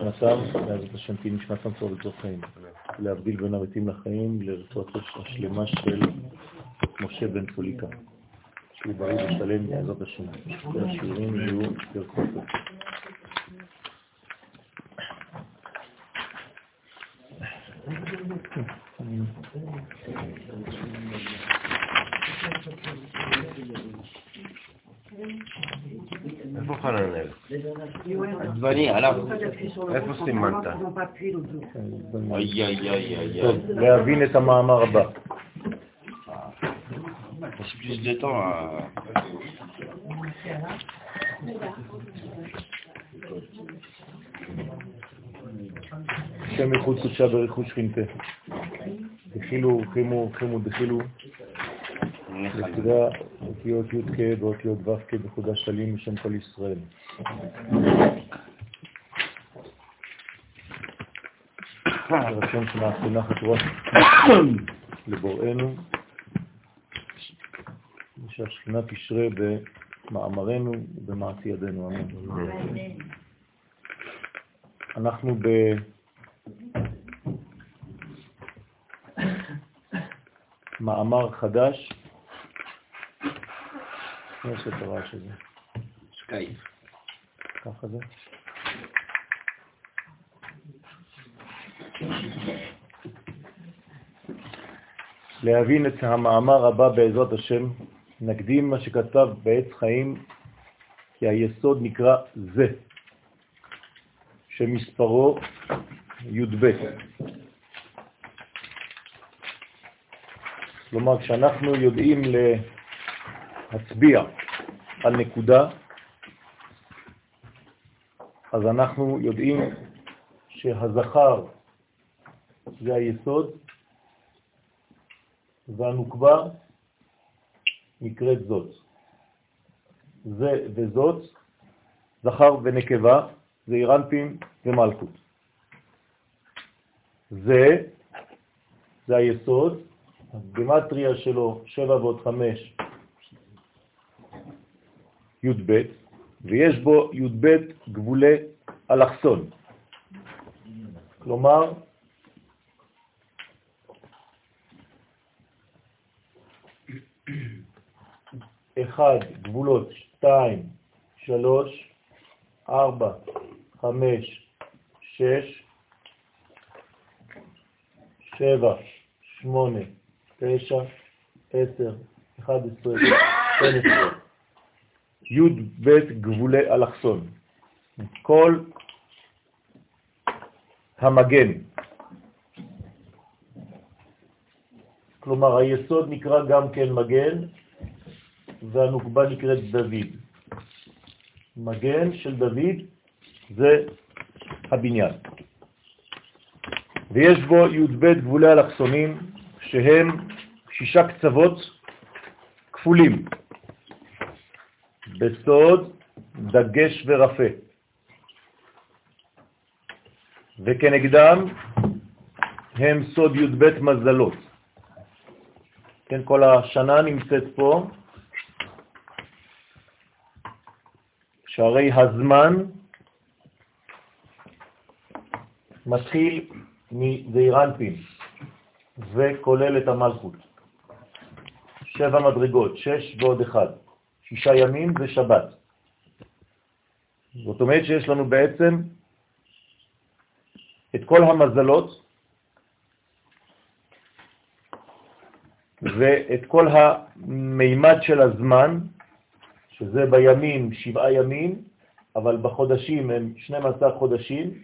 נשמתם, בעזרת השם תהיה נשמתם טוב לצורך חיים. להבדיל בין המתים לחיים לרצועת השלמה של משה בן פוליקה. שהוא בריא ושלם בעזרת השם. והשיעורים יהיו ברכות. איפה חננאל? עגבני, עליו. איפה סימנת? איי איי איי איי. טוב, להבין את המאמר הבא. יש plus de temps à... השם ייחוד קודשה בריחוד שכינתה. דחילו, חימו, חימו, דחילו. נקודה, אותיות י"ק ואותיות ו"ק בחודש שלים בשם כל ישראל. רצון שנעשה נחת רוח לבוראנו, ושהשכינה תשרה במאמרנו ובמעשי ידינו. אנחנו ב... מאמר חדש, יש את הרעש הזה, סקייפ. ככה זה. להבין את המאמר הבא בעזרת השם, נקדים מה שכתב בעץ חיים, כי היסוד נקרא זה, שמספרו י"ב. כלומר, כשאנחנו יודעים להצביע על נקודה, אז אנחנו יודעים שהזכר זה היסוד, והנוקבה נקראת זאת. זה וזאת, זכר ונקבה, זה אירנפין ומלכות. זה, זה היסוד, הגימטריה שלו 7 ועוד 5, י"ב, ויש בו י"ב גבולי אלכסון. כלומר, אחד, גבולות, שתיים, שלוש, ארבע, חמש, שש, שבע, שמונה, תשע, עשר, אחד עשרה, שתים עשרה. י"ב גבולי אלכסון. כל המגן. כלומר, היסוד נקרא גם כן מגן, והנוקבה נקראת דוד. מגן של דוד זה הבניין. ויש בו י"ב גבולי אלכסונים, שהם שישה קצוות כפולים, בסוד דגש ורפה. וכנגדם הם סוד י"ב מזלות. כן, כל השנה נמצאת פה, שהרי הזמן מתחיל מזעירנפין וכולל את המלכות. שבע מדרגות, שש ועוד אחד, שישה ימים ושבת. זאת אומרת שיש לנו בעצם את כל המזלות ואת כל המימד של הזמן, שזה בימים שבעה ימים, אבל בחודשים הם 12 חודשים,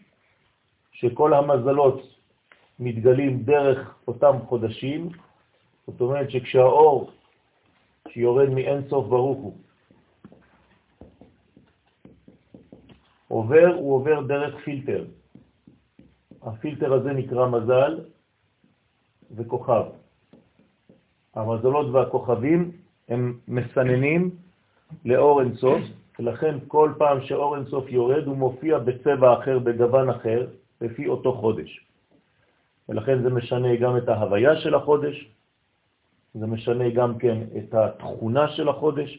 שכל המזלות מתגלים דרך אותם חודשים, זאת אומרת שכשהאור שיורד מאין סוף ברוך הוא עובר, הוא עובר דרך פילטר. הפילטר הזה נקרא מזל וכוכב. המזלות והכוכבים הם מסננים לאור אינסוף, ולכן כל פעם שאור אינסוף יורד הוא מופיע בצבע אחר, בגוון אחר, לפי אותו חודש. ולכן זה משנה גם את ההוויה של החודש, זה משנה גם כן את התכונה של החודש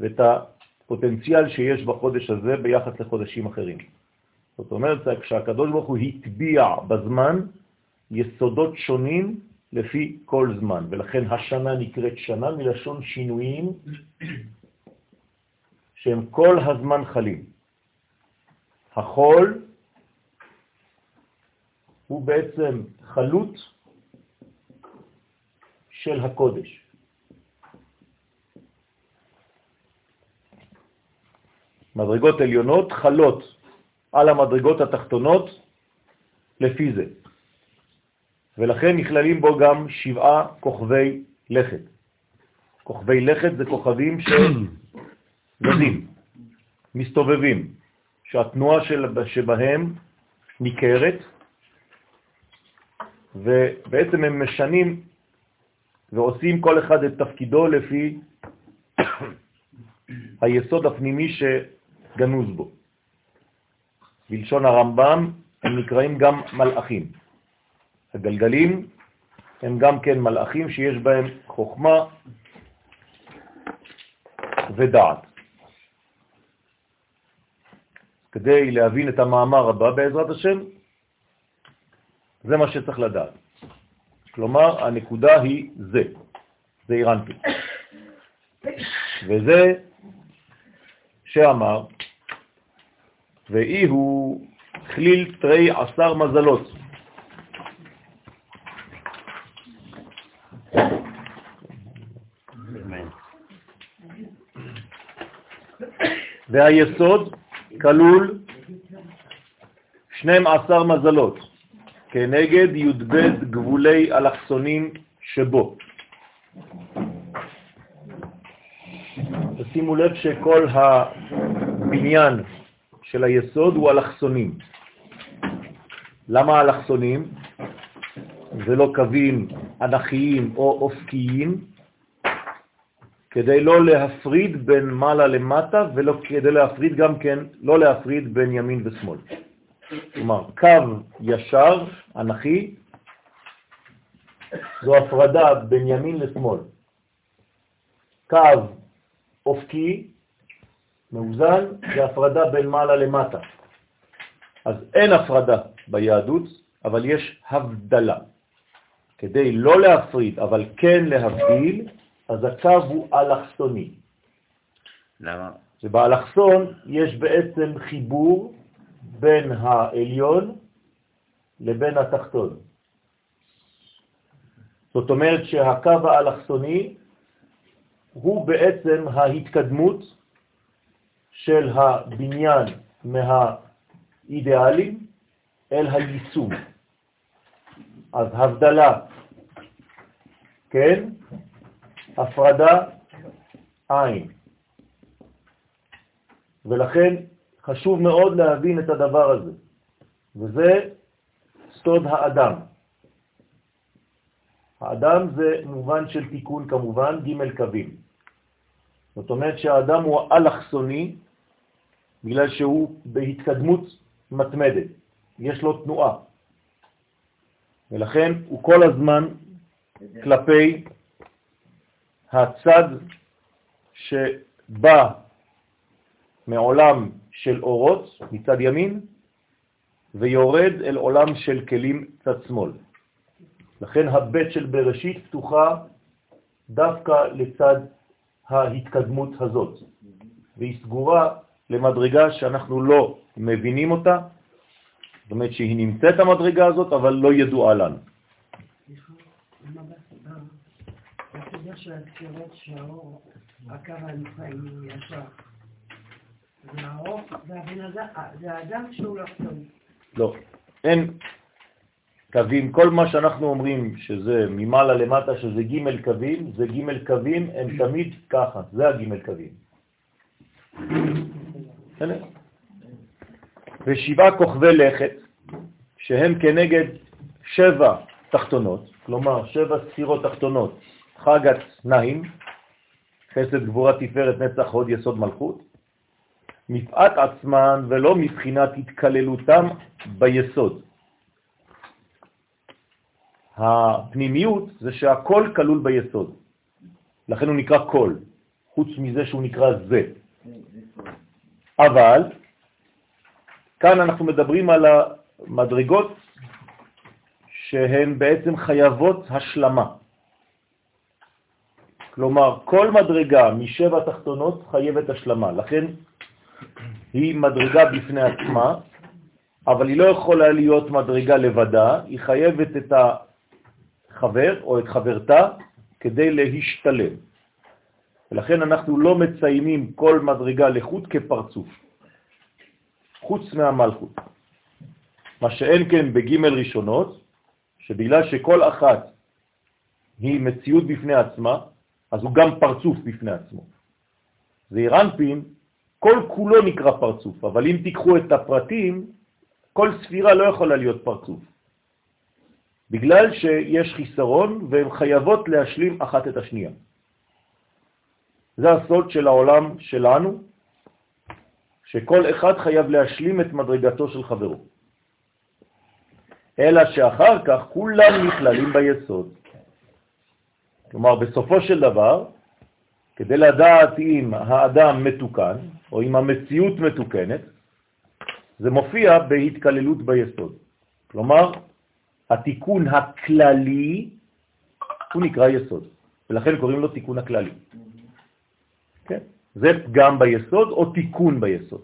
ואת הפוטנציאל שיש בחודש הזה ביחס לחודשים אחרים. זאת אומרת, כשהקדוש ברוך הוא הטביע בזמן יסודות שונים לפי כל זמן, ולכן השנה נקראת שנה מלשון שינויים שהם כל הזמן חלים. החול הוא בעצם חלות של הקודש. מדרגות עליונות חלות על המדרגות התחתונות לפי זה. ולכן נכללים בו גם שבעה כוכבי לכת. כוכבי לכת זה כוכבים שזזים, מסתובבים, שהתנועה של, שבהם ניכרת, ובעצם הם משנים ועושים כל אחד את תפקידו לפי היסוד הפנימי שגנוז בו. בלשון הרמב"ם הם נקראים גם מלאכים. הגלגלים הם גם כן מלאכים שיש בהם חוכמה ודעת. כדי להבין את המאמר הבא בעזרת השם, זה מה שצריך לדעת. כלומר, הנקודה היא זה, זה אירנטי. וזה שאמר, ואי הוא כליל תרי עשר מזלות. והיסוד כלול 12 מזלות, כנגד י"ב גבולי אלכסונים שבו. תשימו לב שכל הבניין של היסוד הוא אלכסונים. למה אלכסונים? זה לא קווים אנכיים או אופקיים, כדי לא להפריד בין מעלה למטה וכדי להפריד גם כן, לא להפריד בין ימין ושמאל. כלומר, קו ישר, אנכי, זו הפרדה בין ימין לשמאל. קו אופקי, מאוזן, זה הפרדה בין מעלה למטה. אז אין הפרדה ביהדות, אבל יש הבדלה. כדי לא להפריד, אבל כן להבדיל, אז הקו הוא אלכסוני. למה? ובאלכסון יש בעצם חיבור בין העליון לבין התחתון. זאת אומרת שהקו האלכסוני הוא בעצם ההתקדמות של הבניין מהאידיאלים אל היישום. אז הבדלה, כן, הפרדה, עין. ולכן חשוב מאוד להבין את הדבר הזה, וזה סוד האדם. האדם זה מובן של תיקון כמובן, ג' קווים. זאת אומרת שהאדם הוא אלכסוני בגלל שהוא בהתקדמות מתמדת, יש לו תנועה, ולכן הוא כל הזמן כלפי הצד שבא מעולם של אורות מצד ימין ויורד אל עולם של כלים צד שמאל. לכן הבית של בראשית פתוחה דווקא לצד ההתקדמות הזאת, והיא סגורה למדרגה שאנחנו לא מבינים אותה, זאת אומרת שהיא נמצאת המדרגה הזאת, אבל לא ידועה לנו. הקו ישר. שהוא לא לא, אין. קווים, כל מה שאנחנו אומרים שזה ממעלה למטה, שזה ג' קווים, זה ג' קווים, הם תמיד ככה, זה הג' קווים. ושבעה כוכבי לכת, שהם כנגד שבע תחתונות, כלומר שבע ספירות תחתונות, חגת נעים, חסד גבורה תפארת נצח הוד יסוד מלכות, מפאת עצמן ולא מבחינת התקללותם ביסוד. הפנימיות זה שהכל כלול ביסוד, לכן הוא נקרא כל, חוץ מזה שהוא נקרא זה. אבל כאן אנחנו מדברים על המדרגות שהן בעצם חייבות השלמה. כלומר, כל מדרגה משבע תחתונות חייבת השלמה, לכן היא מדרגה בפני עצמה, אבל היא לא יכולה להיות מדרגה לבדה, היא חייבת את החבר או את חברתה כדי להשתלם. ולכן אנחנו לא מציינים כל מדרגה לחוט כפרצוף, חוץ מהמלכות. מה שאין כן בג' ראשונות, שבגלל שכל אחת היא מציאות בפני עצמה, אז הוא גם פרצוף בפני עצמו. זעירנפין, כל כולו נקרא פרצוף, אבל אם תיקחו את הפרטים, כל ספירה לא יכולה להיות פרצוף. בגלל שיש חיסרון והן חייבות להשלים אחת את השנייה. זה הסוד של העולם שלנו, שכל אחד חייב להשלים את מדרגתו של חברו. אלא שאחר כך כולם נכללים ביסוד. כלומר, בסופו של דבר, כדי לדעת אם האדם מתוקן, או אם המציאות מתוקנת, זה מופיע בהתקללות ביסוד. כלומר, התיקון הכללי הוא נקרא יסוד, ולכן קוראים לו תיקון הכללי. כן? זה פגם ביסוד או תיקון ביסוד.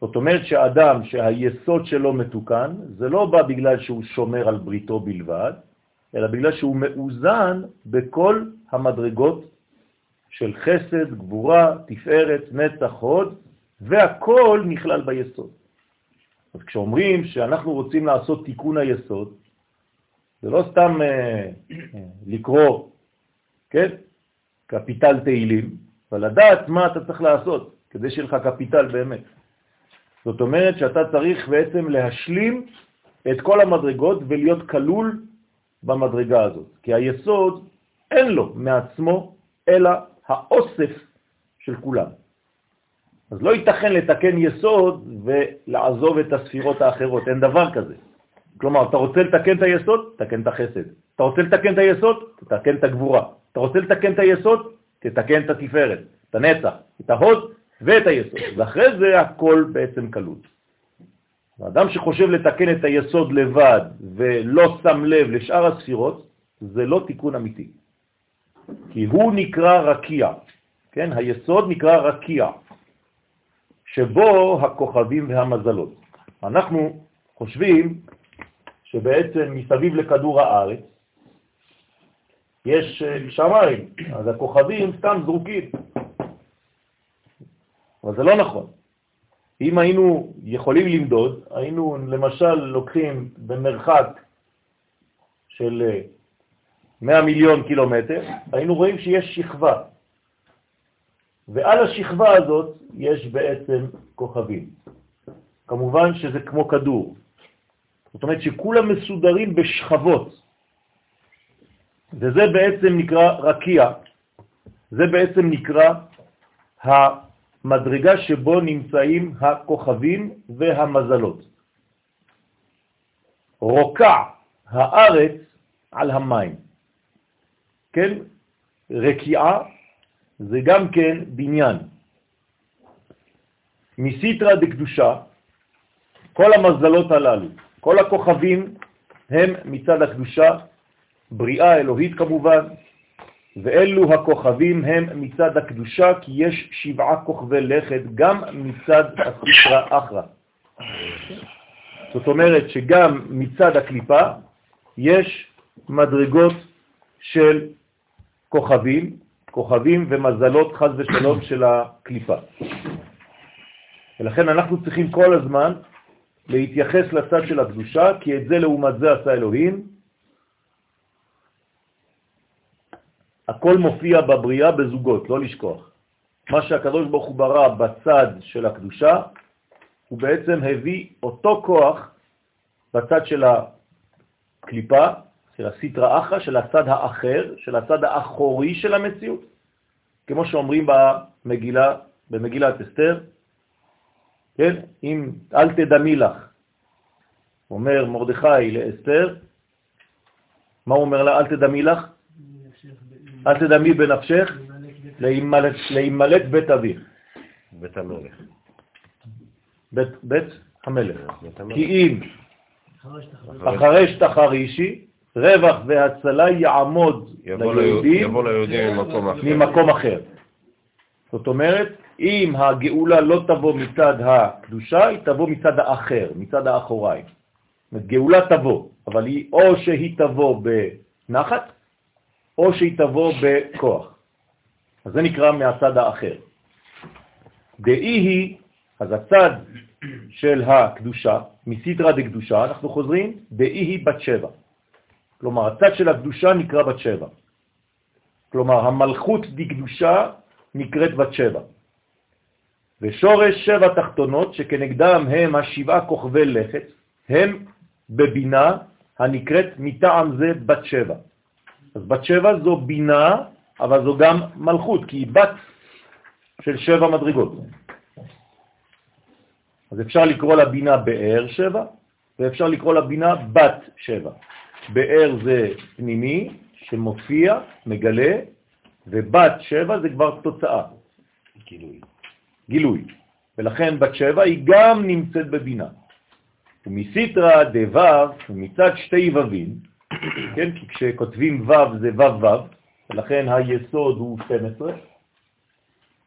זאת אומרת שאדם שהיסוד שלו מתוקן, זה לא בא בגלל שהוא שומר על בריתו בלבד, אלא בגלל שהוא מאוזן בכל המדרגות של חסד, גבורה, תפארת, נצח, הוד, והכל נכלל ביסוד. אז כשאומרים שאנחנו רוצים לעשות תיקון היסוד, זה לא סתם אה, לקרוא, כן, קפיטל תהילים, אבל לדעת מה אתה צריך לעשות כדי שיהיה לך קפיטל באמת. זאת אומרת שאתה צריך בעצם להשלים את כל המדרגות ולהיות כלול במדרגה הזאת, כי היסוד אין לו מעצמו אלא האוסף של כולם. אז לא ייתכן לתקן יסוד ולעזוב את הספירות האחרות, אין דבר כזה. כלומר, אתה רוצה לתקן את היסוד, תקן את החסד. אתה רוצה לתקן את היסוד, תתקן את הגבורה. אתה רוצה לתקן את היסוד, תתקן את התפארת, את הנצח, את ההוד ואת היסוד. ואחרי זה הכל בעצם קלות. האדם שחושב לתקן את היסוד לבד ולא שם לב לשאר הספירות, זה לא תיקון אמיתי. כי הוא נקרא רקיע, כן? היסוד נקרא רקיע, שבו הכוכבים והמזלות. אנחנו חושבים שבעצם מסביב לכדור הארץ יש אה, שמיים, אז הכוכבים סתם זרוקים. אבל זה לא נכון. אם היינו יכולים למדוד, היינו למשל לוקחים במרחק של 100 אה, מיליון קילומטר, היינו רואים שיש שכבה. ועל השכבה הזאת יש בעצם כוכבים. כמובן שזה כמו כדור. זאת אומרת שכולם מסודרים בשכבות. וזה בעצם נקרא רקיע. זה בעצם נקרא המדרגה שבו נמצאים הכוכבים והמזלות. רוקע הארץ על המים. כן? רקיעה זה גם כן בניין. מסיטרה דקדושה, כל המזלות הללו, כל הכוכבים הם מצד הקדושה, בריאה אלוהית כמובן, ואלו הכוכבים הם מצד הקדושה, כי יש שבעה כוכבי לכת גם מצד הסיטרה אחרא. זאת אומרת שגם מצד הקליפה יש מדרגות של כוכבים, כוכבים ומזלות חז ושלום של הקליפה. ולכן אנחנו צריכים כל הזמן להתייחס לצד של הקדושה, כי את זה לעומת זה עשה אלוהים. הכל מופיע בבריאה בזוגות, לא לשכוח. מה שהקדוש ברוך הוא ברא בצד של הקדושה, הוא בעצם הביא אותו כוח בצד של הקליפה, של הסיטרה אחרא, של הצד האחר, של הצד האחורי של המציאות, כמו שאומרים במגילה, במגילת אסתר, כן? אם אל תדמי לך, אומר מרדכי לאסתר, מה הוא אומר לה? אל תדמי לך? אל תדמי בנפשך להימלט בית אביך. בית המלך. בית, בית? המלך. כי אם אחרי שתחרישי, רווח והצלה יעמוד ליהודים ממקום אחר. זאת אומרת, אם הגאולה לא תבוא מצד הקדושה, היא תבוא מצד האחר, מצד האחוריים. זאת אומרת, גאולה תבוא, אבל היא או שהיא תבוא בנחת, או שהיא תבוא בכוח. אז זה נקרא מהצד האחר. דאי היא, אז הצד של הקדושה, מסידרה דקדושה, אנחנו חוזרים, דאי היא בת שבע. כלומר, הצד של הקדושה נקרא בת שבע. כלומר, המלכות דקדושה נקראת בת שבע. ושורש שבע תחתונות, שכנגדם הם השבעה כוכבי לכת, הם בבינה הנקראת מטעם זה בת שבע. אז בת שבע זו בינה, אבל זו גם מלכות, כי היא בת של שבע מדרגות. אז אפשר לקרוא לה בינה באר שבע, ואפשר לקרוא לה בינה בת שבע. באר זה פנימי, שמופיע, מגלה, ובת שבע זה כבר תוצאה. גילוי. גילוי. ולכן בת שבע היא גם נמצאת בבינה. ומסיטרה דוו, מצד שתי וווים, כן, כי כשכותבים וו זה וו וו, ולכן היסוד הוא 12,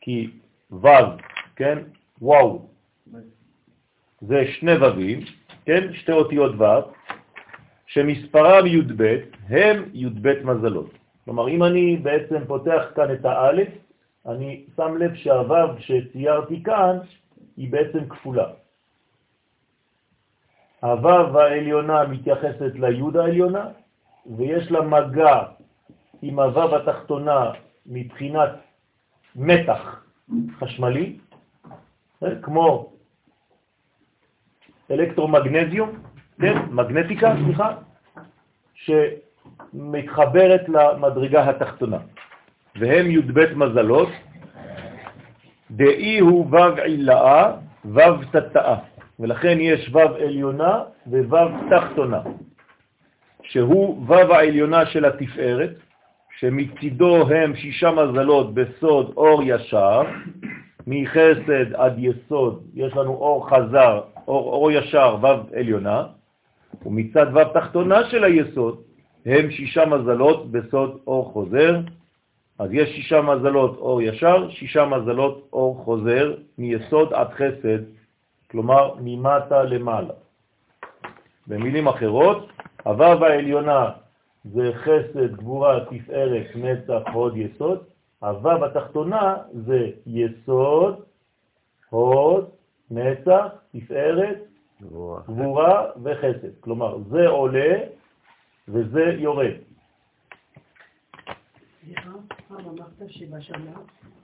כי וו, כן, וואו, זה שני וווים, כן, שתי אותיות וו, שמספרם י"ב הם י"ב מזלות. כלומר, אם אני בעצם פותח כאן את האלף, אני שם לב שהוו שציירתי כאן היא בעצם כפולה. הוו העליונה מתייחסת ליוד העליונה, ויש לה מגע עם הוו התחתונה מבחינת מתח חשמלי, כמו אלקטרומגנזיום, כן, מגנטיקה, סליחה, שמתחברת למדרגה התחתונה. והם י"ב מזלות, דאי הוא וו עילאה, וו תתאה, ולכן יש וו עליונה ווו תחתונה, שהוא וו העליונה של התפארת, שמצידו הם שישה מזלות בסוד אור ישר, מחסד עד יסוד יש לנו אור חזר, אור, אור ישר, וו עליונה, ומצד וו תחתונה של היסוד הם שישה מזלות בסוד אור חוזר, אז יש שישה מזלות אור ישר, שישה מזלות אור חוזר, מיסוד עד חסד, כלומר ממטה למעלה. במילים אחרות, הוו העליונה זה חסד, גבורה, תפארת, נצח, הוד, יסוד. הוו התחתונה זה יסוד, הוד, נצח, תפארת, גבורה וחסד. כלומר, זה עולה וזה יורד. סליחה, פעם אמרת שבשנה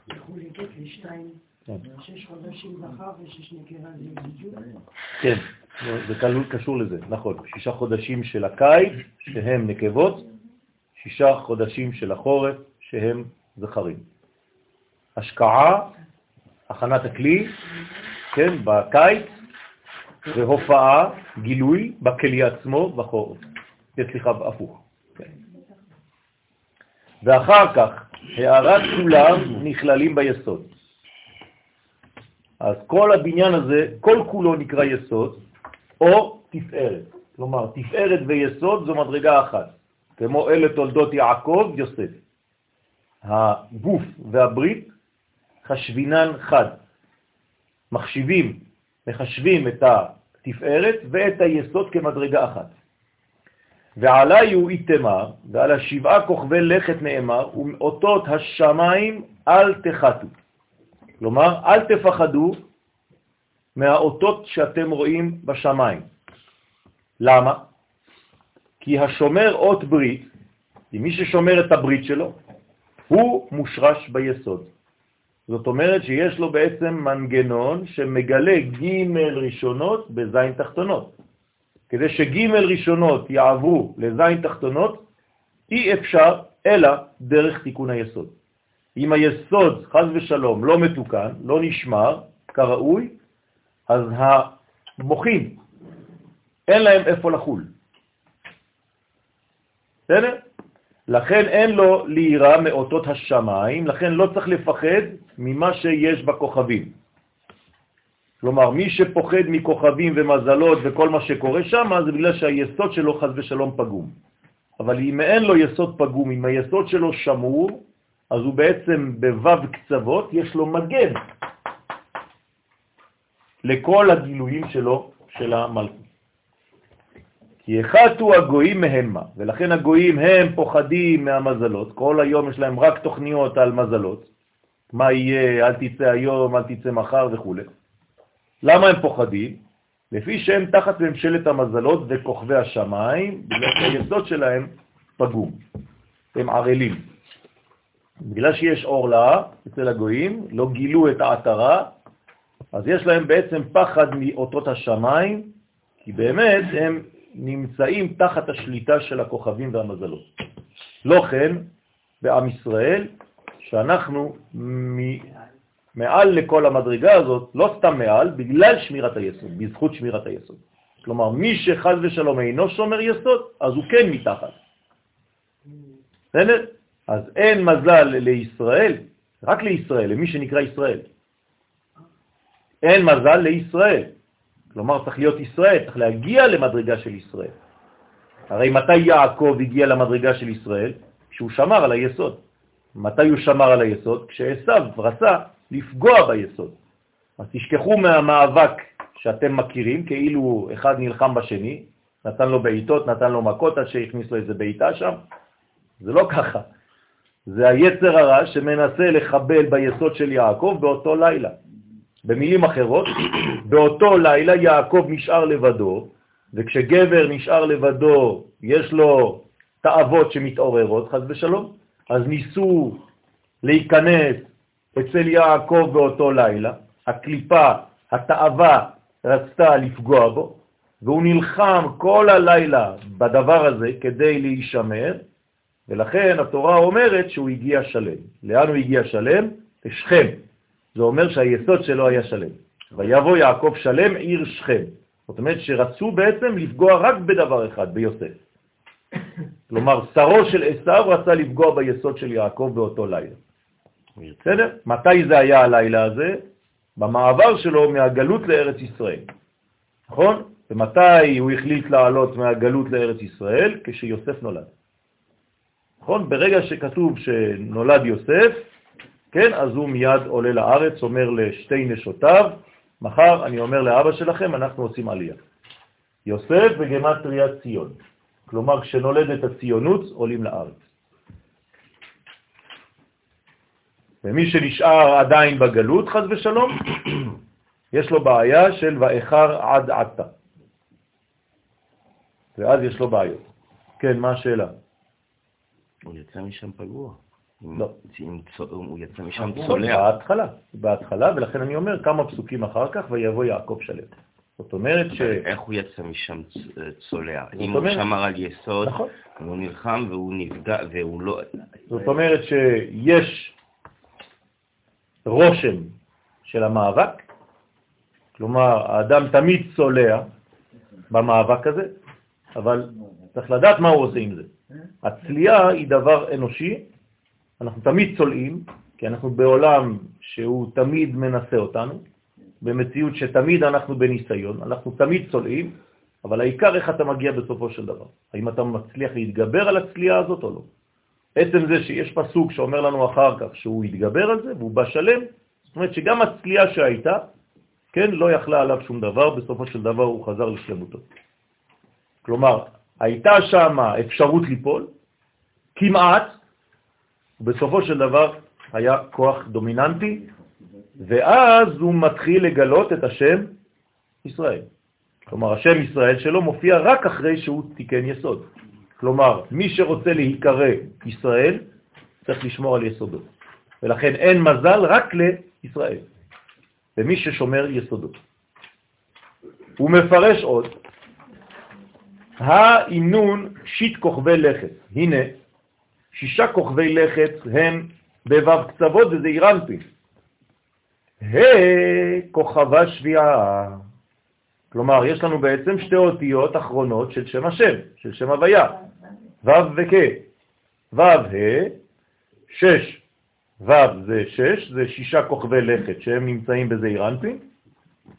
מחולקת לשתיים, כן. שש חודשים זכר ושש נקרה זה בדיוק? כן, זה קשור לזה, נכון. שישה חודשים של הקיץ, שהם נקבות, שישה חודשים של החורף, שהם זכרים. השקעה, הכנת הכלי, כן, בקיץ, והופעה, גילוי, בכלי עצמו, בחורף. סליחה, הפוך. כן. ואחר כך, הערת כולם נכללים ביסוד. אז כל הבניין הזה, כל כולו נקרא יסוד, או תפארת. כלומר, תפארת ויסוד זו מדרגה אחת, כמו אלה תולדות יעקב, יוסף. הגוף והברית חשבינן חד. מחשיבים, מחשבים את התפארת ואת היסוד כמדרגה אחת. ועלי הוא איתמר, ועל השבעה כוכבי לכת נאמר, ומאותות השמיים אל תחתו. כלומר, אל תפחדו מהאותות שאתם רואים בשמיים. למה? כי השומר אות ברית, מי ששומר את הברית שלו, הוא מושרש ביסוד. זאת אומרת שיש לו בעצם מנגנון שמגלה ג' ראשונות בזין תחתונות. כדי שג' ראשונות יעברו לזין תחתונות, אי אפשר אלא דרך תיקון היסוד. אם היסוד, חז ושלום, לא מתוקן, לא נשמר כראוי, אז המוחים, אין להם איפה לחול. בסדר? לכן אין לו להירא מאותות השמיים, לכן לא צריך לפחד ממה שיש בכוכבים. כלומר, מי שפוחד מכוכבים ומזלות וכל מה שקורה שם, זה בגלל שהיסוד שלו חז ושלום פגום. אבל אם אין לו יסוד פגום, אם היסוד שלו שמור, אז הוא בעצם בו"ב קצוות, יש לו מגן לכל הגילויים שלו, של המלכות. הוא הגויים מהמה, ולכן הגויים הם פוחדים מהמזלות, כל היום יש להם רק תוכניות על מזלות, מה יהיה, אל תצא היום, אל תצא מחר וכו'. למה הם פוחדים? לפי שהם תחת ממשלת המזלות וכוכבי השמיים, בגלל שהיסוד שלהם פגום, הם ערלים. בגלל שיש אור לה אצל הגויים, לא גילו את העטרה, אז יש להם בעצם פחד מאותות השמיים, כי באמת הם נמצאים תחת השליטה של הכוכבים והמזלות. לא כן, בעם ישראל, שאנחנו מעל לכל המדרגה הזאת, לא סתם מעל, בגלל שמירת היסוד, בזכות שמירת היסוד. כלומר, מי שחז ושלום אינו שומר יסוד, אז הוא כן מתחת. בסדר? אז אין מזל לישראל, רק לישראל, למי שנקרא ישראל. אין מזל לישראל. כלומר, צריך להיות ישראל, צריך להגיע למדרגה של ישראל. הרי מתי יעקב הגיע למדרגה של ישראל? כשהוא שמר על היסוד. מתי הוא שמר על היסוד? כשעשו רצה לפגוע ביסוד. אז תשכחו מהמאבק שאתם מכירים, כאילו אחד נלחם בשני, נתן לו בעיטות, נתן לו מכות עד שהכניס לו איזה בעיטה שם. זה לא ככה. זה היצר הרע שמנסה לחבל ביסוד של יעקב באותו לילה. במילים אחרות, באותו לילה יעקב נשאר לבדו, וכשגבר נשאר לבדו, יש לו תאוות שמתעוררות, חז ושלום, אז ניסו להיכנס אצל יעקב באותו לילה, הקליפה, התאווה, רצתה לפגוע בו, והוא נלחם כל הלילה בדבר הזה כדי להישמר, ולכן התורה אומרת שהוא הגיע שלם. לאן הוא הגיע שלם? לשכם. זה אומר שהיסוד שלו היה שלם. ויבוא יעקב שלם עיר שכם. זאת אומרת שרצו בעצם לפגוע רק בדבר אחד, ביוסף. כלומר, שרו של עשיו רצה לפגוע ביסוד של יעקב באותו לילה. בסדר? מתי זה היה הלילה הזה? במעבר שלו מהגלות לארץ ישראל. נכון? ומתי הוא החליט לעלות מהגלות לארץ ישראל? כשיוסף נולד. נכון? ברגע שכתוב שנולד יוסף, כן, אז הוא מיד עולה לארץ, אומר לשתי נשותיו, מחר אני אומר לאבא שלכם, אנחנו עושים עלייה. יוסף וגמטריה ציון. כלומר, כשנולדת הציונות, עולים לארץ. ומי שנשאר עדיין בגלות, חז ושלום, יש לו בעיה של ואיחר עד עתה. ואז יש לו בעיות. כן, מה השאלה? הוא יצא משם פגוע. לא. הוא יצא משם צולע. בהתחלה, בהתחלה, ולכן אני אומר כמה פסוקים אחר כך, ויבוא יעקב שלם. זאת אומרת ש... איך הוא יצא משם צולע? אם הוא שמר על יסוד, נכון. הוא נלחם והוא נפגע והוא לא... זאת אומרת שיש רושם של המאבק, כלומר, האדם תמיד צולע במאבק הזה, אבל צריך לדעת מה הוא עושה עם זה. הצליעה היא דבר אנושי, אנחנו תמיד צולעים, כי אנחנו בעולם שהוא תמיד מנסה אותנו, במציאות שתמיד אנחנו בניסיון, אנחנו תמיד צולעים, אבל העיקר איך אתה מגיע בסופו של דבר. האם אתה מצליח להתגבר על הצליעה הזאת או לא. עצם זה שיש פסוק שאומר לנו אחר כך שהוא יתגבר על זה והוא בא שלם, זאת אומרת שגם הצליעה שהייתה, כן, לא יכלה עליו שום דבר, בסופו של דבר הוא חזר לשלמותו. כלומר, הייתה שם אפשרות ליפול, כמעט, ובסופו של דבר היה כוח דומיננטי, ואז הוא מתחיל לגלות את השם ישראל. כלומר, השם ישראל שלו מופיע רק אחרי שהוא תיקן יסוד. כלומר, מי שרוצה להיקרא ישראל, צריך לשמור על יסודות. ולכן אין מזל רק לישראל, למי ששומר יסודות. הוא מפרש עוד, האינון שיט כוכבי לכת. הנה, שישה כוכבי לכת הם בבב קצוות וזה אירנפין. כוכבה שביעה. כלומר, יש לנו בעצם שתי אותיות אחרונות של שם השם, של שם הוויה, ו' וכ'. ו' ה', שש, ו' זה שש, זה שישה כוכבי לכת שהם נמצאים בזעיר אנפין,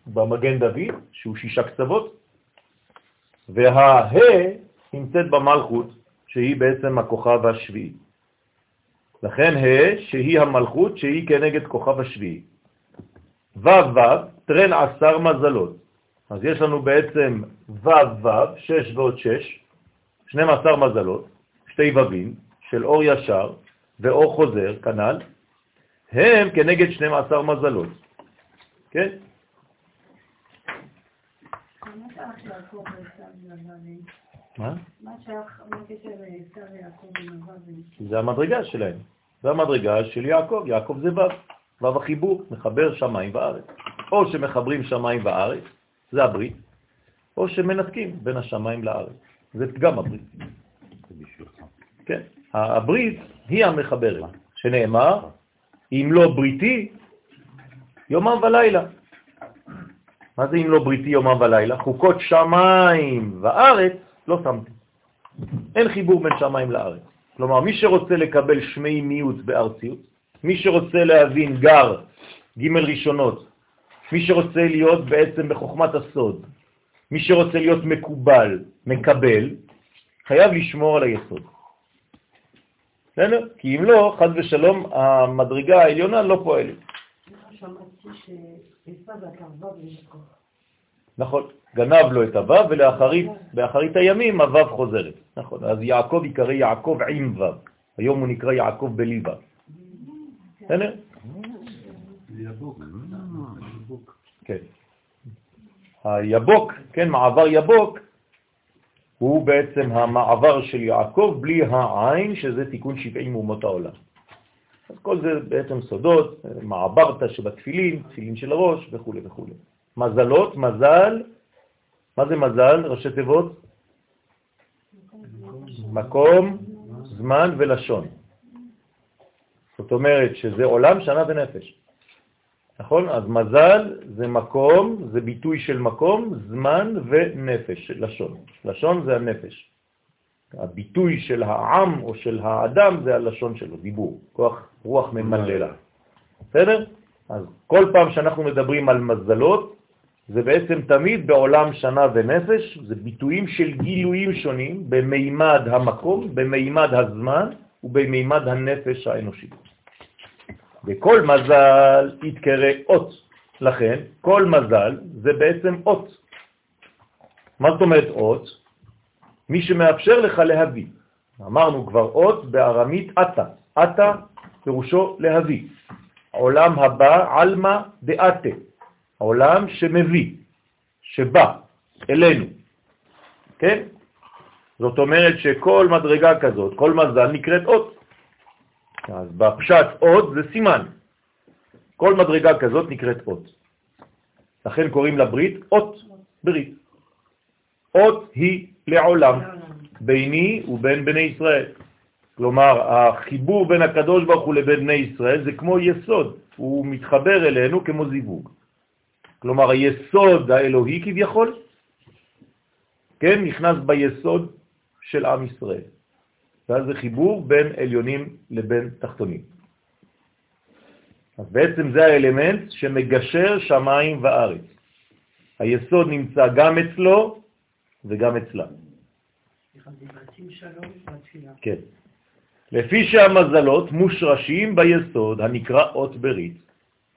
במגן דוד, שהוא שישה קצוות, והה נמצאת במלכות, שהיא בעצם הכוכב השביעי. לכן ה' שהיא המלכות שהיא כנגד כוכב השביעי. ו' ו', טרן עשר מזלות. אז יש לנו בעצם ו' ו', שש ועוד שש, 12 מזלות, שתי ו"ים של אור ישר ואור חוזר, כנ"ל, הם כנגד 12 מזלות. כן? מה? זה המדרגה שלהם. זה המדרגה של יעקב. יעקב זה ו', ו' החיבור, מחבר שמיים וארץ. או שמחברים שמיים וארץ, זה הברית, או שמנתקים בין השמיים לארץ. זה פגם הברית. כן, הברית היא המחברת, שנאמר, אם לא בריתי, יומם ולילה. מה זה אם לא בריתי יומם ולילה? חוקות שמיים וארץ לא שמתי. אין חיבור בין שמיים לארץ. כלומר, מי שרוצה לקבל שמי מיעוט בארציות, מי שרוצה להבין גר, ג' ראשונות, מי שרוצה להיות בעצם בחוכמת הסוד, מי שרוצה להיות מקובל, מקבל, חייב לשמור על היסוד. בסדר? כי אם לא, חד ושלום, המדרגה העליונה לא פועלת. נכון, גנב לו את הוו, ולאחרית הימים הוו חוזרת. נכון, אז יעקב יקרא יעקב עם וו. היום הוא נקרא יעקב בלי וו. בסדר? כן. היבוק, כן, מעבר יבוק, הוא בעצם המעבר של יעקב בלי העין, שזה תיקון 70 אומות העולם. אז כל זה בעצם סודות, מעברת שבתפילין, תפילין של הראש וכו' וכו'. מזלות, מזל, מה זה מזל? ראשי תיבות? מקום, זמן ולשון. זאת אומרת שזה עולם, שנה ונפש. נכון? אז מזל זה מקום, זה ביטוי של מקום, זמן ונפש, לשון. לשון זה הנפש. הביטוי של העם או של האדם זה הלשון שלו, דיבור, כוח רוח ממללה. בסדר? אז כל פעם שאנחנו מדברים על מזלות, זה בעצם תמיד בעולם שנה ונפש, זה ביטויים של גילויים שונים במימד המקום, במימד הזמן ובמימד הנפש האנושית. וכל מזל יתקרא אות. לכן, כל מזל זה בעצם אות. מה זאת אומרת אות? מי שמאפשר לך להביא. אמרנו כבר אות בארמית אטה. אטה פירושו להביא. עולם הבא, עלמא דאטה. עולם שמביא, שבא אלינו. כן? זאת אומרת שכל מדרגה כזאת, כל מזל נקראת אות. אז בפשט עוד זה סימן. כל מדרגה כזאת נקראת אות. לכן קוראים לברית אות ברית. אות היא לעולם, ביני ובין בני ישראל. כלומר, החיבור בין הקדוש ברוך הוא לבין בני ישראל זה כמו יסוד, הוא מתחבר אלינו כמו זיווג. כלומר, היסוד האלוהי כביכול, כן, נכנס ביסוד של עם ישראל. ואז זה חיבור בין עליונים לבין תחתונים. אז בעצם זה האלמנט שמגשר שמיים וארץ. היסוד נמצא גם אצלו וגם אצלה. כן. לפי שהמזלות מושרשים ביסוד הנקרא אות ברית,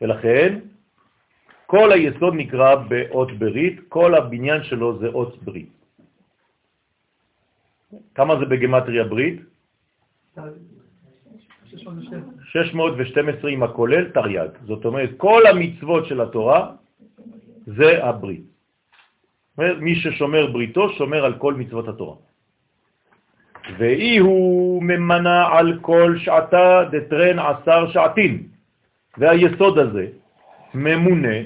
ולכן כל היסוד נקרא באות ברית, כל הבניין שלו זה אות ברית. כמה זה בגמטריה ברית? 612 עם הכולל תרי"ג. זאת אומרת, כל המצוות של התורה זה הברית. מי ששומר בריתו שומר על כל מצוות התורה. ואי הוא ממנה על כל שעתה דטרן עשר שעתין. והיסוד הזה ממונה,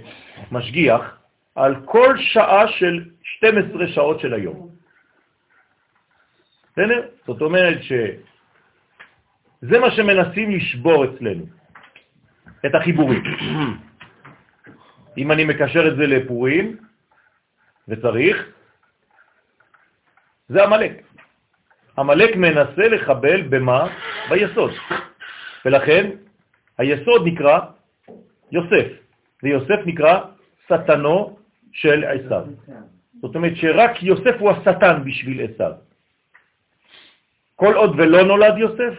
משגיח, על כל שעה של 12 שעות של היום. בסדר? זאת אומרת שזה מה שמנסים לשבור אצלנו, את החיבורים. אם אני מקשר את זה לפורים, וצריך, זה המלאק. המלאק מנסה לחבל במה? ביסוד. ולכן היסוד נקרא יוסף, ויוסף נקרא שטנו של עשיו. זאת אומרת שרק יוסף הוא השטן בשביל עשיו. כל עוד ולא נולד יוסף,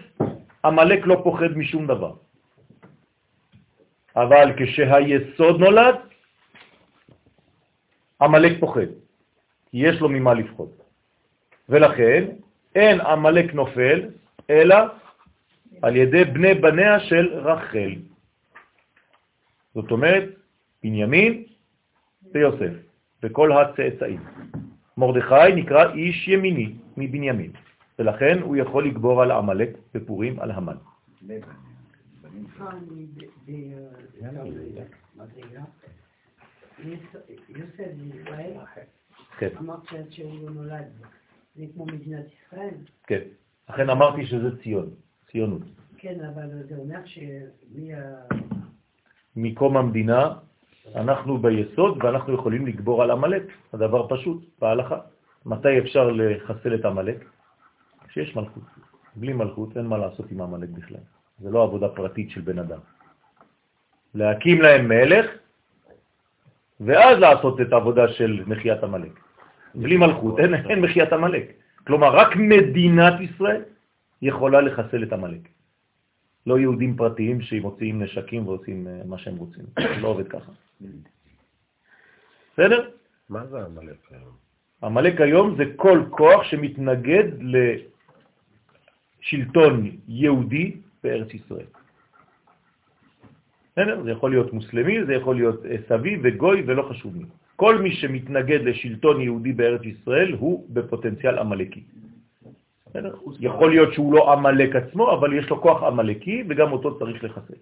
המלאק לא פוחד משום דבר. אבל כשהיסוד נולד, המלאק פוחד, כי יש לו ממה לפחוד. ולכן אין המלאק נופל, אלא על ידי בני בניה של רחל. זאת אומרת, בנימין ויוסף, וכל הצאצאים. מרדכי נקרא איש ימיני מבנימין, ולכן הוא יכול לגבור על עמלק בפורים על המן. כן. כן, לכן אמרתי שזה ציון, ציונות. כן, אבל זה אומר שמי מקום המדינה אנחנו ביסוד ואנחנו יכולים לגבור על עמלק, הדבר פשוט, בהלכה. מתי אפשר לחסל את עמלק? כשיש מלכות. בלי מלכות אין מה לעשות עם עמלק בכלל. זה לא עבודה פרטית של בן אדם. להקים להם מלך, ואז לעשות את העבודה של מחיית עמלק. בלי מלכות אין, אין מחיית עמלק. כלומר, רק מדינת ישראל יכולה לחסל את עמלק. לא יהודים פרטיים שמוציאים נשקים ועושים אה, מה שהם רוצים. זה לא עובד ככה. בסדר? מה זה המלאק היום? המלאק היום זה כל כוח שמתנגד לשלטון יהודי בארץ ישראל. בסדר? זה יכול להיות מוסלמי, זה יכול להיות סבי וגוי ולא חשוב מי. כל מי שמתנגד לשלטון יהודי בארץ ישראל הוא בפוטנציאל עמלקי. יכול להיות שהוא לא עמלק עצמו, אבל יש לו כוח עמלקי וגם אותו צריך לחסל.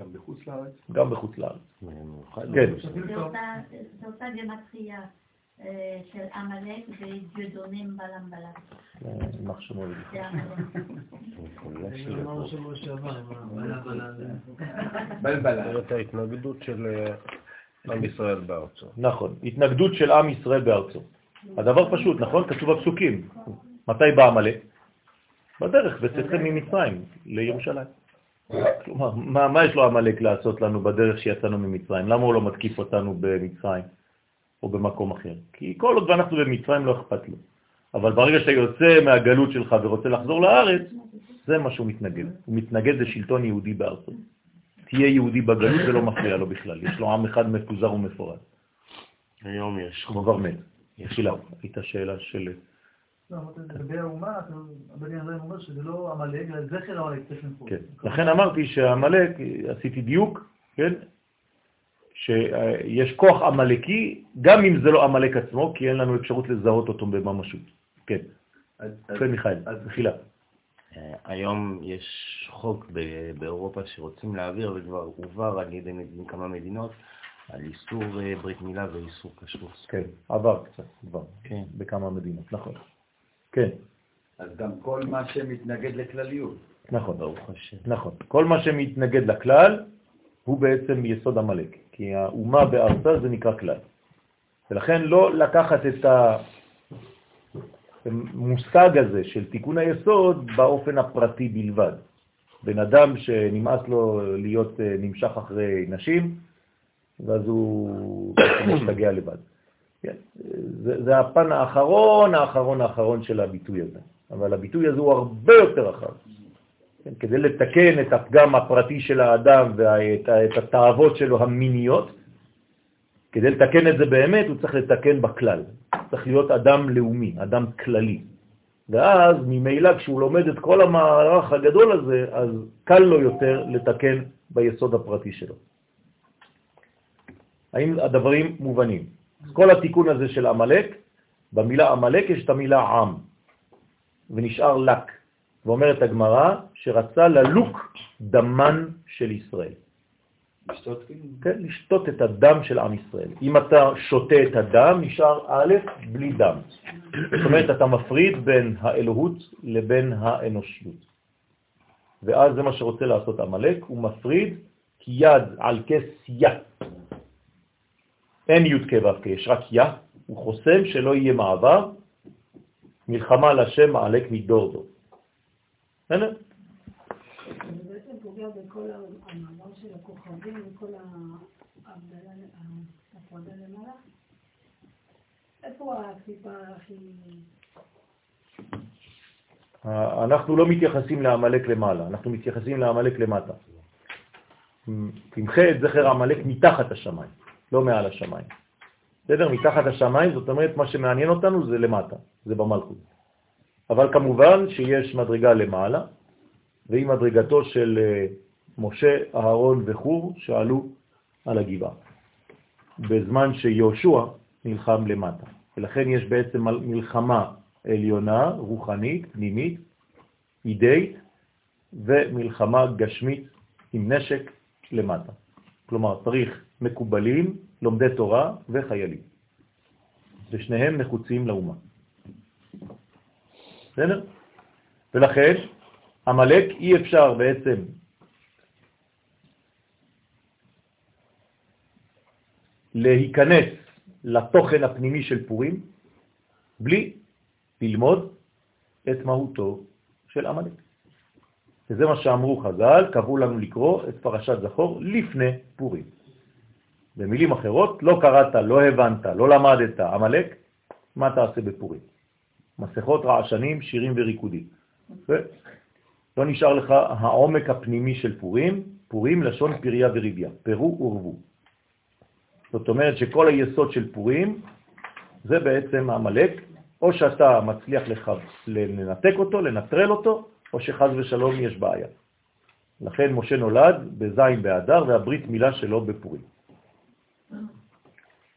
גם בחוץ לארץ? גם בחוץ לארץ. כן. זה אותה גמטריה אה, של עמלק ודיודונים בלם בלם. יימח שמו את ההתנגדות של אה, עם ישראל בארצו. נכון, התנגדות של עם ישראל בארצו. הדבר פשוט, נכון? כתוב בפסוקים. מתי בא עמלק? בדרך, בצאתכם ממצרים לירושלים. כלומר, מה, מה יש לו עמלק לעשות לנו בדרך שיצאנו ממצרים? למה הוא לא מתקיף אותנו במצרים או במקום אחר? כי כל עוד אנחנו במצרים לא אכפת לו. אבל ברגע שאתה יוצא מהגלות שלך ורוצה לחזור לארץ, זה מה שהוא מתנגד. הוא מתנגד לשלטון יהודי בארצות. תהיה יהודי בגלות ולא מפריע לו בכלל. יש לו עם אחד מפוזר ומפורד. היום יש. הוא כבר מת. תחילה, הייתה שאלה של... לכן אמרתי שהעמלק, עשיתי דיוק, כן, שיש כוח עמלקי, גם אם זה לא עמלק עצמו, כי אין לנו אפשרות לזהות אותו בממשות. כן, כן מיכאל, מחילה. אה, היום יש חוק באירופה שרוצים להעביר, וכבר הועבר על ידי כמה מדינות, על איסור אה, ברית מילה ואיסור כשרות. כן, עבר קצת, עבר, כן, בכמה מדינות, נכון. כן. אז גם כל מה שמתנגד לכלליות. נכון, ברוך השם. נכון. כל מה שמתנגד לכלל הוא בעצם יסוד המלאק, כי האומה בארצה זה נקרא כלל. ולכן לא לקחת את המושג הזה של תיקון היסוד באופן הפרטי בלבד. בן אדם שנמאס לו להיות אה, נמשך אחרי נשים, ואז הוא משתגע לבד. כן, זה, הפן האחרון, האחרון, האחרון של הביטוי הזה. אבל הביטוי הזה הוא הרבה יותר רחב. כן, כדי לתקן את הפגם הפרטי של האדם ואת התאוות שלו המיניות, כדי לתקן את זה באמת, הוא צריך לתקן בכלל. צריך להיות אדם לאומי, אדם כללי. ואז ממילא כשהוא לומד את כל המערך הגדול הזה, אז קל לו יותר לתקן ביסוד הפרטי שלו. האם הדברים מובנים? כל התיקון הזה של עמלק, במילה עמלק יש את המילה עם, ונשאר לק. ואומרת הגמרא שרצה ללוק דמן של ישראל. לשתות כאילו? כן, לשתות את הדם של עם ישראל. אם אתה שותה את הדם, נשאר א' בלי דם. זאת אומרת, אתה מפריד בין האלוהות לבין האנושיות. ואז זה מה שרוצה לעשות עמלק, הוא מפריד כי יד על כס יא. אין י' כו' יש רק יא, הוא חוסם שלא יהיה מעבר, מלחמה לשם מעלק מדור דור. בסדר? הקליפה הכי... אנחנו לא מתייחסים לעמלק למעלה, אנחנו מתייחסים לעמלק למטה. תמחה את זכר עמלק מתחת השמיים, לא מעל השמיים. בסדר? מתחת השמיים, זאת אומרת, מה שמעניין אותנו זה למטה, זה במלכות. אבל כמובן שיש מדרגה למעלה, והיא מדרגתו של אה, משה, אהרון וחור שעלו על הגבעה, בזמן שיהושע נלחם למטה. ולכן יש בעצם מלחמה עליונה, רוחנית, פנימית, אידאית, ומלחמה גשמית עם נשק למטה. כלומר, צריך מקובלים, לומדי תורה וחיילים. ושניהם נחוצים לאומה. בסדר? ולכן, המלאק אי אפשר בעצם להיכנס לתוכן הפנימי של פורים בלי ללמוד את מהותו של עמלק. וזה מה שאמרו חז"ל, קבעו לנו לקרוא את פרשת זכור לפני פורים. במילים אחרות, לא קראת, לא הבנת, לא למדת עמלק, מה תעשה בפורים? מסכות, רעשנים, שירים וריקודים. לא נשאר לך העומק הפנימי של פורים, פורים לשון פריה וריביה, פרו ורבו. זאת אומרת שכל היסוד של פורים זה בעצם המלאק, או שאתה מצליח לך לנתק אותו, לנטרל אותו, או שחז ושלום יש בעיה. לכן משה נולד בזין באדר והברית מילה שלו בפורים.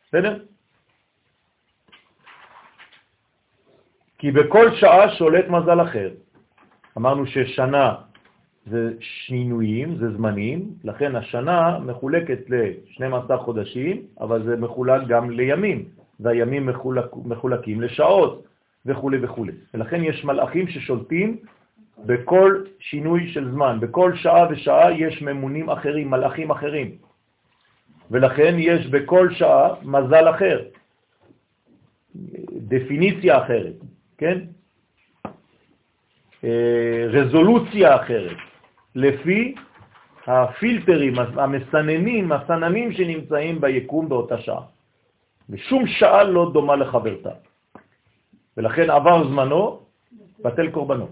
בסדר? כי בכל שעה שולט מזל אחר. אמרנו ששנה זה שינויים, זה זמנים, לכן השנה מחולקת ל-12 חודשים, אבל זה מחולק גם לימים, והימים מחולק, מחולקים לשעות וכו' וכו'. ולכן יש מלאכים ששולטים בכל שינוי של זמן, בכל שעה ושעה יש ממונים אחרים, מלאכים אחרים. ולכן יש בכל שעה מזל אחר, דפיניציה אחרת, כן? אה, רזולוציה אחרת, לפי הפילטרים, המסננים, הסננים שנמצאים ביקום באותה שעה. ושום שעה לא דומה לחברתה. ולכן עבר זמנו, בטל קורבנו.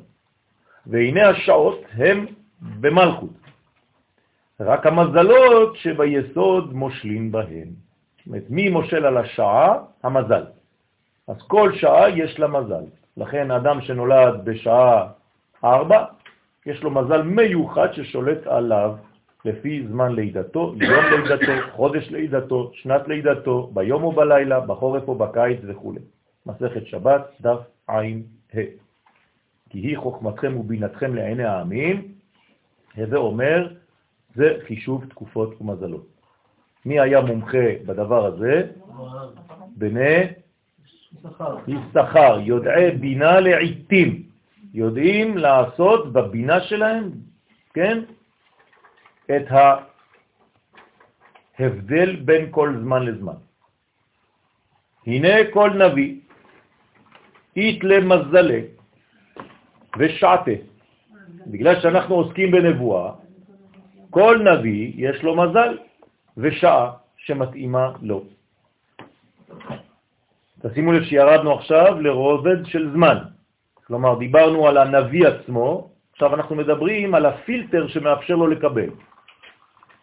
והנה השעות הם במלכות. רק המזלות שביסוד מושלים בהן. זאת אומרת, מי מושל על השעה? המזל. אז כל שעה יש לה מזל. לכן אדם שנולד בשעה 4, יש לו מזל מיוחד ששולט עליו לפי זמן לידתו, יום לידתו, חודש לידתו, שנת לידתו, ביום או בלילה, בחורף או בקיץ וכו'. מסכת שבת, דף עין ה. כי היא חוכמתכם ובינתכם לעיני העמים, הווה אומר, זה חישוב תקופות ומזלות. מי היה מומחה בדבר הזה? בני יששכר, יודעי בינה לעיתים. יודעים לעשות בבינה שלהם, כן, את ההבדל בין כל זמן לזמן. הנה כל נביא, אית למזלה ושעתה. בגלל שאנחנו עוסקים בנבואה, כל נביא יש לו מזל ושעה שמתאימה לו. תשימו לב שירדנו עכשיו לרובד של זמן. כלומר, דיברנו על הנביא עצמו, עכשיו אנחנו מדברים על הפילטר שמאפשר לו לקבל.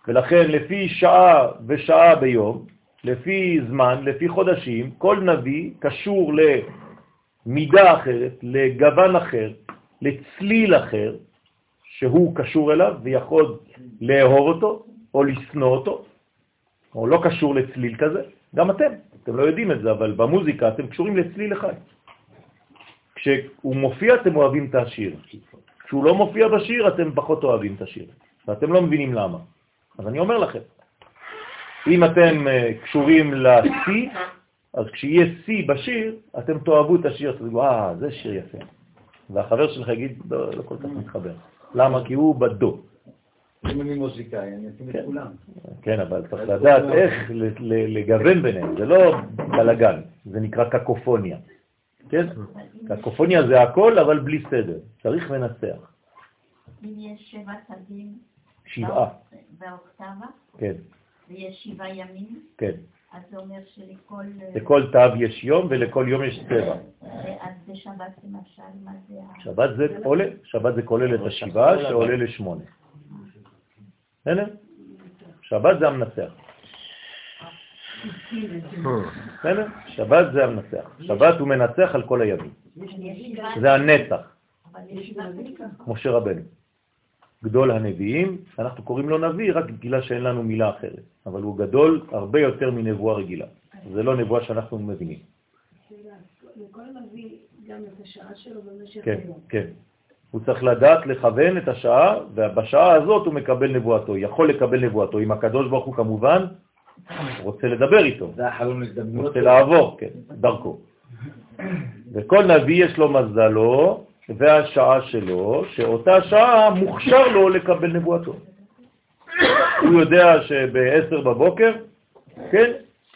ולכן לפי שעה ושעה ביום, לפי זמן, לפי חודשים, כל נביא קשור למידה אחרת, לגוון אחר, לצליל אחר, שהוא קשור אליו ויכול לאהוב אותו או לשנוא אותו, או לא קשור לצליל כזה, גם אתם, אתם לא יודעים את זה, אבל במוזיקה אתם קשורים לצליל אחד. כשהוא מופיע אתם אוהבים את השיר, כשהוא לא מופיע בשיר אתם פחות אוהבים את השיר, ואתם לא מבינים למה. אז אני אומר לכם, אם אתם אה, קשורים ל-C, אז כשיהיה C בשיר, אתם תאהבו את השיר, תגידו, אה, זה שיר יפה. והחבר שלך יגיד, לא, לא כל כך מתחבר. למה? כי הוא בדו. אם אני מוזיקאי, אני אשים את כן. כולם. כן, אבל צריך לדעת איך לגוון ביניהם, זה לא בלגן, זה נקרא קקופוניה. כן? קקופוניה זה הכל, אבל בלי סדר. צריך לנסח. אם יש שבע צדים שבעה. באוקטבה, כן. ויש שבעה ימים, כן. אז זה אומר שלכל... אה, לכל תו יש יום ולכל יום יש צבע. אז בשבת למשל, מה זה שבת זה כולל את השבעה שעולה לשמונה. בסדר? שבת זה המנצח. בסדר? שבת זה המנצח. שבת הוא מנצח על כל הימים. זה הנצח, משה רבנו. גדול הנביאים, אנחנו קוראים לו נביא רק בגלל שאין לנו מילה אחרת, אבל הוא גדול הרבה יותר מנבואה רגילה. זה לא נבואה שאנחנו מבינים. לכל נביא גם את השעה שלו במשך כן, היום. כן. הוא צריך לדעת לכוון את השעה, ובשעה הזאת הוא מקבל נבואתו, יכול לקבל נבואתו. עם הקדוש ברוך הוא כמובן רוצה לדבר איתו. רוצה לעבור, כן, דרכו. וכל נביא יש לו מזלו והשעה שלו, שאותה שעה מוכשר לו לקבל נבואתו. הוא יודע שב-10 בבוקר, כן,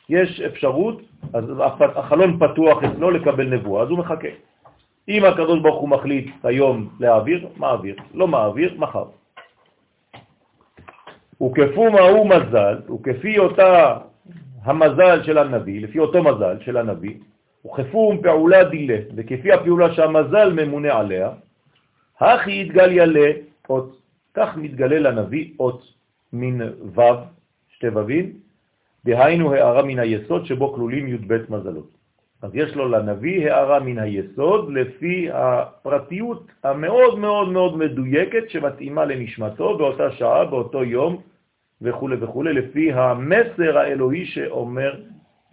יש אפשרות, אז הח- החלון פתוח אצלו לקבל נבואה, אז הוא מחכה. אם הקדוש ברוך הוא מחליט היום להעביר, מעביר, לא מעביר, מחר. וכפו מהו מזל, וכפי אותה המזל של הנביא, לפי אותו מזל של הנביא, וכפו פעולה דילה, וכפי הפעולה שהמזל ממונה עליה, הכי יתגליה לאות, כך מתגלה לנביא אות מן ו', שתי ו"ים, דהיינו הערה מן היסוד שבו כלולים י"ב מזלות. אז יש לו לנביא הערה מן היסוד לפי הפרטיות המאוד מאוד מאוד מדויקת שמתאימה לנשמתו באותה שעה, באותו יום וכו' וכו', לפי המסר האלוהי שאומר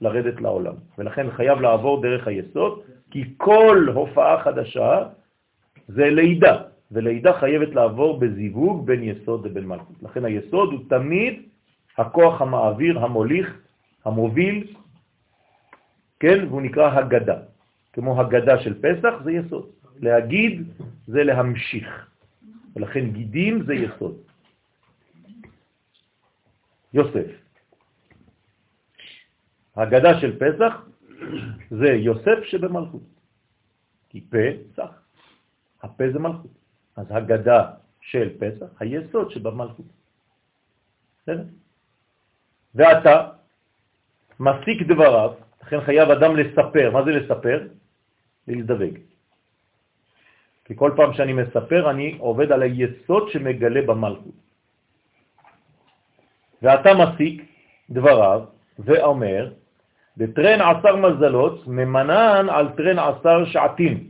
לרדת לעולם. ולכן חייב לעבור דרך היסוד, כי כל הופעה חדשה זה לידה, ולידה חייבת לעבור בזיווג בין יסוד לבין מלכות. לכן היסוד הוא תמיד הכוח המעביר, המוליך, המוביל, כן, והוא נקרא הגדה. כמו הגדה של פסח זה יסוד. להגיד זה להמשיך, ולכן גידים זה יסוד. יוסף. הגדה של פסח זה יוסף שבמלכות. כי פסח, הפה זה מלכות. אז הגדה של פסח, היסוד שבמלכות. בסדר? ואתה מסיק דבריו, לכן חייב אדם לספר. מה זה לספר? להזדווג. כי כל פעם שאני מספר אני עובד על היסוד שמגלה במלכות. ואתה מסיק דבריו ואומר, בטרן עשר מזלות ממנן על טרן עשר שעתים.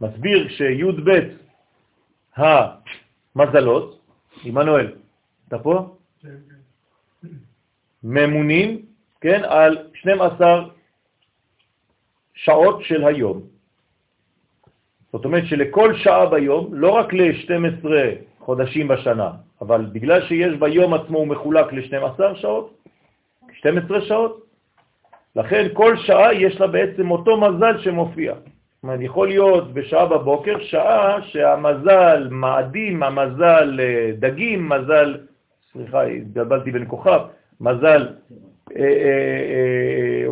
מסביר שי"ב המזלות, עמנואל, אתה פה? ממונים, כן, על 12 שעות של היום. זאת אומרת שלכל שעה ביום, לא רק ל-12 חודשים בשנה, אבל בגלל שיש ביום עצמו הוא מחולק ל-12 שעות, 12 שעות, לכן כל שעה יש לה בעצם אותו מזל שמופיע. זאת אומרת, יכול להיות בשעה בבוקר, שעה שהמזל מאדים, המזל אה, דגים, מזל, סליחה, התגלבלתי בין כוכב, מזל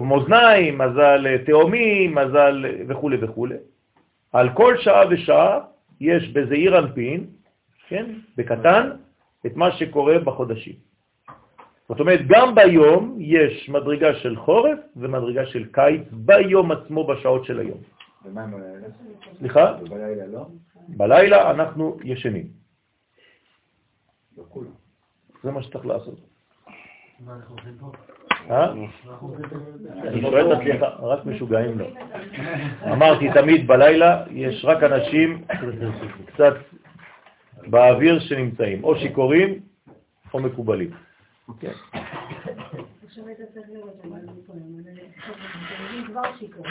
מאזניים, מזל אה, תאומים, מזל אה, וכו' וכו'. על כל שעה ושעה יש בזעיר אנפין, כן, בקטן, את מה שקורה בחודשים. זאת אומרת, גם ביום יש מדרגה של חורף ומדרגה של קיץ ביום עצמו בשעות של היום. ומה עם הלילה? סליחה? ובלילה לא? בלילה אנחנו ישנים. לא כולם. זה מה שצריך לעשות. אה? אני שואל את עצמך, רק משוגעים לא. אמרתי תמיד בלילה יש רק אנשים קצת באוויר שנמצאים, או שיכורים או מקובלים. שיכורה.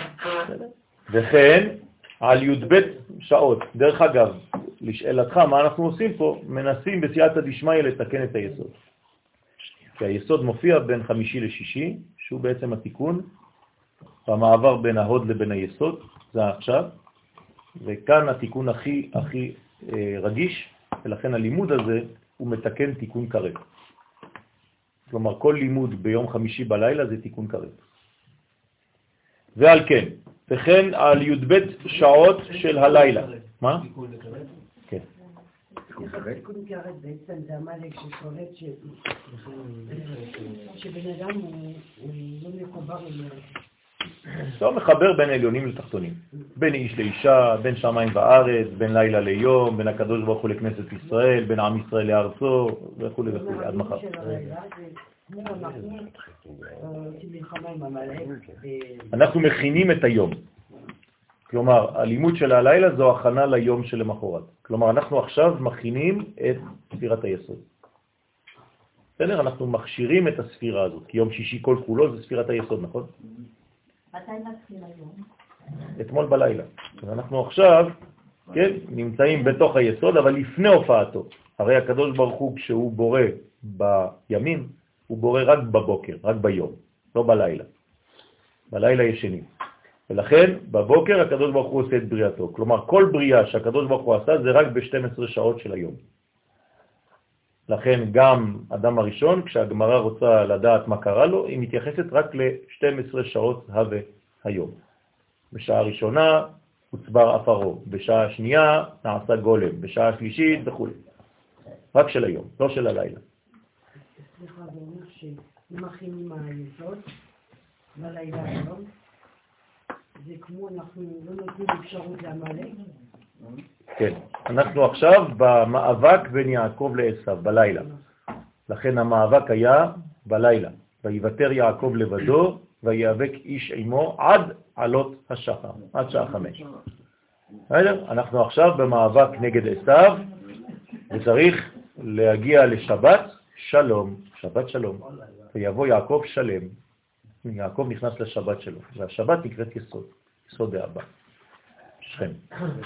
וכן על י"ב שעות. דרך אגב, לשאלתך, מה אנחנו עושים פה? מנסים בסייעתא דשמיא לתקן את היסוד. כי היסוד מופיע בין חמישי לשישי, שהוא בעצם התיקון, במעבר בין ההוד לבין היסוד, זה עכשיו, וכאן התיקון הכי הכי אה, רגיש, ולכן הלימוד הזה הוא מתקן תיקון קרב. כלומר, כל לימוד ביום חמישי בלילה זה תיקון קרב. ועל כן, וכן על י"ב שעות של הלילה. מה? כן. תיקון כרת בעצם זה עמלק ששולט שבן אדם הוא לא מחובר. לא מחבר בין עליונים לתחתונים, בין איש לאישה, בין שמיים וארץ, בין לילה ליום, בין הקדוש ברוך הוא לכנסת ישראל, בין עם ישראל לארצו, וכו' וכו', עד מחר. אנחנו אה. ו- אנחנו מכינים את היום. כלומר, הלימוד של הלילה זו הכנה ליום שלמחרת. כלומר, אנחנו עכשיו מכינים את ספירת היסוד. בסדר? אנחנו מכשירים את הספירה הזאת, כי יום שישי כל כולו זה ספירת היסוד, נכון? מתי מתחיל היום? אתמול בלילה. אז אנחנו עכשיו, כן, נמצאים בתוך היסוד, אבל לפני הופעתו. הרי הקדוש ברוך הוא, כשהוא בורא בימים, הוא בורא רק בבוקר, רק ביום, לא בלילה. בלילה ישנים. ולכן בבוקר הקדוש ברוך הוא עושה את בריאתו. כלומר, כל בריאה שהקדוש ברוך הוא עשה זה רק ב-12 שעות של היום. לכן גם אדם הראשון, כשהגמרא רוצה לדעת מה קרה לו, היא מתייחסת רק ל-12 שעות הווה היום. בשעה הראשונה הוצבר אפרו, בשעה השנייה נעשה גולם, בשעה השלישית וכו'. רק של היום, לא של הלילה. סליחה, זה אומר שאם מכינים היסוד בלילה היום, זה כמו אנחנו לא נותנים אפשרות לעמלק, כן, אנחנו עכשיו במאבק בין יעקב לעשו, בלילה. לכן המאבק היה בלילה. ויוותר יעקב לבדו, ויאבק איש עמו עד עלות השחר, עד שעה חמש. אנחנו עכשיו במאבק נגד עשו, וצריך להגיע לשבת שלום, שבת שלום, ויבוא יעקב שלם. יעקב נכנס לשבת שלו, והשבת נקראת יסוד, יסוד האבא. שכם.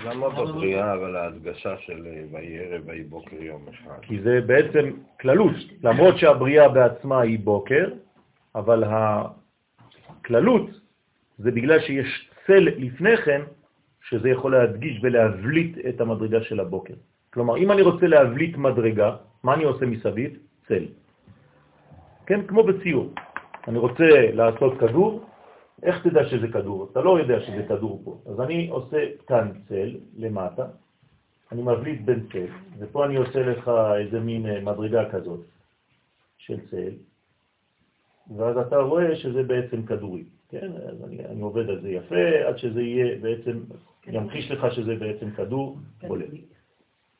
למה בבריאה, אבל ההדגשה של אה, ערב ויהי בוקר יום אחד? כי זה בעצם כללות, למרות שהבריאה בעצמה היא בוקר, אבל הכללות זה בגלל שיש צל לפני כן, שזה יכול להדגיש ולהבליט את המדרגה של הבוקר. כלומר, אם אני רוצה להבליט מדרגה, מה אני עושה מסביב? צל. כן, כמו בציור. אני רוצה לעשות כדור, איך תדע שזה כדור? אתה לא יודע שזה כדור פה. אז אני עושה כאן צל למטה, אני מבליט בין צל, ופה אני עושה לך איזה מין אה, מדרגה כזאת של צל, ואז אתה רואה שזה בעצם כדורי. כן, אז אני, אני עובד על זה יפה, עד שזה יהיה בעצם, ימחיש לך שזה בעצם כדור בולט.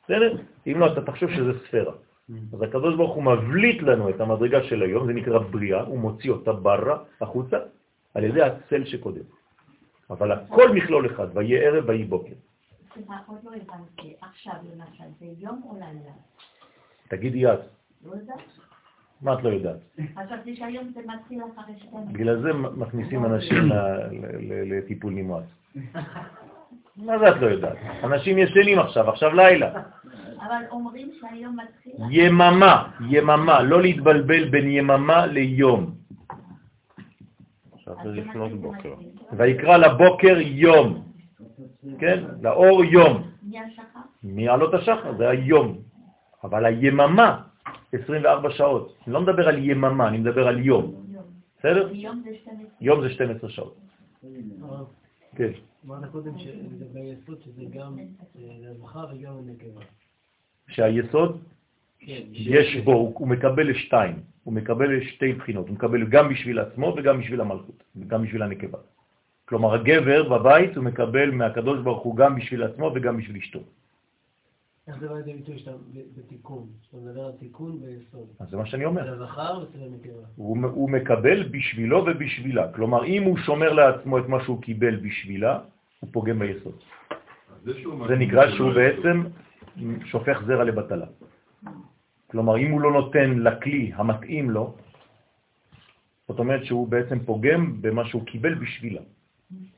בסדר? אם לא, אתה תחשוב שזה ספירה. אז הקדוש ברוך הוא מבליט לנו את המדרגה של היום, זה נקרא בריאה, הוא מוציא אותה ברra, החוצה, על ידי הצל שקודם. אבל הכל מכלול אחד, ויהי ערב ויהי בוקר. סליחה, עוד לא הבנתי. עכשיו למשל, זה יום או לילה? תגידי את, לא יודעת. מה את לא יודעת? חשבתי שהיום זה מתחיל אחרי שתיים. בגלל זה מכניסים אנשים ל- ל- ל- לטיפול נמרץ. מה זה את לא יודעת? אנשים ישנים עכשיו, עכשיו לילה. אבל אומרים שהיום מתחיל... יממה, יממה, לא להתבלבל בין יממה ליום. עכשיו זה לפנות בוקר. ויקרא לבוקר יום, כן? לאור יום. מי השחר? מעלות השחר, זה היום. אבל היממה, 24 שעות. אני לא מדבר על יממה, אני מדבר על יום. יום. בסדר? יום זה 12. יום זה 12 שעות. כן. אמרת קודם שלגבי היסוד שזה גם אה, לזכר וגם לנקבה. שהיסוד, כן. יש בו, הוא מקבל שתיים, הוא מקבל שתי בחינות, הוא מקבל גם בשביל עצמו וגם בשביל המלכות, וגם בשביל הנקבה. כלומר, הגבר בבית הוא מקבל מהקדוש ברוך הוא גם בשביל עצמו וגם בשביל אשתו. איך זה בא לידי ביטוי שאתה בתיקון? שאתה מדבר על תיקון ביסוד. אז זה מה שאני אומר. אצל הזכר ואצל הנקבה. הוא, הוא מקבל בשבילו ובשבילה. כלומר, אם הוא שומר לעצמו את מה שהוא קיבל בשבילה, הוא פוגם ביסוד. זה נקרא שהוא בעצם שופך זרע לבטלה. כלומר, אם הוא לא נותן לכלי המתאים לו, זאת אומרת שהוא בעצם פוגם במה שהוא קיבל בשבילה.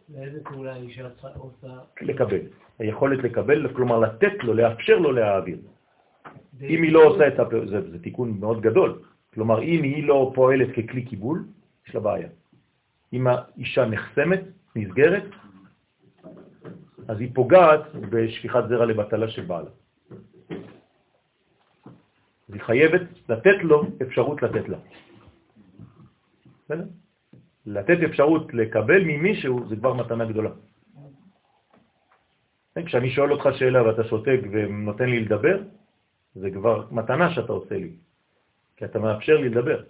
ואיזה פעולה האישה עושה? לקבל. היכולת לקבל, כלומר לתת לו, לאפשר לו להעביר. אם היא לא עושה את הפעולה, זה, זה תיקון מאוד גדול. כלומר, אם היא לא פועלת ככלי קיבול, יש לה בעיה. אם האישה נחסמת, נסגרת, אז היא פוגעת בשפיכת זרע לבטלה של בעלה. היא חייבת לתת לו אפשרות לתת לה. לתת אפשרות לקבל ממישהו זה כבר מתנה גדולה. כן, כשאני שואל אותך שאלה ואתה שותק ונותן לי לדבר, זה כבר מתנה שאתה עושה לי, כי אתה מאפשר לי לדבר.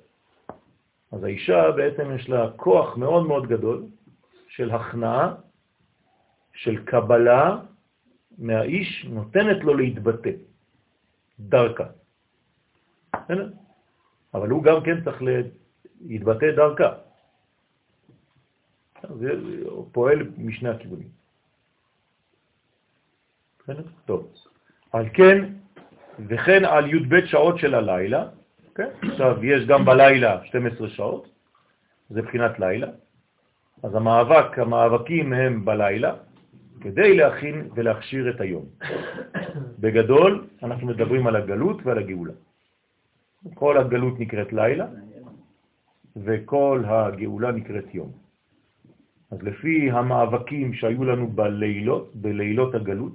אז האישה בעצם יש לה כוח מאוד מאוד גדול של הכנעה, של קבלה מהאיש, נותנת לו להתבטא דרכה. אבל הוא גם כן צריך להתבטא דרכה. זה פועל משני הכיוונים. טוב. על כן, וכן על י"ב שעות של הלילה, כן? עכשיו, יש גם בלילה 12 שעות, זה בחינת לילה, אז המאבק, המאבקים הם בלילה, כדי להכין ולהכשיר את היום. בגדול, אנחנו מדברים על הגלות ועל הגאולה. כל הגלות נקראת לילה, וכל הגאולה נקראת יום. אז לפי המאבקים שהיו לנו בלילות, בלילות הגלות,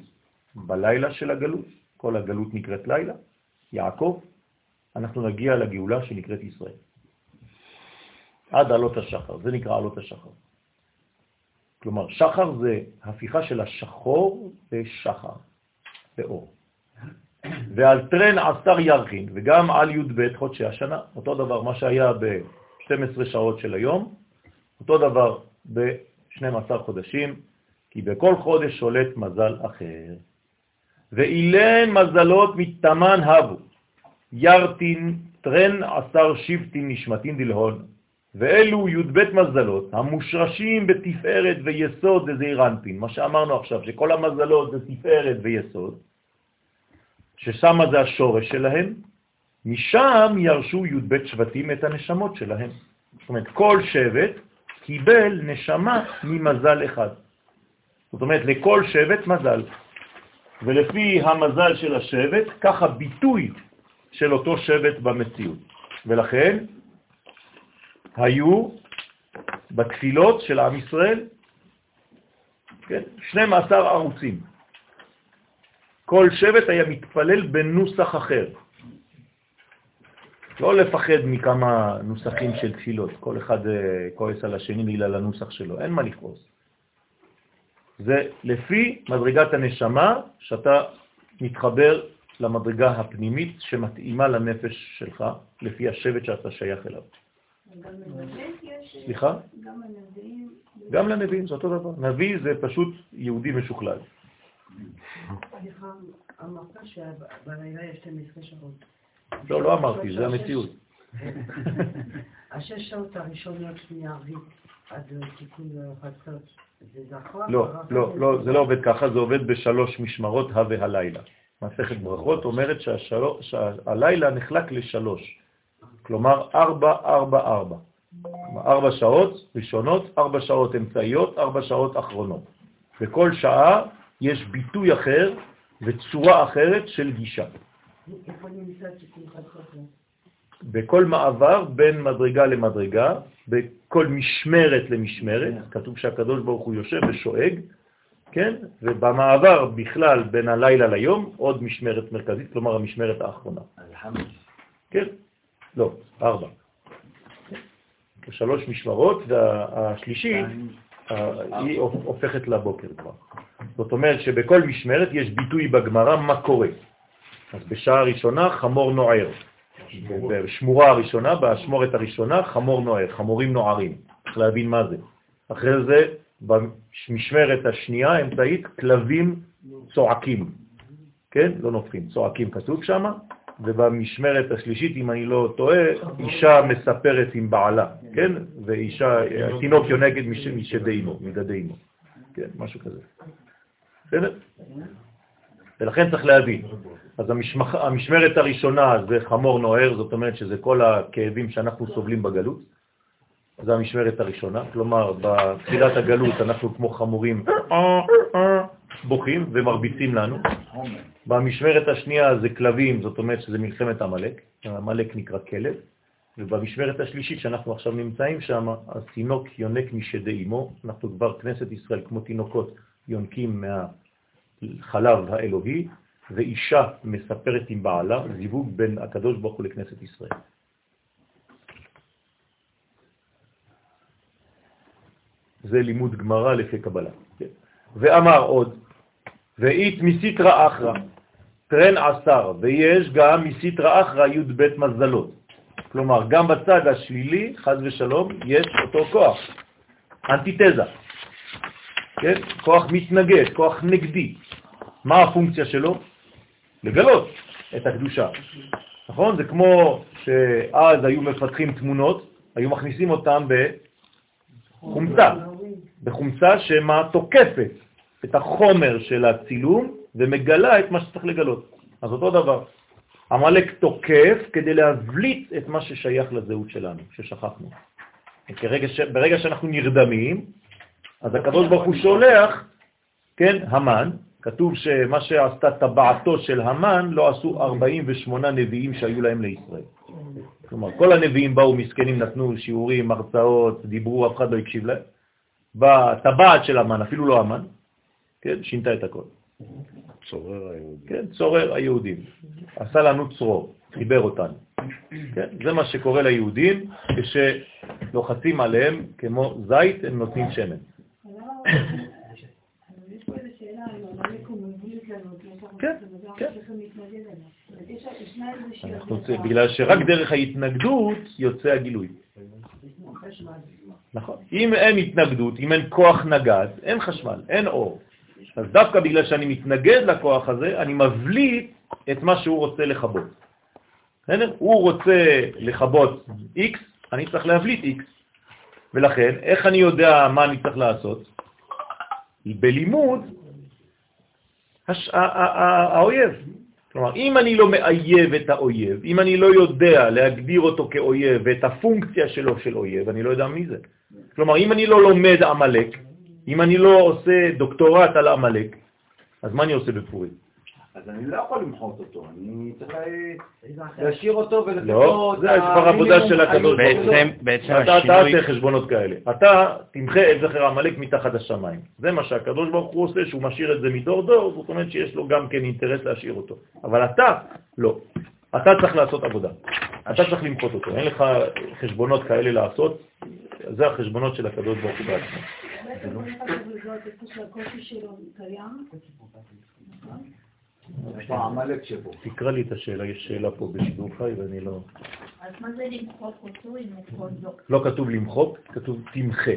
בלילה של הגלות, כל הגלות נקראת לילה, יעקב, אנחנו נגיע לגאולה שנקראת ישראל. עד עלות השחר, זה נקרא עלות השחר. כלומר, שחר זה הפיכה של השחור לשחר, באור. ועל טרן עשר ירחין, וגם על י"ב חודשי השנה, אותו דבר, מה שהיה ב-12 שעות של היום, אותו דבר ב-12 חודשים, כי בכל חודש שולט מזל אחר. ואילן מזלות מתאמן הבו, ירטין טרן עשר שבטין נשמתין דלהון, ואלו י"ב מזלות המושרשים בתפארת ויסוד דזעירנטין, מה שאמרנו עכשיו, שכל המזלות זה תפארת ויסוד, ששם זה השורש שלהם, משם ירשו י"ב שבטים את הנשמות שלהם. זאת אומרת, כל שבט קיבל נשמה ממזל אחד. זאת אומרת, לכל שבט מזל. ולפי המזל של השבט, ככה ביטוי של אותו שבט במציאות. ולכן היו בתפילות של עם ישראל כן, 12 ערוצים. כל שבט היה מתפלל בנוסח אחר. לא לפחד מכמה נוסחים של תפילות, כל אחד אה, כועס על השני בגלל הנוסח שלו, אין מה לכעוס. זה לפי מדרגת הנשמה שאתה מתחבר למדרגה הפנימית שמתאימה לנפש שלך, לפי השבט שאתה שייך אליו. סליחה? גם לנביאים. גם לנביאים, זה אותו דבר. נביא זה פשוט יהודי משוכלל. סליחה, אמרת שבלילה יש 12 שעות. לא, לא אמרתי, זה המציאות. השש שעות הראשונות מערבית עד תיקון חצות, זה זכר? לא, לא, לא, זה לא עובד ככה, זה עובד בשלוש משמרות ה והלילה. מסכת ברכות אומרת שהלילה נחלק לשלוש, כלומר ארבע, ארבע, ארבע. ארבע שעות ראשונות, ארבע שעות אמצעיות, ארבע שעות אחרונות. בכל שעה יש ביטוי אחר וצורה אחרת של גישה. בכל מעבר בין מדרגה למדרגה, בכל משמרת למשמרת, כתוב שהקדוש ברוך הוא יושב ושואג, כן? ובמעבר בכלל בין הלילה ליום, עוד משמרת מרכזית, כלומר המשמרת האחרונה. כן? לא, ארבע. שלוש משמרות, והשלישית היא הופכת לבוקר כבר. זאת אומרת שבכל משמרת יש ביטוי בגמרא מה קורה. אז בשעה הראשונה חמור נוער. בשמורה הראשונה, באשמורת הראשונה, חמור נוער, חמורים נוערים. צריך להבין מה זה. אחרי זה, במשמרת השנייה, האמצעית, כלבים צועקים. כן? לא נופחים, צועקים כתוב שם. ובמשמרת השלישית, אם אני לא טועה, אישה מספרת עם בעלה, כן? ואישה, תינוק יונקת משדי אמו, מדדי אמו. כן, משהו כזה. בסדר? ולכן צריך להבין. אז המשמח, המשמרת הראשונה זה חמור נוער, זאת אומרת שזה כל הכאבים שאנחנו סובלים בגלות. זה המשמרת הראשונה, כלומר בתחילת הגלות אנחנו כמו חמורים בוכים ומרביצים לנו. במשמרת השנייה זה כלבים, זאת אומרת שזה מלחמת המלאק, המלאק נקרא כלב, ובמשמרת השלישית שאנחנו עכשיו נמצאים שם, התינוק יונק משדי אמו, אנחנו כבר כנסת ישראל כמו תינוקות יונקים מהחלב האלוהי, ואישה מספרת עם בעלה, זיווג בין הקדוש ברוך הוא לכנסת ישראל. זה לימוד גמרא לפי קבלה. ואמר עוד, ואית מסיתרא אחרא, טרן עשר, ויש גם מסיטרא אחרא י"ב מזלות. כלומר, גם בצד השלילי, חז ושלום, יש אותו כוח, אנטיתזה. כן? כוח מתנגד, כוח נגדי. מה הפונקציה שלו? לגלות את הקדושה. נכון? זה כמו שאז היו מפתחים תמונות, היו מכניסים אותם בחומצה, בחומצה שמה תוקפת את החומר של הצילום ומגלה את מה שצריך לגלות. אז אותו דבר. המלאק תוקף כדי להבליט את מה ששייך לזהות שלנו, ששכחנו. כרגע ש... ברגע שאנחנו נרדמים, אז הקדוש הוא שולח, כן, המן, כתוב שמה שעשתה טבעתו של המן לא עשו 48 נביאים שהיו להם לישראל. כלומר, כל הנביאים באו מסכנים, נתנו שיעורים, הרצאות, דיברו, אף אחד לא הקשיב להם. בטבעת של המן, אפילו לא המן, כן, שינתה את הכל. צורר היהודים. כן, צורר היהודים. עשה לנו צרור, חיבר אותנו. כן, זה מה שקורה ליהודים כשלוחצים עליהם כמו זית, הם נותנים שמן. כן, כן. בגלל שרק דרך ההתנגדות יוצא הגילוי. נכון. אם אין התנגדות, אם אין כוח נגד, אין חשמל, אין אור. אז דווקא בגלל שאני מתנגד לכוח הזה, אני מבליט את מה שהוא רוצה לכבות. בסדר? הוא רוצה לכבות X, אני צריך להבליט X. ולכן, איך אני יודע מה אני צריך לעשות? בלימוד הש... האויב. כלומר, אם אני לא מאייב את האויב, אם אני לא יודע להגדיר אותו כאויב ואת הפונקציה שלו של אויב, אני לא יודע מי זה. כלומר, אם אני לא לומד עמלק, אם אני לא עושה דוקטורט על עמלק, אז מה אני עושה בפורים? אז אני לא יכול למחות אותו, אני צריך לה- להשאיר אותו ולתת לא, לו את זה כבר עבודה של הקדוש ברוך הוא. בעצם, בעצם אתה אתה השינוי, תעשה חשבונות כאלה. אתה תמחה את זכר עמלק מתחת השמיים. זה מה שהקדוש ברוך הוא עושה, שהוא משאיר את זה מדור דור, זאת אומרת שיש לו גם כן אינטרס להשאיר אותו. אבל אתה, לא. אתה צריך לעשות עבודה. אתה צריך למחות אותו. אין לך חשבונות כאלה לעשות, זה החשבונות של הקדוש ברוך הוא בעצמו. שבו. תקרא לי את השאלה, יש שאלה פה בשידור חי ואני לא... אז מה זה למחוק אותו אם הוא דוק? לא כתוב למחוק, כתוב תמחה.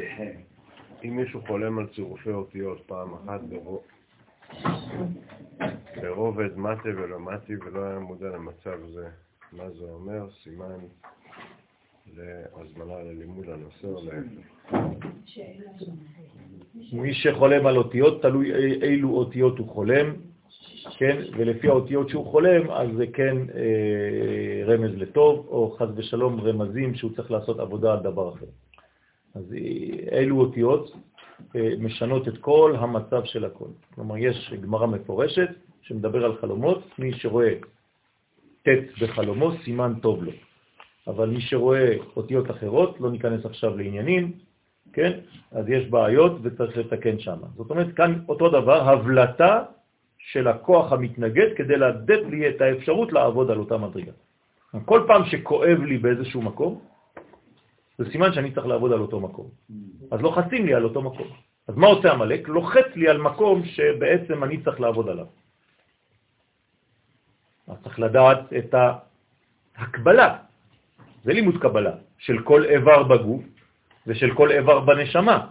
אם מישהו חולם על צירופי אותיות פעם אחת ברוב- ברובד מטה ולא מטי ולא היה מודע למצב זה, מה זה אומר? סימן להזמנה ללימוד הנושא או להפך. מי שחולם על אותיות, תלוי אי- אילו אותיות הוא חולם, כן, ולפי האותיות שהוא חולם, אז זה כן אה, רמז לטוב, או חז ושלום רמזים שהוא צריך לעשות עבודה על דבר אחר. אז אה, אילו אותיות אה, משנות את כל המצב של הכל. כלומר, יש גמרא מפורשת שמדבר על חלומות, מי שרואה ט' בחלומו, סימן טוב לו. אבל מי שרואה אותיות אחרות, לא ניכנס עכשיו לעניינים, כן? אז יש בעיות וצריך לתקן שם. זאת אומרת, כאן אותו דבר, הבלטה של הכוח המתנגד כדי לתת לי את האפשרות לעבוד על אותה מדרגה. כל פעם שכואב לי באיזשהו מקום, זה סימן שאני צריך לעבוד על אותו מקום. אז לוחצים לי על אותו מקום. אז מה עושה המלאק? לוחץ לי על מקום שבעצם אני צריך לעבוד עליו. אז צריך לדעת את ההקבלה, זה לימוד קבלה, של כל איבר בגוף ושל כל איבר בנשמה.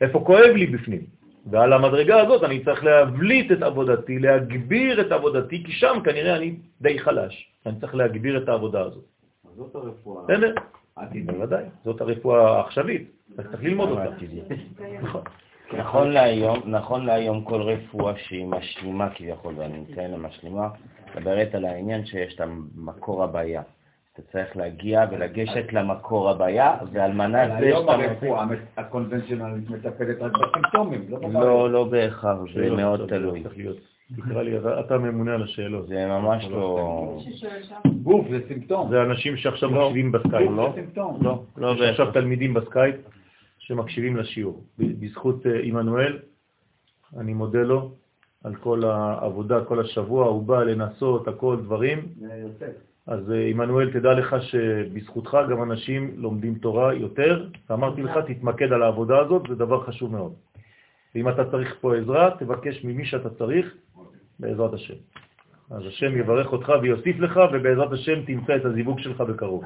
איפה כואב לי בפנים? ועל המדרגה הזאת אני צריך להבליט את עבודתי, להגביר את עבודתי, כי שם כנראה אני די חלש. אני צריך להגביר את העבודה הזאת. אז זאת הרפואה. בסדר? בוודאי, זאת הרפואה העכשווית, אז צריך ללמוד אותה. נכון. נכון להיום, נכון להיום כל רפואה שהיא משלימה כביכול, ואני מתכוון למשלימה, מדברת על העניין שיש את המקור הבעיה. אתה צריך להגיע ולגשת למקור הבעיה, ועל מנת זה היום שאתה... הרפואה הקונבנציונלית מטפלת רק בסימפטומים, לא בבעיה. לא, לא בהכרח, זה מאוד עכשיו, תלוי. תקרא לי, אתה- אתה ממונה על השאלות. זה ממש לא... שם. גוף זה סימפטום. זה אנשים שעכשיו לא. מקשיבים בסקייפ, גוף לא? זה סימפטום. לא, לא יש עכשיו בהכרח. תלמידים בסקייפ שמקשיבים לשיעור. בזכות אה, עמנואל, אני מודה לו על כל העבודה, כל השבוע, הוא בא לנסות, הכל דברים. זה יוצא. אז אה, עמנואל, תדע לך שבזכותך גם אנשים לומדים תורה יותר, ואמרתי לך, תתמקד על העבודה הזאת, זה דבר חשוב מאוד. ואם אתה צריך פה עזרה, תבקש ממי שאתה צריך, בעזרת השם. אז השם יברך אותך ויוסיף לך, ובעזרת השם תמצא את הזיווג שלך בקרוב.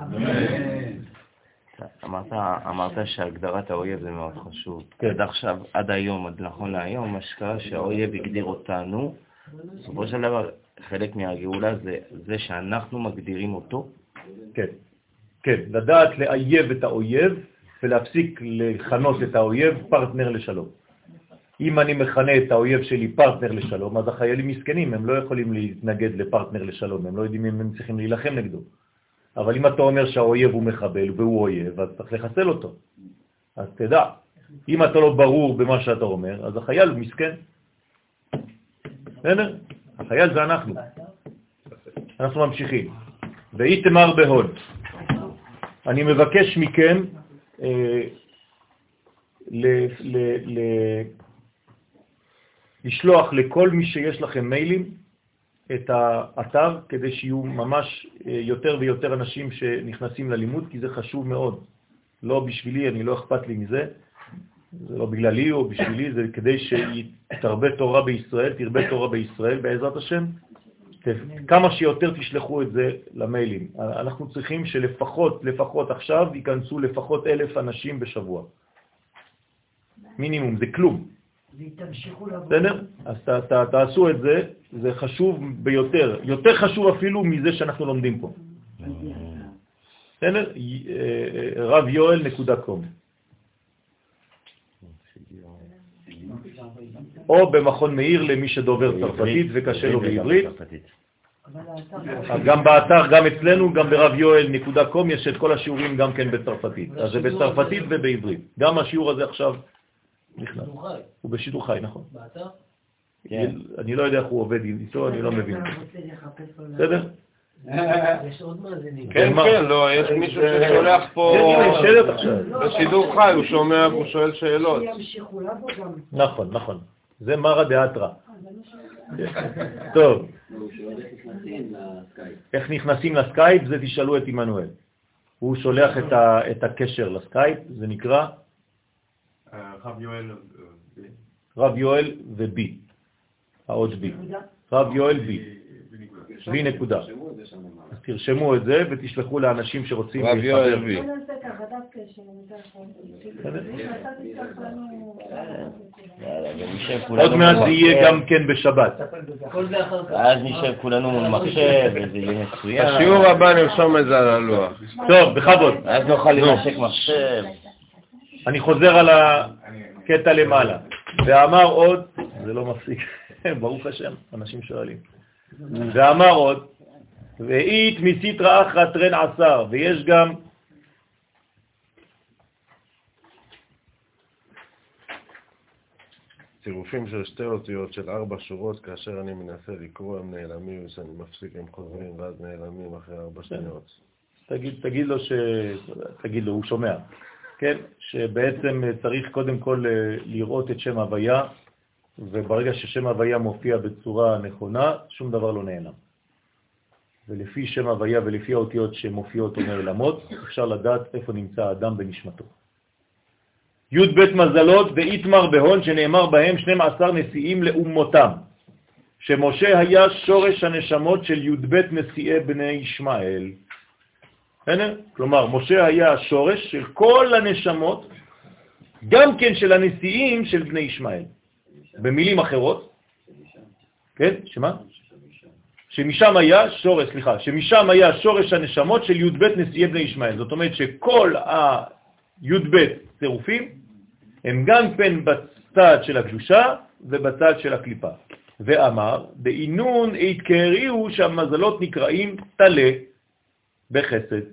אמרת, אמרת שהגדרת האויב זה מאוד חשוב. כן. עד עכשיו, עד היום, עד נכון להיום, מה שקרה שהאויב הגדיר אותנו, בסופו של דבר, חלק מהגאולה זה זה שאנחנו מגדירים אותו. כן, כן, לדעת לאייב את האויב ולהפסיק לכנות את האויב פרטנר לשלום. אם אני מכנה את האויב שלי פרטנר לשלום, אז החיילים מסכנים, הם לא יכולים להתנגד לפרטנר לשלום, הם לא יודעים אם הם צריכים להילחם נגדו. אבל אם אתה אומר שהאויב הוא מחבל והוא אויב, אז צריך לחסל אותו. אז תדע, אם אתה לא ברור במה שאתה אומר, אז החייל הוא מסכן. בסדר? החייל זה אנחנו. אנחנו ממשיכים. ואיתמר בהוד. אני מבקש מכם אה, לשלוח לכל מי שיש לכם מיילים את האתר, כדי שיהיו ממש אה, יותר ויותר אנשים שנכנסים ללימוד, כי זה חשוב מאוד. לא בשבילי, אני לא אכפת לי מזה, זה לא בגללי או בשבילי, זה כדי שתרבה תורה בישראל, תרבה תורה בישראל בעזרת השם. כמה שיותר תשלחו את זה למיילים. אנחנו צריכים שלפחות, לפחות עכשיו ייכנסו לפחות אלף אנשים בשבוע. מינימום, זה כלום. בסדר? אז ת, ת, תעשו את זה, זה חשוב ביותר, יותר חשוב אפילו מזה שאנחנו לומדים פה. בסדר? י- אה, רב יואל נקודה קום. או במכון מאיר למי שדובר צרפתית וקשה לו בעברית. גם באתר, גם אצלנו, גם ברב יואל נקודה קום יש את כל השיעורים גם כן בצרפתית. אז זה בצרפתית ובעברית. גם השיעור הזה עכשיו נכנס. הוא בשידור חי, נכון. באתר? כן. אני לא יודע איך הוא עובד איתו, אני לא מבין. בסדר? יש עוד מאזינים. כן, מה? כן, לא, יש מישהו ששולח פה... בשידור חי, הוא שומע והוא שואל שאלות. נכון, נכון. זה מרא דאתרא. טוב. איך נכנסים לסקייפ? זה תשאלו את עמנואל. הוא שולח את הקשר לסקייפ, זה נקרא רב יואל, רב יואל ובי, האות בי. רב יואל בי, וי נקודה. אז תרשמו את זה ותשלחו לאנשים שרוצים להתחבר. עוד מעט זה יהיה מחשב. גם כן בשבת. ואז נשב כולנו מול מחשב, וזה יהיה מצוין. בשיעור הבא נרשום את זה על הלוח. טוב, בכבוד. אז נוכל לנשק מחשב. אני חוזר על הקטע למעלה. ואמר עוד, זה לא מפסיק, ברוך השם, אנשים שואלים. ואמר עוד, ואית מסיטרא אחרא טרן עשר, ויש גם צירופים של שתי אותיות של ארבע שורות, כאשר אני מנסה לקרוא הם נעלמים, וכשאני מפסיק הם חוזרים, ואז נעלמים אחרי ארבע שניות. תגיד, תגיד לו ש... תגיד לו, הוא שומע, כן? שבעצם צריך קודם כל אה, לראות את שם הוויה, וברגע ששם הוויה מופיע בצורה נכונה, שום דבר לא נעלם. ולפי שם הוויה ולפי האותיות שמופיעות או נעלמות, אפשר לדעת איפה נמצא האדם בנשמתו. י' ב' מזלות ואיתמר בהון שנאמר בהם 12 נשיאים לאומותם, שמשה היה שורש הנשמות של י' ב' נשיאי בני ישמעאל. בסדר? כלומר, משה היה השורש של כל הנשמות, גם כן של הנשיאים של בני ישמעאל. במילים אחרות, כן, שמה? שמשם היה שורש, סליחה, שמשם היה שורש הנשמות של י"ב נשיאי בני ישמעאל. זאת אומרת שכל הי"ב צירופים הם גם כן בצד של הקדושה ובצד של הקליפה. ואמר, בעינון התקריאו שהמזלות נקראים תלה בחסד.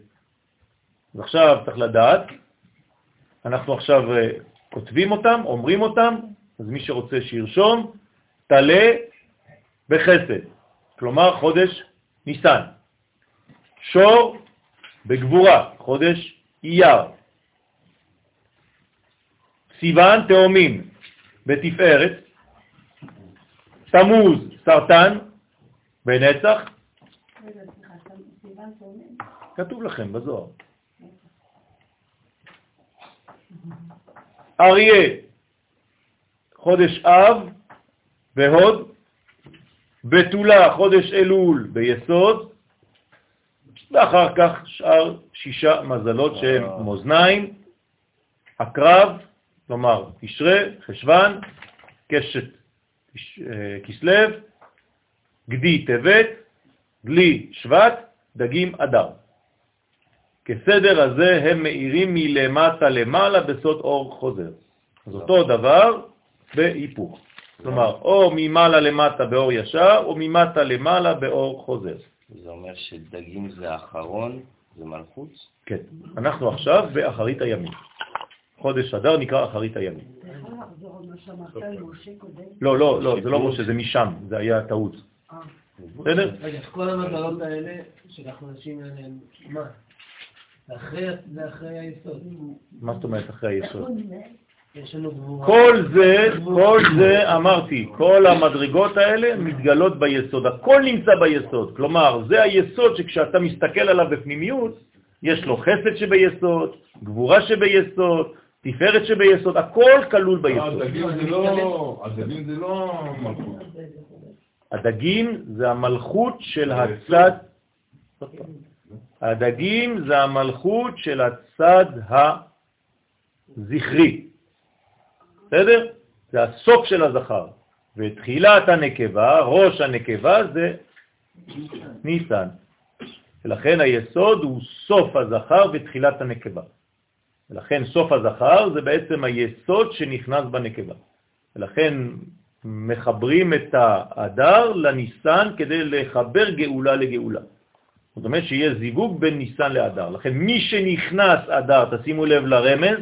אז עכשיו צריך לדעת, אנחנו עכשיו אה, כותבים אותם, אומרים אותם, אז מי שרוצה שירשום, תלה בחסד, כלומר חודש ניסן. שור בגבורה, חודש אייר. סיוון תאומים בתפארת. תמוז סרטן בנצח. כתוב לכם בזוהר. אריה, חודש אב והוד, בתולה, חודש אלול ביסוד, ואחר כך שאר שישה מזלות שהם מאזניים, הקרב, כלומר תשרה, חשבן, קשת אה, כסלב, גדי טבת, גלי שבט, דגים אדר. כסדר הזה הם מאירים מלמטה למעלה בסוד אור חוזר. אז אותו דבר בהיפוך. כלומר, או ממעלה למטה באור ישר, או ממטה למעלה באור חוזר. זה אומר שדגים זה האחרון, זה מלכות? כן. אנחנו עכשיו באחרית הימים. חודש אדר נקרא אחרית הימים. לא, לא, לא, זה לא משה, זה משם, זה היה טעות. אה. בסדר? רגע, כל המטרות האלה שאנחנו נשים עליהן, מה? זה אחרי היסוד. מה זאת אומרת אחרי היסוד? כל זה, כל זה, אמרתי, כל המדרגות האלה מתגלות ביסוד, הכל נמצא ביסוד. כלומר, זה היסוד שכשאתה מסתכל עליו בפנימיות, יש לו חסד שביסוד, גבורה שביסוד, תפארת שביסוד, הכל כלול ביסוד. הדגים זה לא, הדגים זה לא מלכות. הדגים זה המלכות של הצד, הדגים זה המלכות של הצד הזכרי. בסדר? זה הסוף של הזכר. ותחילת הנקבה, ראש הנקבה זה ניסן. ולכן היסוד הוא סוף הזכר ותחילת הנקבה. ולכן סוף הזכר זה בעצם היסוד שנכנס בנקבה. ולכן מחברים את האדר לניסן כדי לחבר גאולה לגאולה. זאת אומרת שיהיה זיווג בין ניסן לאדר. לכן מי שנכנס אדר, תשימו לב לרמז,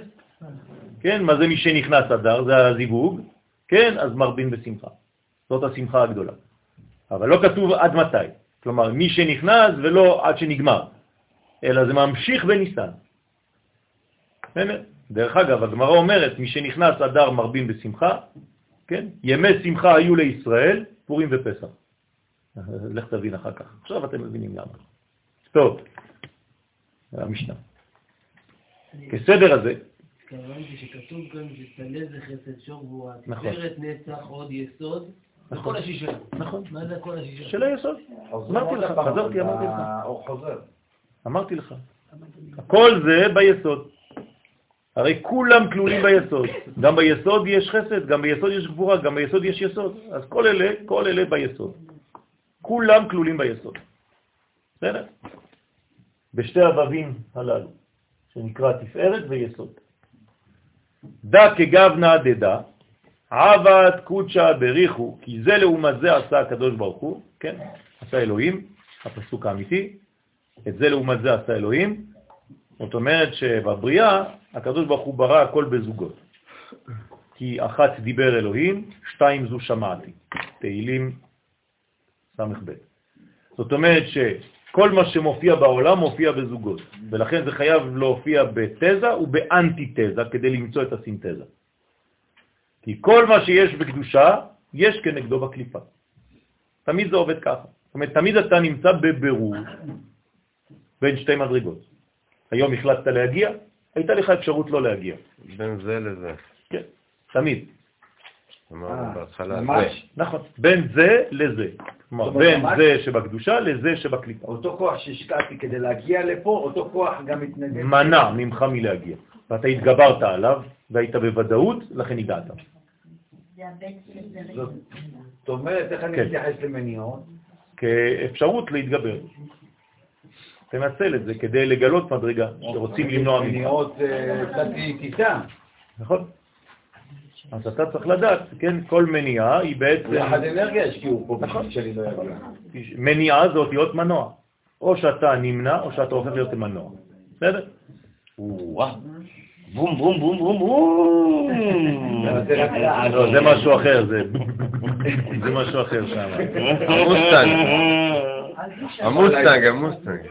כן, מה זה מי שנכנס אדר? זה הזיווג, כן, אז מרבין בשמחה. זאת השמחה הגדולה. אבל לא כתוב עד מתי. כלומר, מי שנכנס ולא עד שנגמר, אלא זה ממשיך בניסן. דרך אגב, הגמרא אומרת, מי שנכנס אדר מרבין בשמחה, כן? ימי שמחה היו לישראל, פורים ופסח. לך תבין אחר כך. עכשיו אתם מבינים למה. טוב, המשנה. כסדר הזה, התכוונתי שכתוב כאן שסלה זה חסד שור גבורה, נכון. תפארת נצח עוד יסוד, נכון. וכל השישה. נכון. מה זה כל השישה? של היסוד. אמרתי לך, חזרתי, אמרתי לך. הוא חוזר. אמרתי לך. הכל זה ביסוד. הרי כולם כלולים ביסוד. גם ביסוד יש חסד, גם ביסוד יש גבורה, גם ביסוד יש יסוד. אז כל אלה, כל אלה ביסוד. כולם כלולים ביסוד. בסדר? בשתי הבבים הללו, שנקרא תפארת ויסוד. דה כגבנה דדה, עבד קודשה בריחו, כי זה לעומת זה עשה הקדוש ברוך הוא, כן, עשה אלוהים, הפסוק האמיתי, את זה לעומת זה עשה אלוהים, זאת אומרת שבבריאה הקדוש ברוך הוא ברא הכל בזוגות. כי אחת דיבר אלוהים, שתיים זו שמעתי. תהילים ס"ב. זאת אומרת שכל מה שמופיע בעולם מופיע בזוגות, ולכן זה חייב להופיע בתזה ובאנטיתזה כדי למצוא את הסינתזה. כי כל מה שיש בקדושה, יש כנגדו בקליפה. תמיד זה עובד ככה. זאת אומרת, תמיד אתה נמצא בבירור בין שתי מדרגות. היום החלטת להגיע, הייתה לך אפשרות לא להגיע. בין זה לזה. כן, תמיד. אמרנו בהתחלה. ממש. נכון, בין זה לזה. כלומר, בין זה שבקדושה לזה שבקליפה. אותו כוח שהשקעתי כדי להגיע לפה, אותו כוח גם מתנגד. מנע ממך מלהגיע. ואתה התגברת עליו, והיית בוודאות, לכן הגעת. זאת אומרת, איך אני כן. מתייחס למניעות? כאפשרות להתגבר. תנצל את זה כדי לגלות מדרגה שרוצים למנוע ממך. מניעות, אה, קצתי טיסה. נכון? אז אתה צריך לדעת, כן, כל מניעה היא בעצם... יחד אנרגיה השקיעו פה נכון. בשביל שאני לא אגיע. מניעה זה אותיות מנוע. או שאתה נמנע, או שאתה הופך להיות מנוע. בסדר? וואו. בום בום בום בום בום. לא, זה משהו אחר, זה זה משהו אחר שם. המוסטנג, המוסטנג, המוסטנג.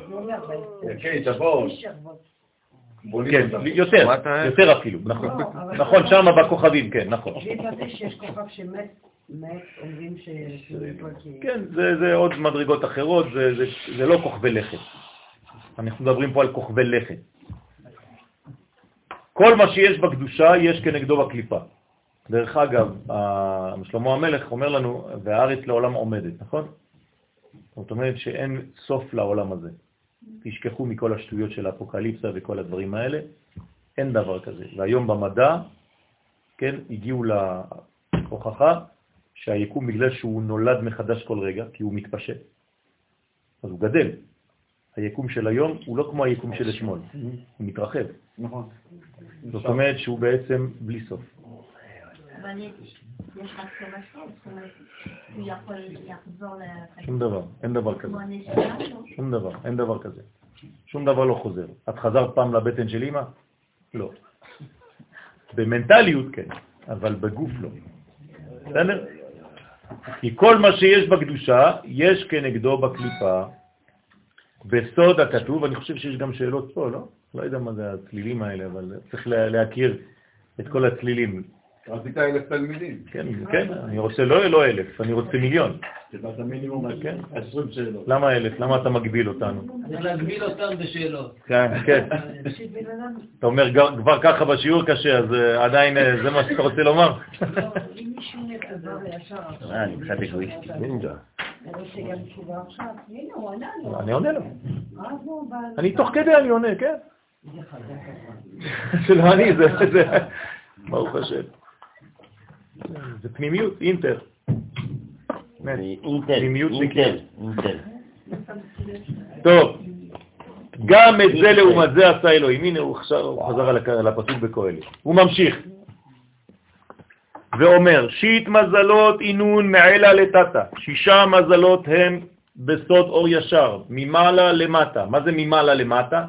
כן. יותר? יותר אפילו, נכון. אבל- נכון, שם בכוכבים, כן, נכון. וידעתי שיש כוכב שמת, מת, אומרים ש... כן, זה זה עוד מדרגות אחרות, זה- זה זה לא כוכבי לכת. אנחנו מדברים פה על כוכבי לכת. כל מה שיש בקדושה יש כנגדו בקליפה. דרך אגב, שלמה המלך אומר לנו, והארץ לעולם עומדת, נכון? זאת אומרת שאין סוף לעולם הזה. תשכחו מכל השטויות של האפוקליפסה וכל הדברים האלה, אין דבר כזה. והיום במדע, כן, הגיעו להוכחה שהיקום, בגלל שהוא נולד מחדש כל רגע, כי הוא מתפשט, אז הוא גדל. היקום של היום הוא לא כמו היקום של אתמול, הוא מתרחב. נכון. זאת אומרת שהוא בעצם בלי סוף. שום דבר, אין דבר כזה. שום דבר, אין דבר כזה. שום דבר לא חוזר. את חזרת פעם לבטן של אמא? לא. במנטליות כן, אבל בגוף לא. בסדר? כי כל מה שיש בקדושה, יש כנגדו בקליפה. בסוד הכתוב, אני חושב שיש גם שאלות פה, לא? לא יודע מה זה הצלילים האלה, אבל צריך להכיר את כל הצלילים. רצית אלף תלמידים. כן, כן, אני רוצה לא לא אלף, אני רוצה מיליון. קיבלת מינימום כן. עשרים שאלות. למה אלף? למה אתה מגביל אותנו? צריך להגביל אותם בשאלות. כן, כן. אתה אומר כבר ככה בשיעור קשה, אז אה, עדיין אה, זה מה שאתה רוצה לומר? לא, אם מישהו מדבר ישר עכשיו, אה, אני קצת אגואיסטי. נינג'ה. אני עכשיו. אני עונה לו. אני תוך כדי אני עונה, כן? זה לא אני, זה, זה, ברוך השם. זה פנימיות, אינטר. פנימיות זה אינטל, כן. אינטל. טוב, גם את זה לעומת זה עשה אלוהים. הנה הוא חזר על הפסוק בקהלת. הוא ממשיך ואומר, שיט מזלות אינון מעלה לטאטה. שישה מזלות הם בסוד אור ישר, ממעלה למטה. מה זה ממעלה למטה?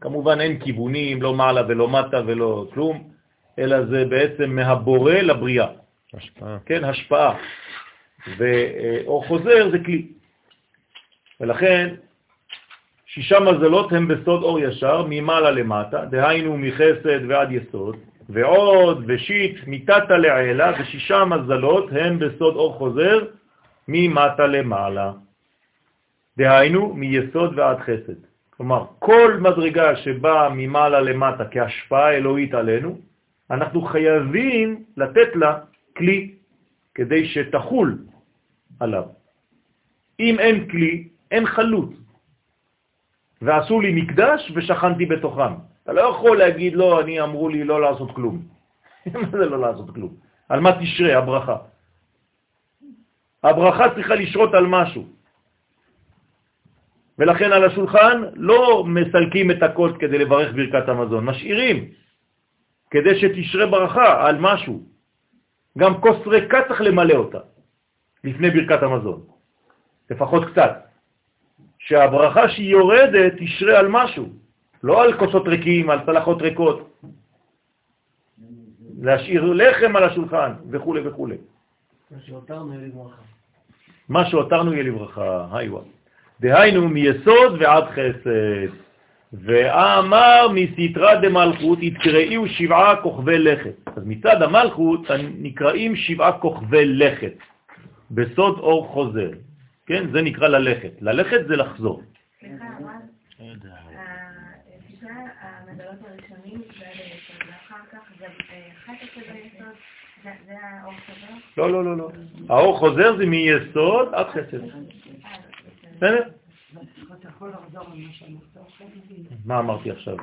כמובן אין כיוונים, לא מעלה ולא מטה ולא כלום, אלא זה בעצם מהבורא לבריאה. השפעה. כן, השפעה. ואור חוזר זה כלי. ולכן, שישה מזלות הם בסוד אור ישר, ממעלה למטה, דהיינו מחסד ועד יסוד, ועוד ושיט מתתה לעילה, ושישה מזלות הם בסוד אור חוזר, ממטה למעלה. דהיינו מיסוד ועד חסד. כלומר, כל מדרגה שבאה ממעלה למטה כהשפעה אלוהית עלינו, אנחנו חייבים לתת לה כלי כדי שתחול עליו. אם אין כלי, אין חלוץ. ועשו לי מקדש ושכנתי בתוכם. אתה לא יכול להגיד, לא, אני אמרו לי לא לעשות כלום. מה זה לא לעשות כלום? על מה תשרה הברכה? הברכה צריכה לשרות על משהו. ולכן על השולחן לא מסלקים את הכל כדי לברך ברכת המזון, משאירים כדי שתשרה ברכה על משהו. גם כוס ריקה צריך למלא אותה לפני ברכת המזון, לפחות קצת. שהברכה שהיא יורדת תשרה על משהו, לא על כוסות ריקים, על צלחות ריקות. להשאיר לחם על השולחן וכו' וכו'. מה שהותרנו יהיה לברכה. מה שהותרנו יהיה לברכה, היווה. דהיינו מיסוד ועד חסד. ואמר מסתרה דמלכות יתקראיו שבעה כוכבי לכת. אז מצד המלכות נקראים שבעה כוכבי לכת, בסוד אור חוזר. כן, זה נקרא ללכת. ללכת זה לחזור. אה? לא, לא, לא, לא. האור חוזר זה מיסוד עד חסד. בסדר? מה אמרתי עכשיו?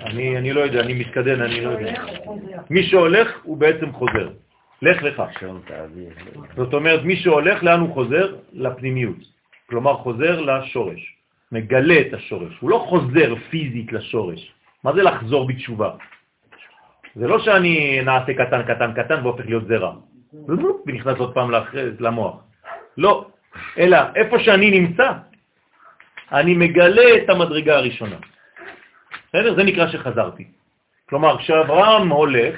אני אני לא יודע, אני מתקדם, אני לא יודע. מי שהולך הוא בעצם חוזר. לך לך. זאת אומרת, מי שהולך, לאן הוא חוזר? לפנימיות. כלומר, חוזר לשורש. מגלה את השורש. הוא לא חוזר פיזית לשורש. מה זה לחזור בתשובה? זה לא שאני נעשה קטן, קטן, קטן והופך להיות זרע. ונכנס עוד פעם למוח. לא. אלא איפה שאני נמצא, אני מגלה את המדרגה הראשונה. בסדר? זה נקרא שחזרתי. כלומר, כשאברהם הולך,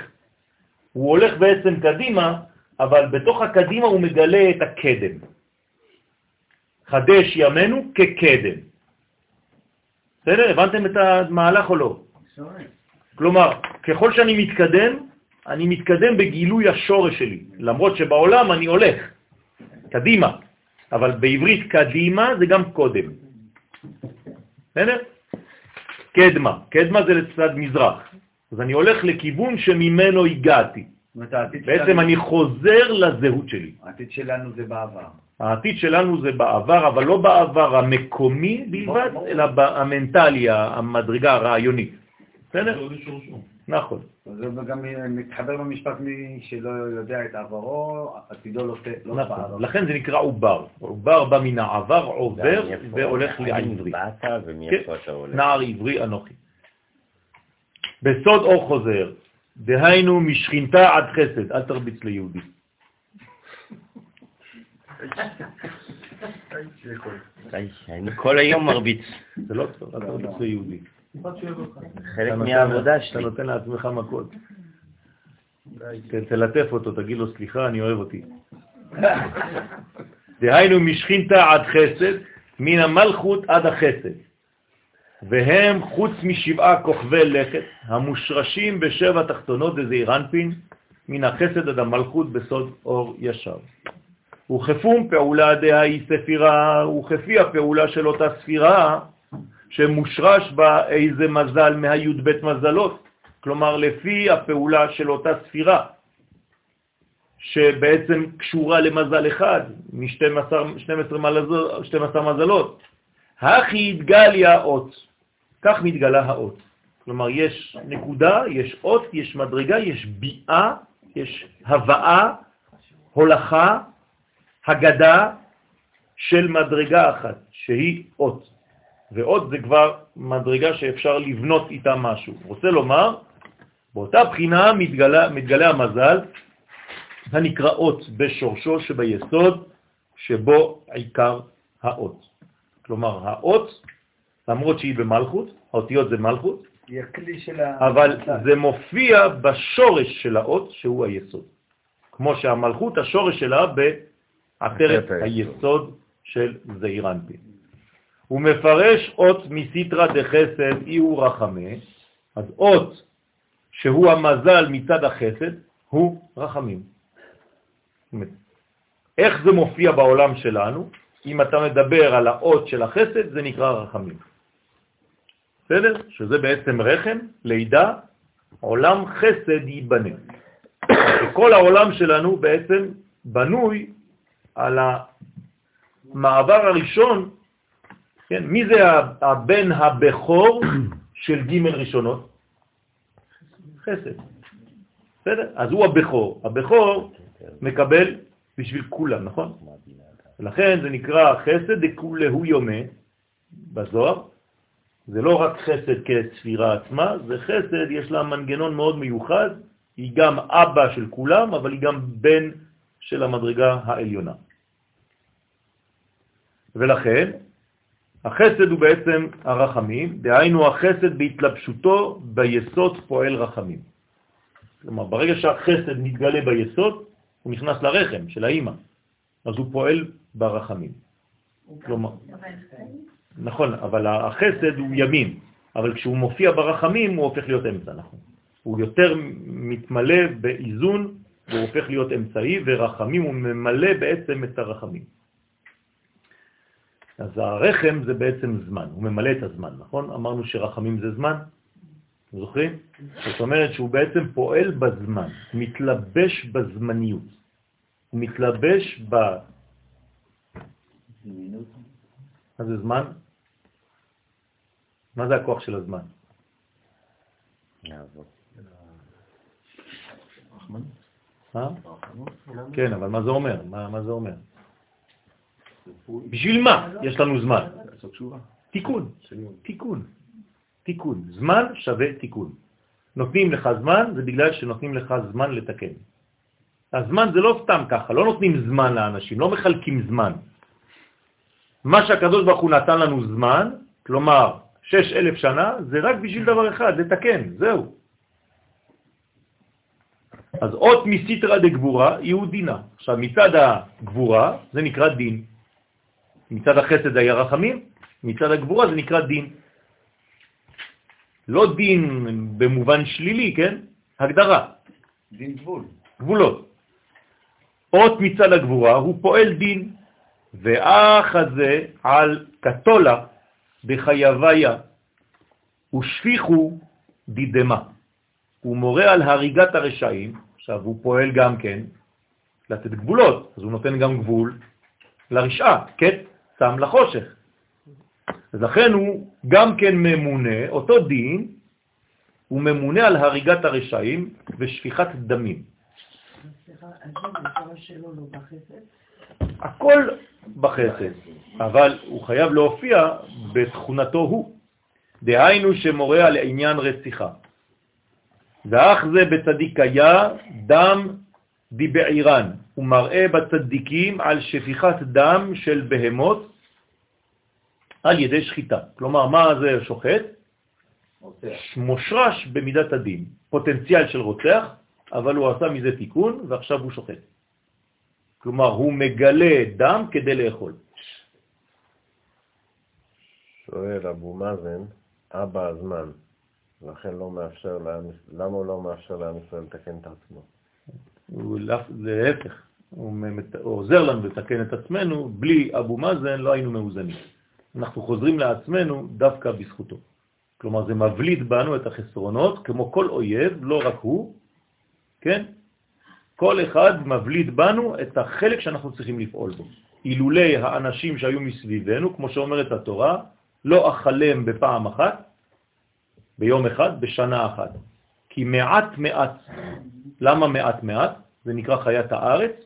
הוא הולך בעצם קדימה, אבל בתוך הקדימה הוא מגלה את הקדם. חדש ימינו כקדם. בסדר? הבנתם את המהלך או לא? כלומר, ככל שאני מתקדם, אני מתקדם בגילוי השורש שלי, למרות שבעולם אני הולך קדימה, אבל בעברית קדימה זה גם קודם. בסדר? קדמה, קדמה זה לצד מזרח, אז אני הולך לכיוון שממנו הגעתי. בעצם אני חוזר לזהות שלי. העתיד שלנו זה בעבר. העתיד שלנו זה בעבר, אבל לא בעבר המקומי בלבד, אלא המנטלי, המדרגה הרעיונית. בסדר? נכון. זה גם מתחבר במשפט מי שלא יודע את עברו, עתידו לא, לא נכון. לכן זה נקרא עובר. עובר בא מן העבר, עובר והולך לעברי. כן. נער עברי אנוכי. בסוד אור חוזר, דהיינו משכינתה עד חסד, אל תרביץ ליהודי. אני כל היום מרביץ. זה לא טוב, אל תרביץ ליהודי. חלק מהעבודה שלי. אתה נותן לעצמך מכות. תלטף אותו, תגיד לו סליחה, אני אוהב אותי. דהיינו משכינתה עד חסד, מן המלכות עד החסד. והם חוץ משבעה כוכבי לכת, המושרשים בשבע תחתונות דזעיר אנפין, מן החסד עד המלכות בסוד אור ישר. וכפום פעולה דהאי ספירה, וכפי הפעולה של אותה ספירה, שמושרש בה איזה מזל מהי"ב מזלות, כלומר לפי הפעולה של אותה ספירה, שבעצם קשורה למזל אחד, מ-12 מזלות. הכי התגליה אות, כך מתגלה האות. כלומר, יש נקודה, יש אות, יש מדרגה, יש ביאה, יש הבאה, הולכה, הגדה של מדרגה אחת, שהיא אות. ואות זה כבר מדרגה שאפשר לבנות איתה משהו. רוצה לומר, באותה בחינה מתגלה, מתגלה המזל הנקרא אות בשורשו שביסוד, שבו עיקר האות. כלומר, האות, למרות שהיא במלכות, האותיות זה מלכות, אבל זה מופיע בשורש של האות, שהוא היסוד. כמו שהמלכות, השורש שלה בעטרת היסוד של זעיר אנפין. הוא מפרש אות מסיטרא דחסד אי הוא רחמה, אז אות שהוא המזל מצד החסד הוא רחמים. איך זה מופיע בעולם שלנו? אם אתה מדבר על האות של החסד, זה נקרא רחמים. בסדר? שזה בעצם רחם, לידה, עולם חסד ייבנה. וכל העולם שלנו בעצם בנוי על המעבר הראשון כן? מי זה הבן הבכור של ג' ראשונות? חסד. בסדר? אז הוא הבכור. הבכור מקבל בשביל כולם, נכון? לכן זה נקרא חסד דכולהו יומה בזוהר. זה לא רק חסד כספירה עצמה, זה חסד, יש לה מנגנון מאוד מיוחד, היא גם אבא של כולם, אבל היא גם בן של המדרגה העליונה. ולכן החסד הוא בעצם הרחמים, דהיינו החסד בהתלבשותו ביסוד פועל רחמים. כלומר, ברגע שהחסד מתגלה ביסוד, הוא נכנס לרחם של האימא, אז הוא פועל ברחמים. כלומר, נכון, אבל החסד הוא ימין, אבל כשהוא מופיע ברחמים הוא הופך להיות אמצע, נכון. הוא יותר מתמלא באיזון, והוא הופך להיות אמצעי, ורחמים הוא ממלא בעצם את הרחמים. אז הרחם זה בעצם זמן, הוא ממלא את הזמן, נכון? אמרנו שרחמים זה זמן, זוכרים? זאת אומרת שהוא בעצם פועל בזמן, מתלבש בזמניות, הוא מתלבש ב... מה זה זמן? מה זה הכוח של הזמן? אה? כן, אבל מה זה אומר? מה זה אומר? בשביל מה יש לנו זמן? תיקון, תיקון, תיקון. זמן שווה תיקון. נותנים לך זמן, זה בגלל שנותנים לך זמן לתקן. הזמן זה לא סתם ככה, לא נותנים זמן לאנשים, לא מחלקים זמן. מה שהקדוש ברוך הוא נתן לנו זמן, כלומר שש אלף שנה, זה רק בשביל דבר אחד, לתקן, זהו. אז אות מסיטרא דגבורה יהיו דינה. עכשיו, מצד הגבורה זה נקרא דין. מצד החסד היה רחמים, מצד הגבורה זה נקרא דין. לא דין במובן שלילי, כן? הגדרה. דין גבול. גבולות. אות מצד הגבורה הוא פועל דין, ואח הזה על קטולה בחייביה ושפיחו דידמה. הוא מורה על הריגת הרשעים, עכשיו הוא פועל גם כן לתת גבולות, אז הוא נותן גם גבול לרשעה, קט שם לחושך. אז לכן הוא גם כן ממונה, אותו דין, הוא ממונה על הריגת הרשעים ושפיכת דמים. לא? הכל בחסד, אבל הוא חייב להופיע בתכונתו הוא. דהיינו שמורה על עניין רציחה. ואך זה בצדיקיה דם דיבעירן, הוא מראה בצדיקים על שפיכת דם של בהמות על ידי שחיטה. כלומר, מה זה שוחט? מושרש במידת הדין, פוטנציאל של רוצח, אבל הוא עשה מזה תיקון ועכשיו הוא שוחט. כלומר, הוא מגלה דם כדי לאכול. שואל אבו מאזן, אבא הזמן, לכן לא מאפשר למה הוא לא מאפשר לעם ישראל לתקן את עצמו? הוא להפך, הוא עוזר לנו לתקן את עצמנו, בלי אבו מאזן לא היינו מאוזנים. אנחנו חוזרים לעצמנו דווקא בזכותו. כלומר, זה מבליט בנו את החסרונות, כמו כל אויב, לא רק הוא, כן? כל אחד מבליט בנו את החלק שאנחנו צריכים לפעול בו. אילולי האנשים שהיו מסביבנו, כמו שאומרת התורה, לא אכלם בפעם אחת, ביום אחד, בשנה אחת. כי מעט מעט, למה מעט מעט? זה נקרא חיית הארץ,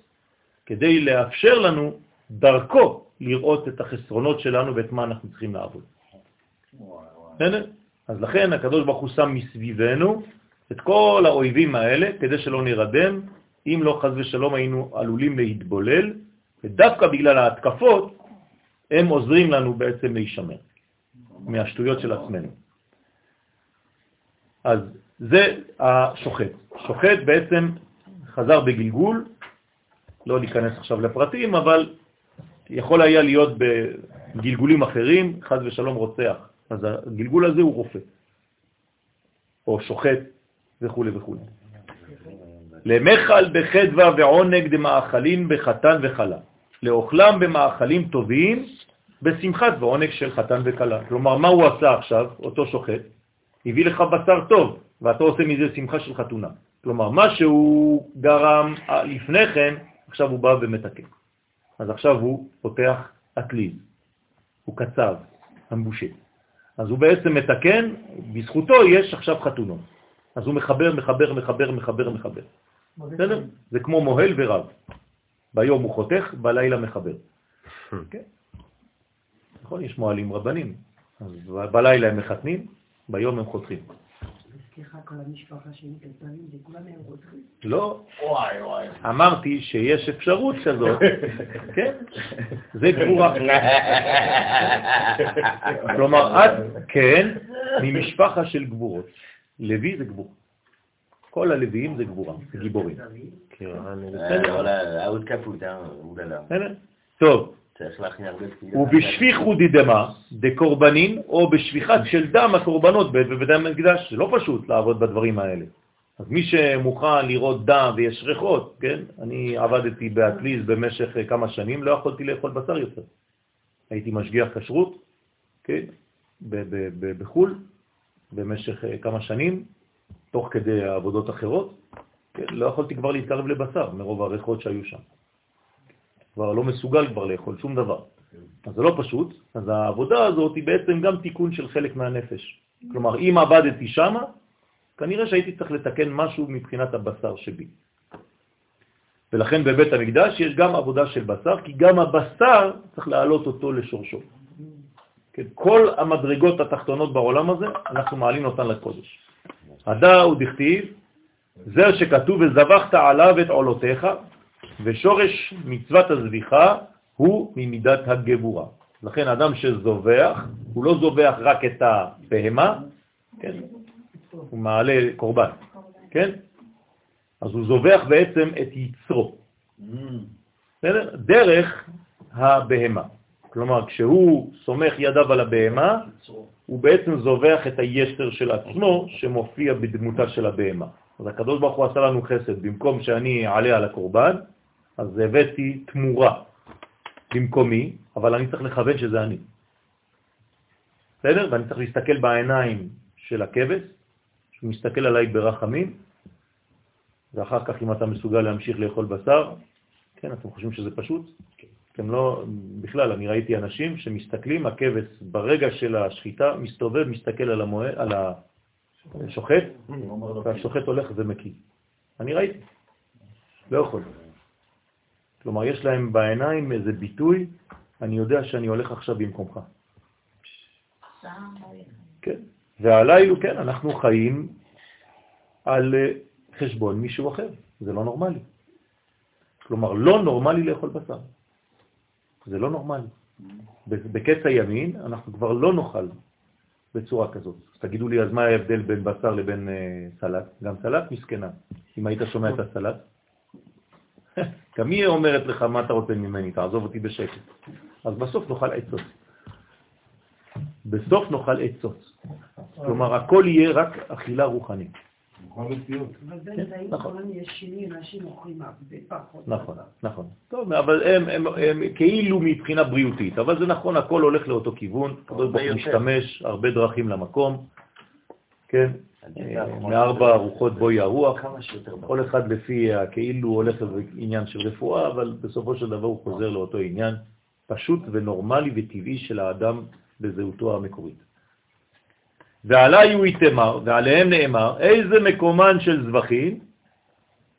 כדי לאפשר לנו דרכו לראות את החסרונות שלנו ואת מה אנחנו צריכים לעבוד. בסדר? אז לכן הקדוש ברוך הוא שם מסביבנו את כל האויבים האלה, כדי שלא נרדם, אם לא חז ושלום היינו עלולים להתבולל, ודווקא בגלל ההתקפות הם עוזרים לנו בעצם להישמר מהשטויות של עצמנו. אז זה השוחט. שוחט בעצם חזר בגלגול, לא ניכנס עכשיו לפרטים, אבל יכול היה להיות בגלגולים אחרים, חז ושלום רוצח. אז הגלגול הזה הוא רופא, או שוחט וכו' וכו'. למחל בחדווה ועונג דמאכלים בחתן וחלה, לאוכלם במאכלים טובים בשמחת ועונג של חתן וקלה. כלומר, מה הוא עשה עכשיו, אותו שוחט? הביא לך בשר טוב, ואתה עושה מזה שמחה של חתונה. כלומר, מה שהוא גרם לפני כן, עכשיו הוא בא ומתקן. אז עכשיו הוא פותח אטליז, הוא קצב, המבושה. אז הוא בעצם מתקן, בזכותו יש עכשיו חתונות. אז הוא מחבר, מחבר, מחבר, מחבר, מחבר. בסדר? זה כמו מוהל ורב. ביום הוא חותך, בלילה מחבר. כן. נכון, יש מוהלים רבנים. אז בלילה הם מחתנים, ביום הם חותכים. סליחה, כל המשפחה שלי קטנים, זה כולם הם רוצחים? לא. אמרתי שיש אפשרות כזאת, כן? זה גבורה. כלומר, את, כן, ממשפחה של גבורות. לוי זה גבור. כל הלוויים זה גבורה, זה גיבורים. טוב. ובשפיכו דדמה, דקורבנין, או בשפיכת של דם הקורבנות בבית המקדש. זה לא פשוט לעבוד בדברים האלה. אז מי שמוכן לראות דם ויש ריחות, כן? אני עבדתי באטליז במשך כמה שנים, לא יכולתי לאכול בשר יותר. הייתי משגיח כשרות, כן? בחו"ל, במשך כמה שנים, תוך כדי עבודות אחרות, כן? לא יכולתי כבר להתקרב לבשר מרוב הריחות שהיו שם. כבר לא מסוגל כבר לאכול שום דבר. אז זה לא פשוט, אז העבודה הזאת היא בעצם גם תיקון של חלק מהנפש. כלומר, אם עבדתי שם, כנראה שהייתי צריך לתקן משהו מבחינת הבשר שבי. ולכן בבית המקדש יש גם עבודה של בשר, כי גם הבשר צריך להעלות אותו לשורשו. כן, כל המדרגות התחתונות בעולם הזה, אנחנו מעלים אותן לקודש. הדא הוא דכתיב, זה שכתוב וזבחת עליו את עולותיך, ושורש מצוות הזביחה הוא ממידת הגבורה. לכן אדם שזובח, הוא לא זובח רק את הבהמה, כן? הוא מעלה קורבן, כן? אז הוא זובח בעצם את יצרו, בסדר? דרך הבהמה. כלומר, כשהוא סומך ידיו על הבהמה, הוא בעצם זובח את הישר של עצמו שמופיע בדמותה של הבהמה. אז הקדוש ברוך הוא עשה לנו חסד, במקום שאני אעלה על הקורבן, אז הבאתי תמורה במקומי, אבל אני צריך לכוון שזה אני. בסדר? ואני צריך להסתכל בעיניים של הכבש, שהוא מסתכל עליי ברחמים, ואחר כך אם אתה מסוגל להמשיך לאכול בשר, כן, אתם חושבים שזה פשוט? אתם לא, בכלל, אני ראיתי אנשים שמסתכלים, הכבש ברגע של השחיטה מסתובב, מסתכל על, המועד, על השוחט, והשוחט הולך ומקיא. אני ראיתי, לא יכול. כלומר, יש להם בעיניים איזה ביטוי, אני יודע שאני הולך עכשיו במקומך. כן, ועליי הוא, כן, אנחנו חיים על אה, חשבון מישהו אחר, זה לא נורמלי. כלומר, לא נורמלי לאכול בשר. זה לא נורמלי. בקץ הימין אנחנו כבר לא נאכל בצורה כזאת. אז תגידו לי, אז מה ההבדל בין בשר לבין אה, סלט? גם סלט מסכנה. אם היית שומע את הסלט, גם היא אומרת לך מה אתה רוצה ממני, תעזוב אותי בשקט. אז בסוף נאכל עצות. בסוף נאכל עצות. כלומר, הכל יהיה רק אכילה רוחנית. אבל בינתיים כל יש שני אנשים אוכלים הרבה פחות. נכון, נכון. טוב, אבל הם, כאילו מבחינה בריאותית, אבל זה נכון, הכל הולך לאותו כיוון, הוא משתמש הרבה דרכים למקום, כן, מארבע ארוחות בואי הרוח, כל אחד לפי כאילו הולך לעניין של רפואה, אבל בסופו של דבר הוא חוזר לאותו עניין פשוט ונורמלי וטבעי של האדם בזהותו המקורית. ועלי הוא יתמר, ועליהם נאמר, איזה מקומן של זבחים?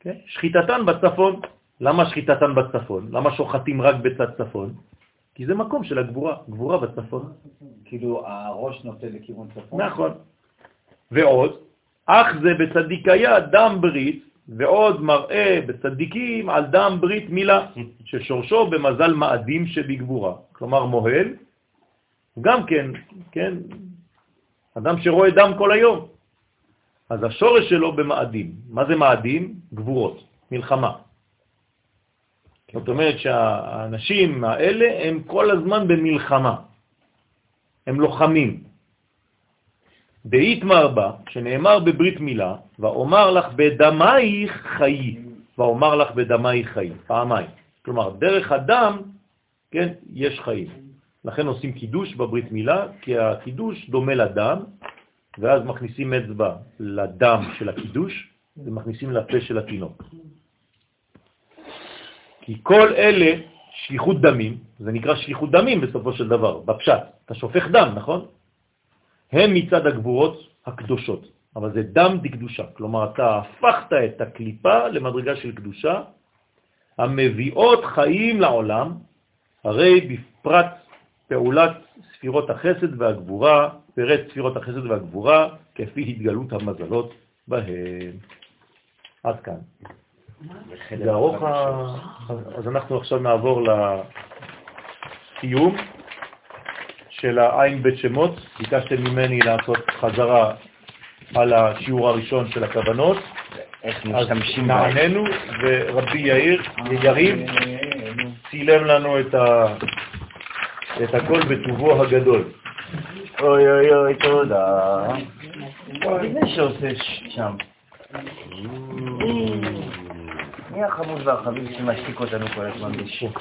כן? שחיטתן בצפון. למה שחיטתן בצפון? למה שוחטים רק בצד צפון? כי זה מקום של הגבורה, גבורה בצפון. כאילו הראש נוטה לכיוון צפון. נכון. ועוד, אך זה בצדיקיה דם ברית, ועוד מראה בצדיקים על דם ברית מילה, ששורשו במזל מאדים שבגבורה. כלומר מוהל, גם כן, כן, אדם שרואה דם כל היום. אז השורש שלו במאדים. מה זה מאדים? גבורות, מלחמה. זאת אומרת שהאנשים האלה הם כל הזמן במלחמה. הם לוחמים. באיתמר בה, שנאמר בברית מילה, ואומר לך בדמייך חיי, ואומר לך בדמייך חיי, פעמיים. כלומר, דרך הדם, כן, יש חיים. לכן עושים קידוש בברית מילה, כי הקידוש דומה לדם, ואז מכניסים אצבע לדם של הקידוש, ומכניסים לפה של התינוק. כי כל אלה שליחות דמים, זה נקרא שליחות דמים בסופו של דבר, בפשט. אתה שופך דם, נכון? הם מצד הגבורות הקדושות, אבל זה דם דקדושה. כלומר, אתה הפכת את הקליפה למדרגה של קדושה, המביאות חיים לעולם, הרי בפרט פעולת ספירות החסד והגבורה, פרט ספירות החסד והגבורה, כפי התגלות המזלות בהם. עד כאן. זה ארוך, אז אנחנו עכשיו נעבור לסיום של העין בית שמות. ביקשתם ממני לעשות חזרה על השיעור הראשון של הכוונות. איך משתמשים אז נעננו, ורבי יאיר, יריב, צילם לנו את ה... את הכל בטובו הגדול. אוי אוי אוי, תודה. מי שעושה שם? מי החמוד והחביב שמשתיק אותנו כל הזמן בשוק?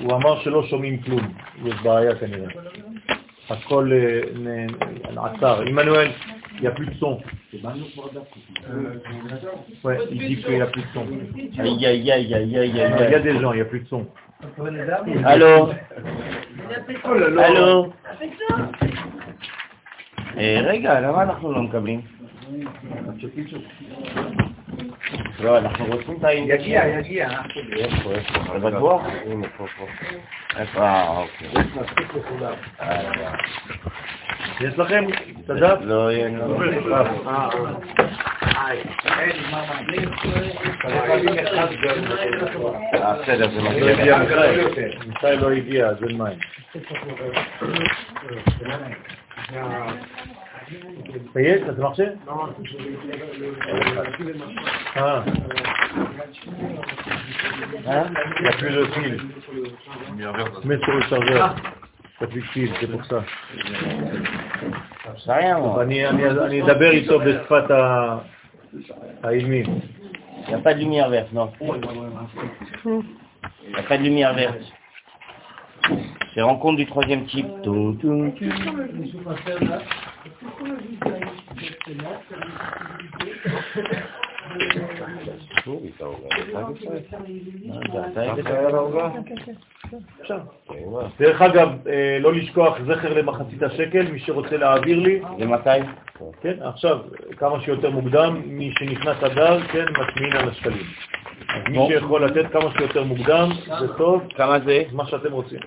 הוא אמר שלא שומעים כלום, יש בעיה כנראה. הכל עצר. עמנואל, il n'y a plus de son. Ouais, il dit qu'il n'y a plus de son. Aïe, aïe, aïe, aïe, aïe, Il y a aïe. des gens, il n'y a plus de son. Allô Allô אה, רגע, למה אנחנו לא מקבלים? לא, אנחנו רוצים את האינדקס. יגיע, יגיע. איפה, איפה? אתה בטוח? הנה, פה, פה. איפה? אה, אוקיי. אה, יש לכם את הדף? לא, יהיה לנו. אה, בסדר, זה לא מגיע. הגיע מיכאל. מיכאל לא הגיע, אז אין מים. ויש, אתה מחשב? Ah. Hein Il n'y a plus de fil. Mets sur le chargeur. T'as plus de fil, c'est pour ça. זה היה טוב, מאוד. אני אני- אני אדבר איתו בשפת ה- האילמים. Il n'y a pas de lumière verte, non. Il n'y a pas de lumière verte. C'est rencontre du troisième type. Tout, tout. דרך אגב, אה, לא לשכוח זכר למחצית השקל, מי שרוצה להעביר לי, למתי? כן, עכשיו, כמה שיותר מוקדם, מי שנכנס אדר, כן, מטמין על השקלים. אז מי שיכול לתת כמה שיותר מוקדם, זה טוב, כמה זה? מה שאתם רוצים.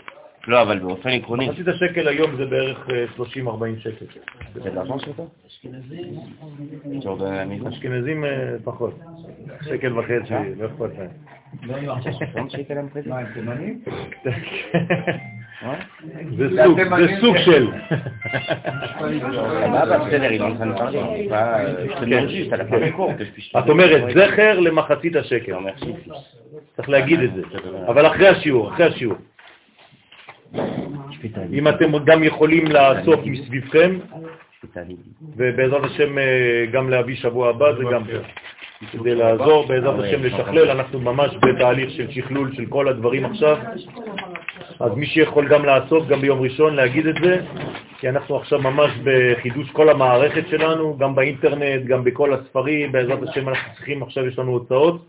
לא, אבל באופן עקרוני. מחצית השקל היום זה בערך אה, 30-40 שקל. זה לארבע שלך? אתה עוד אני אשכנזים אה, פחות, שקל וחצי, לא אכפת להם. מה, הם תימנים? זה סוג, של. je puisse... את אומרת זכר למחצית השקל. צריך להגיד את זה, אבל אחרי השיעור, אחרי השיעור. אם אתם גם יכולים לאסוף מסביבכם, ובעזרת השם אה, גם להביא שבוע הבא, זה גם. כדי לעזור, בעזרת השם לשכלל, אנחנו ממש בתהליך של שכלול של כל הדברים עכשיו, אז מי שיכול גם לעשות, גם ביום ראשון, להגיד את זה, כי אנחנו עכשיו ממש בחידוש כל המערכת שלנו, גם באינטרנט, גם בכל הספרים, בעזרת השם אנחנו צריכים, עכשיו יש לנו הוצאות,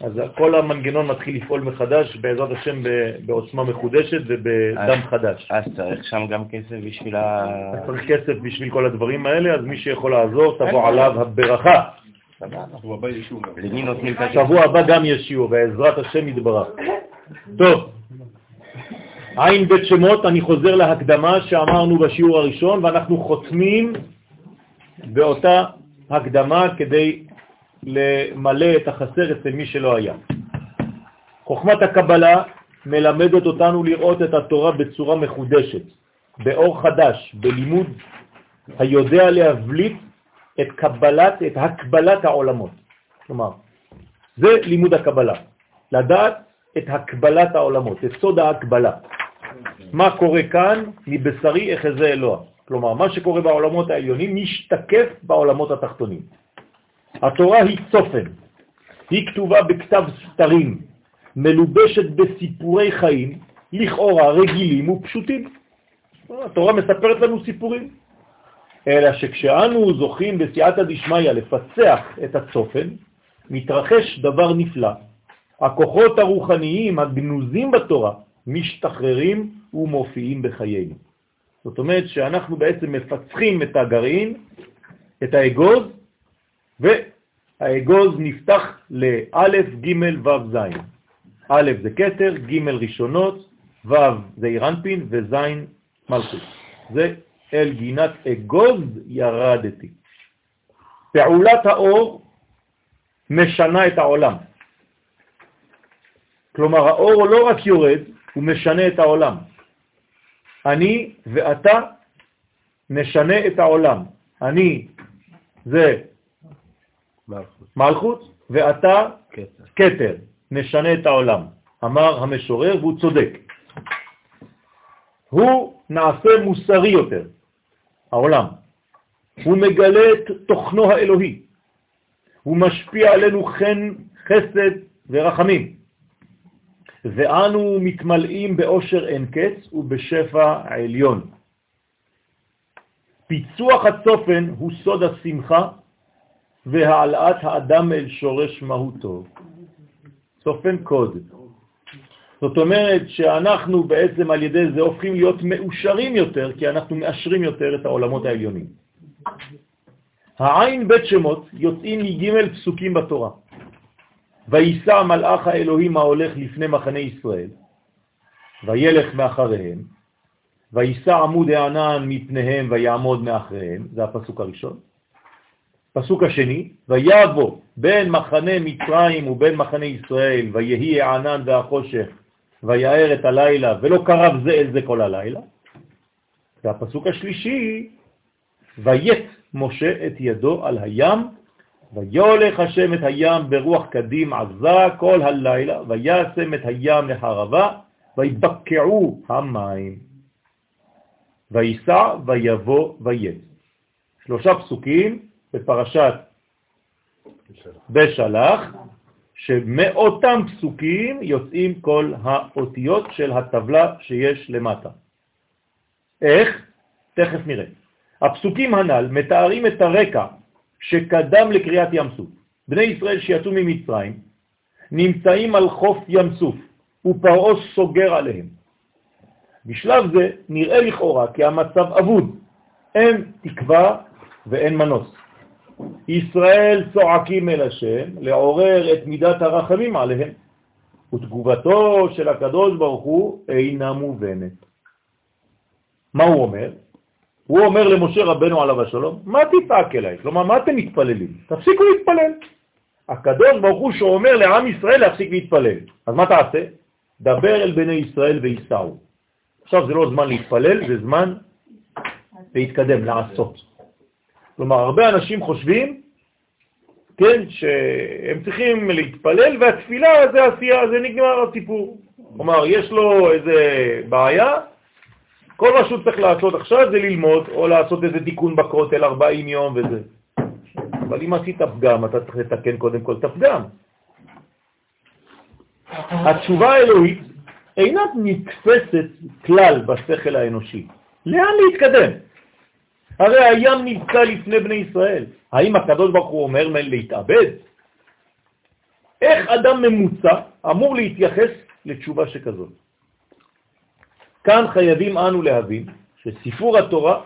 אז כל המנגנון מתחיל לפעול מחדש, בעזרת השם בעוצמה מחודשת ובדם חדש. אז צריך שם גם כסף בשביל ה... צריך כסף בשביל כל הדברים האלה, אז מי שיכול לעזור, תבוא עליו הברכה. שבוע הבא גם יש שיעור, בעזרת השם יתברך. טוב, עין בית שמות, אני חוזר להקדמה שאמרנו בשיעור הראשון, ואנחנו חותמים באותה הקדמה כדי למלא את החסר אצל מי שלא היה. חוכמת הקבלה מלמדת אותנו לראות את התורה בצורה מחודשת, באור חדש, בלימוד היודע להבליט את קבלת, את הקבלת העולמות. כלומר, זה לימוד הקבלה, לדעת את הקבלת העולמות, את סוד ההקבלה. מה קורה כאן מבשרי אחזה אלוה. כלומר, מה שקורה בעולמות העליונים משתקף בעולמות התחתונים. התורה היא צופן, היא כתובה בכתב סתרים, מלובשת בסיפורי חיים, לכאורה רגילים ופשוטים. התורה מספרת לנו סיפורים. אלא שכשאנו זוכים בסייעתא דשמיא לפצח את הצופן, מתרחש דבר נפלא. הכוחות הרוחניים הגנוזים בתורה משתחררים ומופיעים בחיינו. זאת אומרת שאנחנו בעצם מפצחים את הגרעין, את האגוז, והאגוז נפתח לאלף, ג' ו', ז'. א' זה כתר, ג' ראשונות, ו' זה אירנפין וז' מלכות. זה אל גינת אגוז ירדתי. פעולת האור משנה את העולם. כלומר, האור לא רק יורד, הוא משנה את העולם. אני ואתה נשנה את העולם. אני זה מלכות, ואתה כתר, נשנה את העולם. אמר המשורר, והוא צודק. הוא נעשה מוסרי יותר, העולם. הוא מגלה את תוכנו האלוהי. הוא משפיע עלינו חן, חסד ורחמים. ואנו מתמלאים באושר אין קץ ובשפע העליון. פיצוח הצופן הוא סוד השמחה והעלאת האדם אל שורש מהותו. צופן קוד. זאת אומרת שאנחנו בעצם על ידי זה הופכים להיות מאושרים יותר, כי אנחנו מאשרים יותר את העולמות העליונים. העין בית שמות יוצאים מג' פסוקים בתורה. ויסע מלאך האלוהים ההולך לפני מחנה ישראל, וילך מאחריהם, ויסע עמוד הענן מפניהם ויעמוד מאחריהם, זה הפסוק הראשון. פסוק השני, ויבוא בין מחנה מצרים ובין מחנה ישראל, ויהי הענן והחושך, ויער את הלילה, ולא קרב זה אל זה כל הלילה. והפסוק השלישי, ויית משה את ידו על הים, ויולך השם את הים ברוח קדים עזה כל הלילה, וישם את הים לחרבה, ויבקעו המים. ויסע ויבוא ויית. שלושה פסוקים בפרשת בשלח, שמאותם פסוקים יוצאים כל האותיות של הטבלה שיש למטה. איך? תכף נראה. הפסוקים הנ"ל מתארים את הרקע שקדם לקריאת ים סוף. בני ישראל שיצאו ממצרים נמצאים על חוף ים סוף, ופרעו סוגר עליהם. בשלב זה נראה לכאורה כי המצב אבוד, אין תקווה ואין מנוס. ישראל צועקים אל השם לעורר את מידת הרחמים עליהם, ותגובתו של הקדוש ברוך הוא אינה מובנת. מה הוא אומר? הוא אומר למשה רבנו עליו השלום, מה תצעק אליי? כלומר, מה אתם מתפללים? תפסיקו להתפלל. הקדוש ברוך הוא שאומר לעם ישראל להפסיק להתפלל. אז מה תעשה? דבר אל בני ישראל ויסעו. עכשיו זה לא זמן להתפלל, זה זמן להתקדם, לעשות. כלומר, הרבה אנשים חושבים, כן, שהם צריכים להתפלל, והתפילה זה עשייה, זה נגמר הסיפור. כלומר, יש לו איזה בעיה, כל מה שהוא צריך לעשות עכשיו זה ללמוד, או לעשות איזה תיקון בכותל 40 יום וזה. אבל אם עשית פגם, אתה צריך לתקן קודם כל את הפגם. התשובה האלוהית אינה נתפסת כלל בשכל האנושי. לאן להתקדם? הרי הים נבקע לפני בני ישראל. האם הקדוש ברוך הוא אומר להתאבד? איך אדם ממוצע אמור להתייחס לתשובה שכזאת? כאן חייבים אנו להבין שסיפור התורה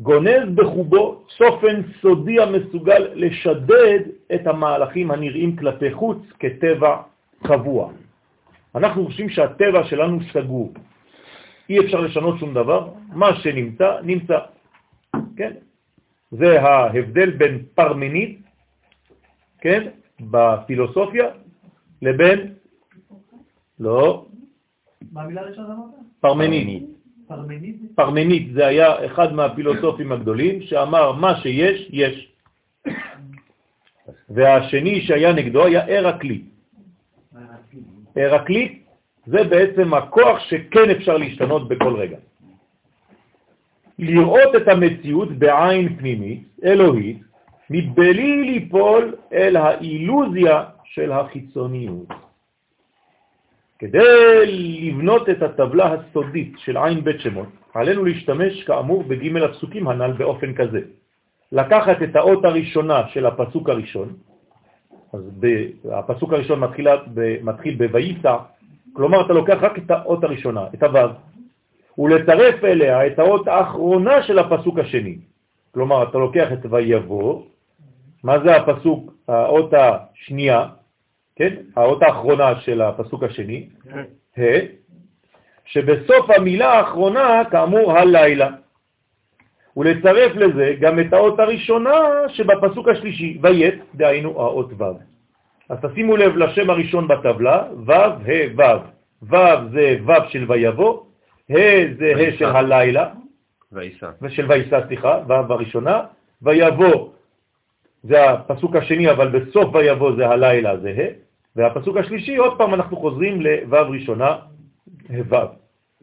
גונז בחובו צופן סודי המסוגל לשדד את המהלכים הנראים כלפי חוץ כטבע קבוע. אנחנו חושבים שהטבע שלנו סגור. אי אפשר לשנות שום דבר, מה שנמצא, נמצא. כן? זה ההבדל בין פרמנית, כן, בפילוסופיה, לבין, לא, מה המילה הראשונה אמרת? פרמנית. פרמנית? פרמנית זה היה אחד מהפילוסופים הגדולים שאמר מה שיש, יש. והשני שהיה נגדו היה הרקליט. הרקליט זה בעצם הכוח שכן אפשר להשתנות בכל רגע. לראות את המציאות בעין פנימית, אלוהית, מבלי ליפול אל האילוזיה של החיצוניות. כדי לבנות את הטבלה הסודית של עין בית שמות, עלינו להשתמש כאמור בג' הפסוקים הנ"ל באופן כזה. לקחת את האות הראשונה של הפסוק הראשון, אז הפסוק הראשון מתחיל, מתחיל בויסע, כלומר אתה לוקח רק את האות הראשונה, את הוו, ולצרף אליה את האות האחרונה של הפסוק השני. כלומר, אתה לוקח את ויבוא, מה זה הפסוק, האות השנייה, כן? האות האחרונה של הפסוק השני, ה', שבסוף המילה האחרונה, כאמור, הלילה. ולצרף לזה גם את האות הראשונה שבפסוק השלישי, ויית, דהיינו האות ו'. אז תשימו לב לשם הראשון בטבלה, ו', ה', ו'. ו' זה ו' של ויבוא, ה' זה ה' של הלילה, ויסע. ושל ויסע, סליחה, ו' הראשונה, ויבוא זה הפסוק השני, אבל בסוף ויבוא זה הלילה, זה ה', והפסוק השלישי, עוד פעם אנחנו חוזרים לו' ראשונה, ו'.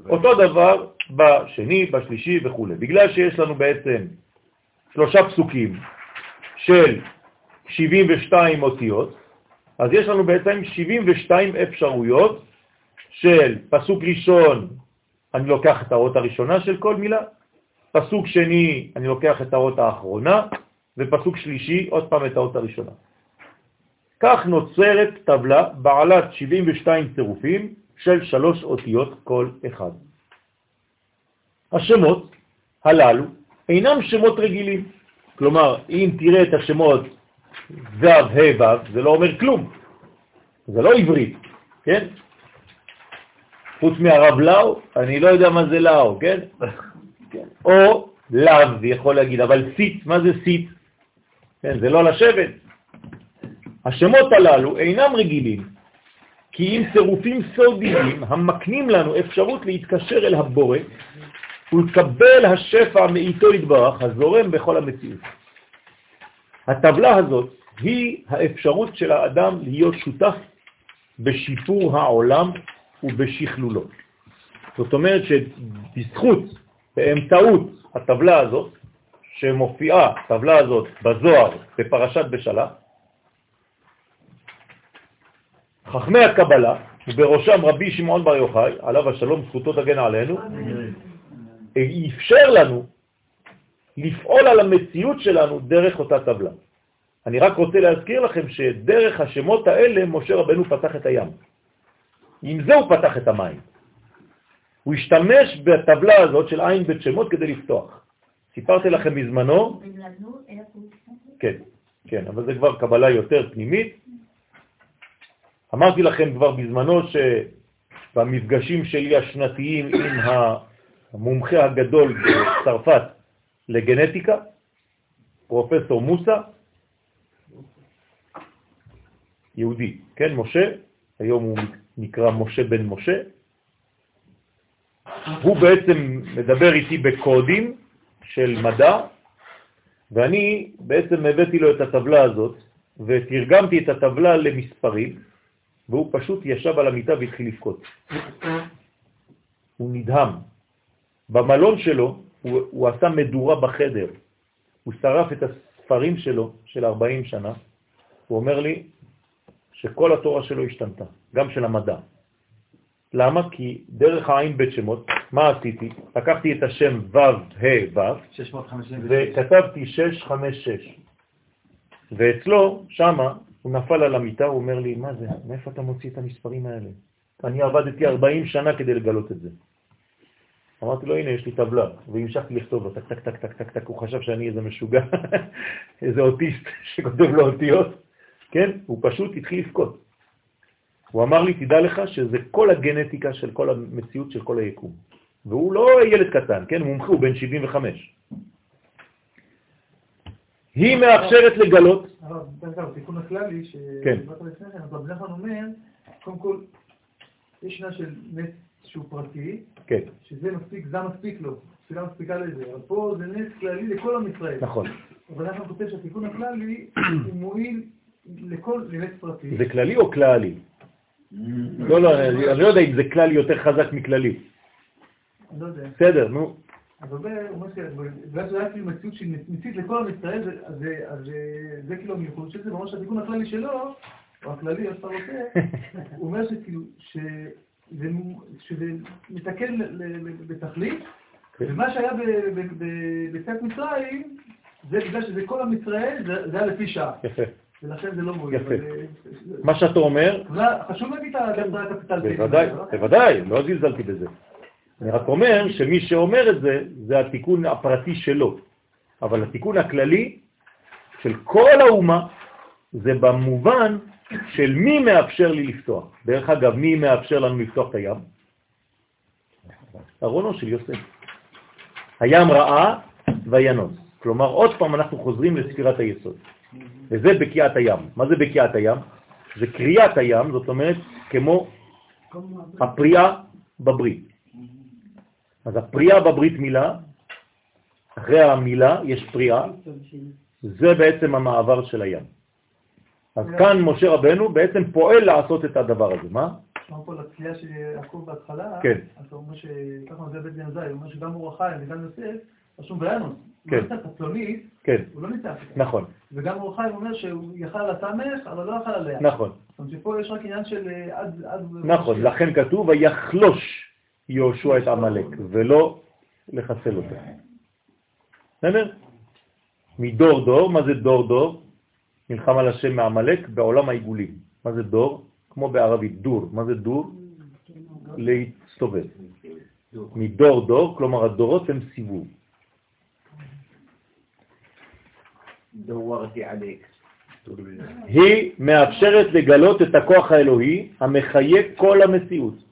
אותו דבר בשני, בשלישי וכו'. בגלל שיש לנו בעצם שלושה פסוקים של 72 אותיות, אז יש לנו בעצם 72 אפשרויות של פסוק ראשון, אני לוקח את האות הראשונה של כל מילה, פסוק שני, אני לוקח את האות האחרונה, ופסוק שלישי, עוד פעם את האות הראשונה. כך נוצרת טבלה בעלת 72 צירופים של שלוש אותיות כל אחד. השמות הללו אינם שמות רגילים. כלומר, אם תראה את השמות ו', ה', ו', זה לא אומר כלום. זה לא עברית, כן? חוץ מהרב לאו, אני לא יודע מה זה לאו, כן? כן. או לאו, יכול להגיד, אבל סיט, מה זה סיט? כן, זה לא לשבת. השמות הללו אינם רגילים, כי אם צירופים סודיים המקנים לנו אפשרות להתקשר אל הבורא ולקבל השפע מאיתו יתברך הזורם בכל המציאות. הטבלה הזאת היא האפשרות של האדם להיות שותף בשיפור העולם ובשכלולו. זאת אומרת שבזכות, באמצעות הטבלה הזאת, שמופיעה, הטבלה הזאת, בזוהר, בפרשת בשלה, חכמי הקבלה, ובראשם רבי שמעון בר יוחאי, עליו השלום, זכותו תגן עלינו, אפשר לנו לפעול על המציאות שלנו דרך אותה טבלה. אני רק רוצה להזכיר לכם שדרך השמות האלה משה רבנו פתח את הים. עם זה הוא פתח את המים. הוא השתמש בטבלה הזאת של עין בית שמות כדי לפתוח. סיפרתי לכם בזמנו, כן, כן, אבל זה כבר קבלה יותר פנימית. אמרתי לכם כבר בזמנו שבמפגשים שלי השנתיים עם המומחה הגדול בצרפת לגנטיקה, פרופסור מוסה, יהודי, כן, משה, היום הוא נקרא משה בן משה, הוא בעצם מדבר איתי בקודים של מדע, ואני בעצם הבאתי לו את הטבלה הזאת, ותרגמתי את הטבלה למספרים, והוא פשוט ישב על המיטה והתחיל לבכות. הוא נדהם. במלון שלו הוא, הוא עשה מדורה בחדר, הוא שרף את הספרים שלו של 40 שנה, הוא אומר לי שכל התורה שלו השתנתה, גם של המדע. למה? כי דרך העין בית שמות, מה עשיתי? לקחתי את השם ו' ה' ו' וכתבתי 656. ואצלו, שמה, הוא נפל על המיטה, הוא אומר לי, מה זה? מאיפה אתה מוציא את המספרים האלה? אני עבדתי 40 שנה כדי לגלות את זה. אמרתי לו, הנה, יש לי טבלה, והמשכתי לכתוב לו, טק, טק, טק, טק, טק, טק, הוא חשב שאני איזה משוגע, איזה אוטיסט שכותב לו אותיות, כן? הוא פשוט התחיל לבכות. הוא אמר לי, תדע לך שזה כל הגנטיקה של כל המציאות של כל היקום. והוא לא ילד קטן, כן? הוא מומחה, הוא בן 75. היא מאפשרת לגלות... אבל תיקון הכללי. שבאת לפני כן, אבל כלל אומר, קודם כל, יש עניין של נס שהוא פרטי, כן. שזה מספיק, זה מספיק לו, תפילה מספיקה לזה, אבל פה זה נס כללי לכל עם ישראל. נכון. אבל אנחנו כותב שהתיקון הכללי הוא מועיל לכל נס פרטי. זה כללי או כללי? לא, לא, אני אני לא יודע אם זה כללי יותר חזק מכללי. אני לא יודע. בסדר, נו. אז הוא אומר שבגלל שזה היה כאילו מציאות שהיא נצית לכל עם ישראל, זה- אז זה- אז זה- זה כאילו המיוחד של זה, ממש התיקון הכללי שלו, או הכללי, איך שאתה רוצה, הוא אומר שכאילו, שזה מתקן בתכלית, כן. ומה שהיה ב- ב- ב- בצאת מצרים, זה בגלל שזה כל עם ישראל, זה זה היה לפי שעה. ולכן זה לא מועיל. יפה. אבל, אה, מה שאתה אומר, זה- חשוב להגיד את הקפיטל. בוודאי, בוודאי, לא זלזלתי בזה. אני רק אומר שמי שאומר את זה, זה התיקון הפרטי שלו. אבל התיקון הכללי של כל האומה, זה במובן של מי מאפשר לי לפתוח. דרך אגב, מי מאפשר לנו לפתוח את הים? ארונו של יוסף. הים ראה וינוס. כלומר, עוד פעם אנחנו חוזרים לספירת היסוד. וזה בקיעת הים. מה זה בקיעת הים? זה קריאת הים, זאת אומרת, כמו הפריאה בברית. אז הפריאה בברית מילה, אחרי המילה יש פריאה, זה בעצם המעבר של הים. אז כאן משה רבנו בעצם פועל לעשות את הדבר הזה. מה? אמר פה לצלייה של יעקב בהתחלה, כן. אז הוא אומר שככה זה בית בן זי, הוא אומר שגם אור החיים וגם יוסף, רשום וינוס. כן. הוא לא ניצח הצלונית, כן, הוא לא ניצח. נכון, וגם אור החיים אומר שהוא יכל על הסמך, אבל לא יכל עליה. נכון, זאת אומרת שפה יש רק עניין של אה, עד... עד- נכון. לכן כתוב, ויחלוש יהושע את עמלק, ולא לחסל אותו. בסדר? מדור דור, מה זה דור דור? נלחם על השם מעמלק בעולם העיגולים. מה זה דור? כמו בערבית, דור. מה זה דור? להסתובב. מדור דור, כלומר הדורות הם סיבוב. היא מאפשרת לגלות את הכוח האלוהי המחיה כל המציאות.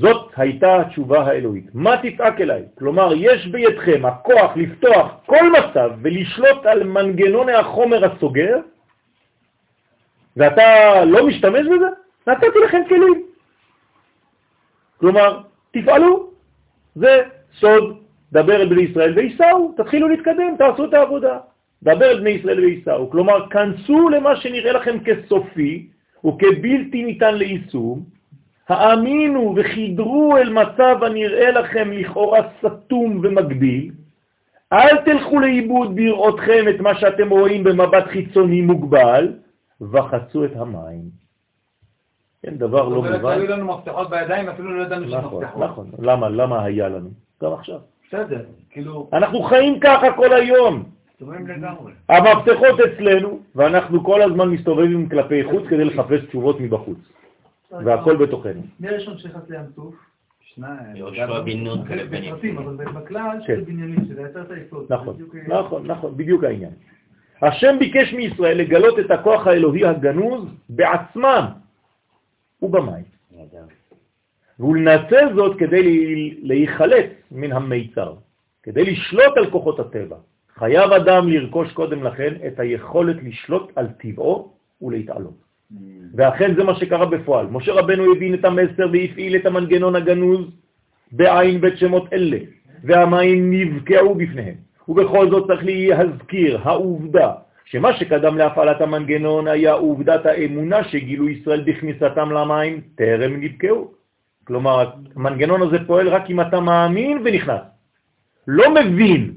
זאת הייתה התשובה האלוהית. מה תצעק אליי? כלומר, יש בידכם הכוח לפתוח כל מצב ולשלוט על מנגנון החומר הסוגר, ואתה לא משתמש בזה? נתתי לכם כלים. כלומר, תפעלו. זה סוד, דבר אל בני ישראל וייסעו, תתחילו להתקדם, תעשו את העבודה. דבר אל בני ישראל וייסעו. כלומר, כנסו למה שנראה לכם כסופי וכבלתי ניתן ליישום, האמינו וחידרו אל מצב הנראה לכם לכאורה סתום ומגביל, אל תלכו לאיבוד בראותכם את מה שאתם רואים במבט חיצוני מוגבל, וחצו את המים. כן, דבר לא זאת אומרת, מובן. היו לנו מפתחות בידיים, אפילו לא ידענו שיש נכון, מפתחות. נכון. למה, למה היה לנו? גם עכשיו. בסדר, כאילו, אנחנו חיים ככה כל היום. המפתחות אצלנו, ואנחנו כל הזמן מסתובבים כלפי חוץ כדי לחפש תשובות מבחוץ, והכל בתוכנו. מי הראשון שנכנס לים סוף? יהושע בן נון. אבל בכלל. של בניינים, שזה יצר את היסוד. נכון, בדיוק, נכון, נכון, בדיוק העניין. השם ביקש מישראל לגלות את הכוח האלוהי הגנוז בעצמם ובמים. והוא לנצל זאת כדי לה- להיחלץ מן המיצר, כדי לשלוט על כוחות הטבע. חייב אדם לרכוש קודם לכן את היכולת לשלוט על טבעו ולהתעלות. ואכן זה מה שקרה בפועל. משה רבנו הבין את המסר והפעיל את המנגנון הגנוז בעין בית שמות אלה, והמים נבקעו בפניהם. ובכל זאת צריך להזכיר העובדה שמה שקדם להפעלת המנגנון היה עובדת האמונה שגילו ישראל בכניסתם למים טרם נבקעו. כלומר, המנגנון הזה פועל רק אם אתה מאמין ונכנס. לא מבין,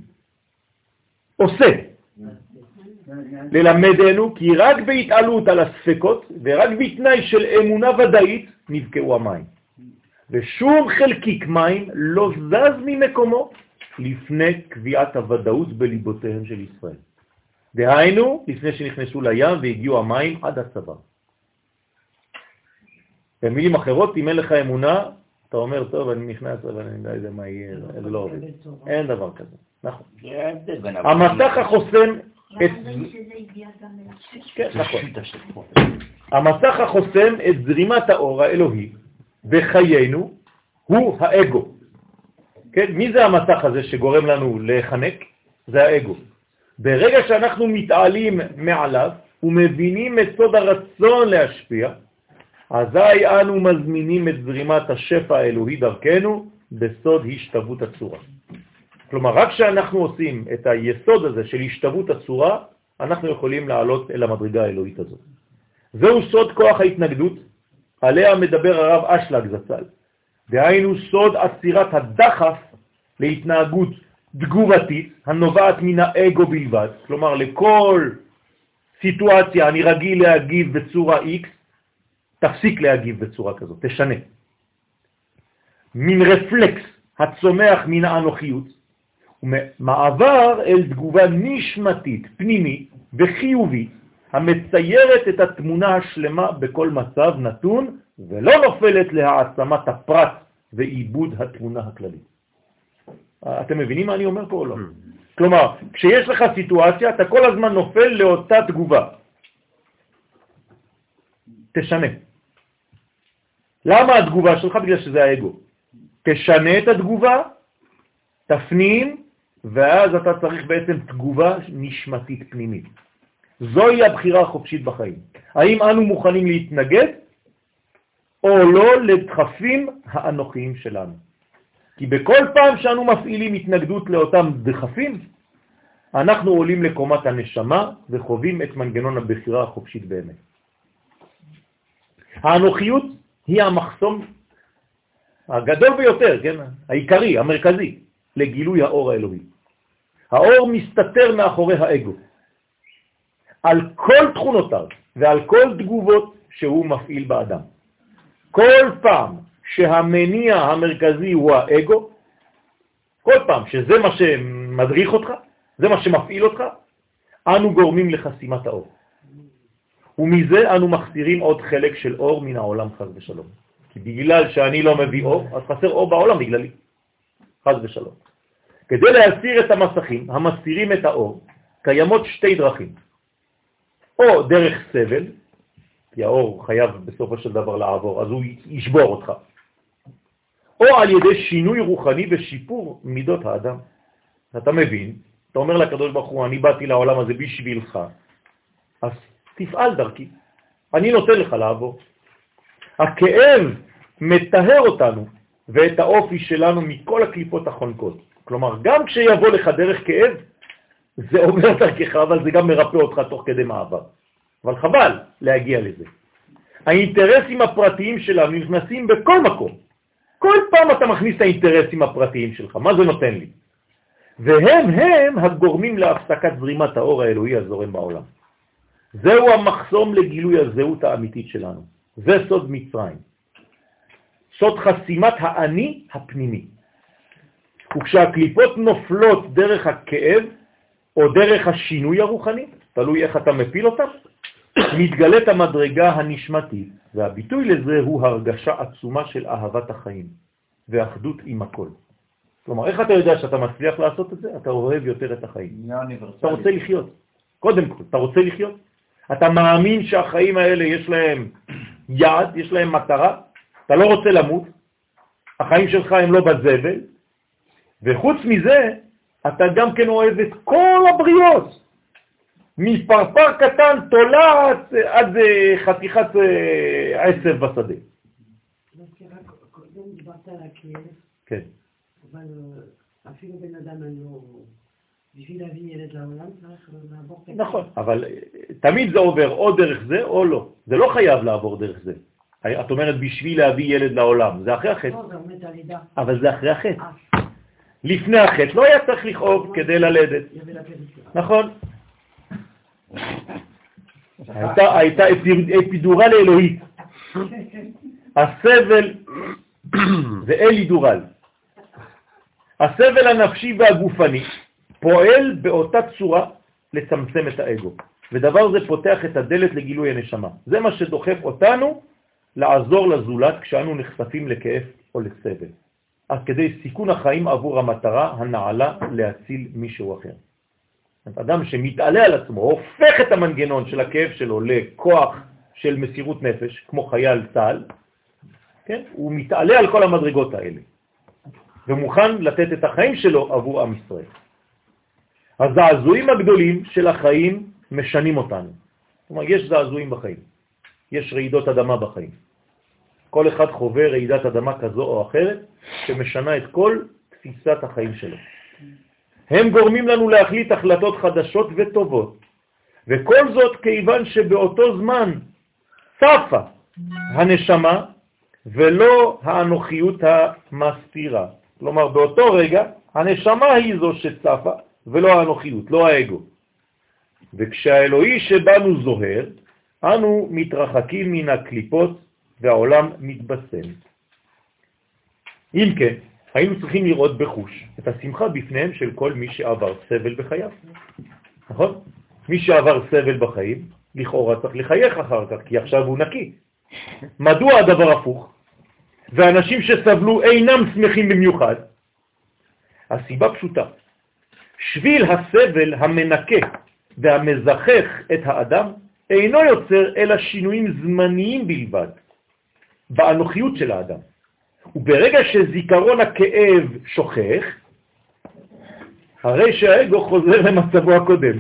עושה. ללמדנו כי רק בהתעלות על הספקות ורק בתנאי של אמונה ודאית נבקעו המים. ושום חלקיק מים לא זז ממקומו לפני קביעת הוודאות בליבותיהם של ישראל. דהיינו, לפני שנכנסו לים והגיעו המים עד הצבא. במילים אחרות, אם אין לך אמונה, אתה אומר, טוב, אני נכנס, אבל אני לא יודע מה יהיה, זה לא עובד. אין דבר כזה, נכון. המסך החוסם את... כן, נכון. המסך החוסם את זרימת האור האלוהי בחיינו הוא האגו. כן, מי זה המסך הזה שגורם לנו להיחנק? זה האגו. ברגע שאנחנו מתעלים מעליו ומבינים את סוד הרצון להשפיע, אזי אנו מזמינים את זרימת השפע האלוהי דרכנו בסוד השתוות הצורה. כלומר, רק כשאנחנו עושים את היסוד הזה של השתוות הצורה, אנחנו יכולים לעלות אל המדרגה האלוהית הזאת. זהו סוד כוח ההתנגדות, עליה מדבר הרב אשלג זצ"ל. דהיינו סוד עצירת הדחף להתנהגות תגובתית הנובעת מן האגו בלבד, כלומר לכל סיטואציה אני רגיל להגיב בצורה X, תפסיק להגיב בצורה כזאת, תשנה. מין רפלקס הצומח מן האנוכיות, ומעבר אל תגובה נשמתית, פנימית וחיובית, המציירת את התמונה השלמה בכל מצב נתון, ולא נופלת להעצמת הפרט ועיבוד התמונה הכללית. אתם מבינים מה אני אומר פה או לא? כלומר, כשיש לך סיטואציה, אתה כל הזמן נופל לאותה תגובה. תשנה. למה התגובה שלך? בגלל שזה האגו. תשנה את התגובה, תפנים, ואז אתה צריך בעצם תגובה נשמתית פנימית. זוהי הבחירה החופשית בחיים. האם אנו מוכנים להתנגד או לא לדחפים האנוכיים שלנו? כי בכל פעם שאנו מפעילים התנגדות לאותם דחפים, אנחנו עולים לקומת הנשמה וחווים את מנגנון הבחירה החופשית באמת. האנוכיות היא המחסום הגדול ביותר, כן? העיקרי, המרכזי, לגילוי האור האלוהי. האור מסתתר מאחורי האגו, על כל תכונותיו ועל כל תגובות שהוא מפעיל באדם. כל פעם שהמניע המרכזי הוא האגו, כל פעם שזה מה שמדריך אותך, זה מה שמפעיל אותך, אנו גורמים לחסימת האור. ומזה אנו מחסירים עוד חלק של אור מן העולם חז ושלום. כי בגלל שאני לא מביא אור, אז חסר אור בעולם בגללי. חז ושלום. כדי להסיר את המסכים המסתירים את האור, קיימות שתי דרכים. או דרך סבל, כי האור חייב בסופו של דבר לעבור, אז הוא ישבור אותך. או על ידי שינוי רוחני ושיפור מידות האדם. אתה מבין, אתה אומר לקדוש ברוך הוא, אני באתי לעולם הזה בשבילך, אז תפעל דרכי. אני נותן לך לעבור. הכאב מטהר אותנו ואת האופי שלנו מכל הקליפות החונקות. כלומר, גם כשיבוא לך דרך כאב, זה אומר דרכך, אבל זה גם מרפא אותך תוך כדי מעבר. אבל חבל להגיע לזה. האינטרסים הפרטיים שלנו נכנסים בכל מקום. כל פעם אתה מכניס את האינטרסים הפרטיים שלך, מה זה נותן לי? והם הם הגורמים להפסקת זרימת האור האלוהי הזורם בעולם. זהו המחסום לגילוי הזהות האמיתית שלנו. זה סוד מצרים. סוד חסימת האני הפנימי. וכשהקליפות נופלות דרך הכאב או דרך השינוי הרוחני, תלוי איך אתה מפיל אותם, מתגלית המדרגה הנשמתית, והביטוי לזה הוא הרגשה עצומה של אהבת החיים ואחדות עם הכל. כלומר, איך אתה יודע שאתה מצליח לעשות את זה? אתה אוהב יותר את החיים. אתה רוצה לחיות. קודם כל, אתה רוצה לחיות? אתה מאמין שהחיים האלה יש להם יעד, יש להם מטרה, אתה לא רוצה למות, החיים שלך הם לא בזבל, וחוץ מזה, אתה גם כן אוהב את כל הבריות, מפרפר קטן תולעת עד אה, חתיכת אה, עשב בשדה. קודם דיברת על הכאב, כן. אבל אה, אפילו בן אדם אין לו... בשביל להביא ילד לעולם צריך לעבור... נכון, אבל תמיד זה עובר או דרך זה או לא. זה לא חייב לעבור דרך זה. את אומרת בשביל להביא ילד לעולם, זה אחרי החטא. לא. אבל זה אחרי החטא. אה, לפני החטא לא היה צריך לכאוב כדי ללדת. נכון. הייתה, הייתה אפי- אפידורל אלוהית. הסבל זה אלידורל. הסבל הנפשי והגופני פועל באותה צורה לצמצם את האגו, ודבר זה פותח את הדלת לגילוי הנשמה. זה מה שדוחף אותנו לעזור לזולת כשאנו נחשפים לכאב או לסבל, עד כדי סיכון החיים עבור המטרה הנעלה להציל מישהו אחר. אדם שמתעלה על עצמו, הופך את המנגנון של הכאב שלו לכוח של מסירות נפש, כמו חייל צה"ל, כן? הוא מתעלה על כל המדרגות האלה, ומוכן לתת את החיים שלו עבור עם ישראל. הזעזועים הגדולים של החיים משנים אותנו. כלומר, יש זעזועים בחיים, יש רעידות אדמה בחיים. כל אחד חווה רעידת אדמה כזו או אחרת שמשנה את כל תפיסת החיים שלו. הם גורמים לנו להחליט החלטות חדשות וטובות, וכל זאת כיוון שבאותו זמן צפה הנשמה ולא האנוכיות המסתירה. כלומר, באותו רגע הנשמה היא זו שצפה ולא האנוכיות, לא האגו. וכשהאלוהי שבנו זוהר, אנו מתרחקים מן הקליפות והעולם מתבשם. אם כן, היינו צריכים לראות בחוש את השמחה בפניהם של כל מי שעבר סבל בחייו. נכון? מי שעבר סבל בחיים, לכאורה צריך לחייך אחר כך, כי עכשיו הוא נקי. מדוע הדבר הפוך? ואנשים שסבלו אינם שמחים במיוחד? הסיבה פשוטה. שביל הסבל המנקה והמזכך את האדם אינו יוצר אלא שינויים זמניים בלבד באנוכיות של האדם. וברגע שזיכרון הכאב שוכח, הרי שהאגו חוזר למצבו הקודם.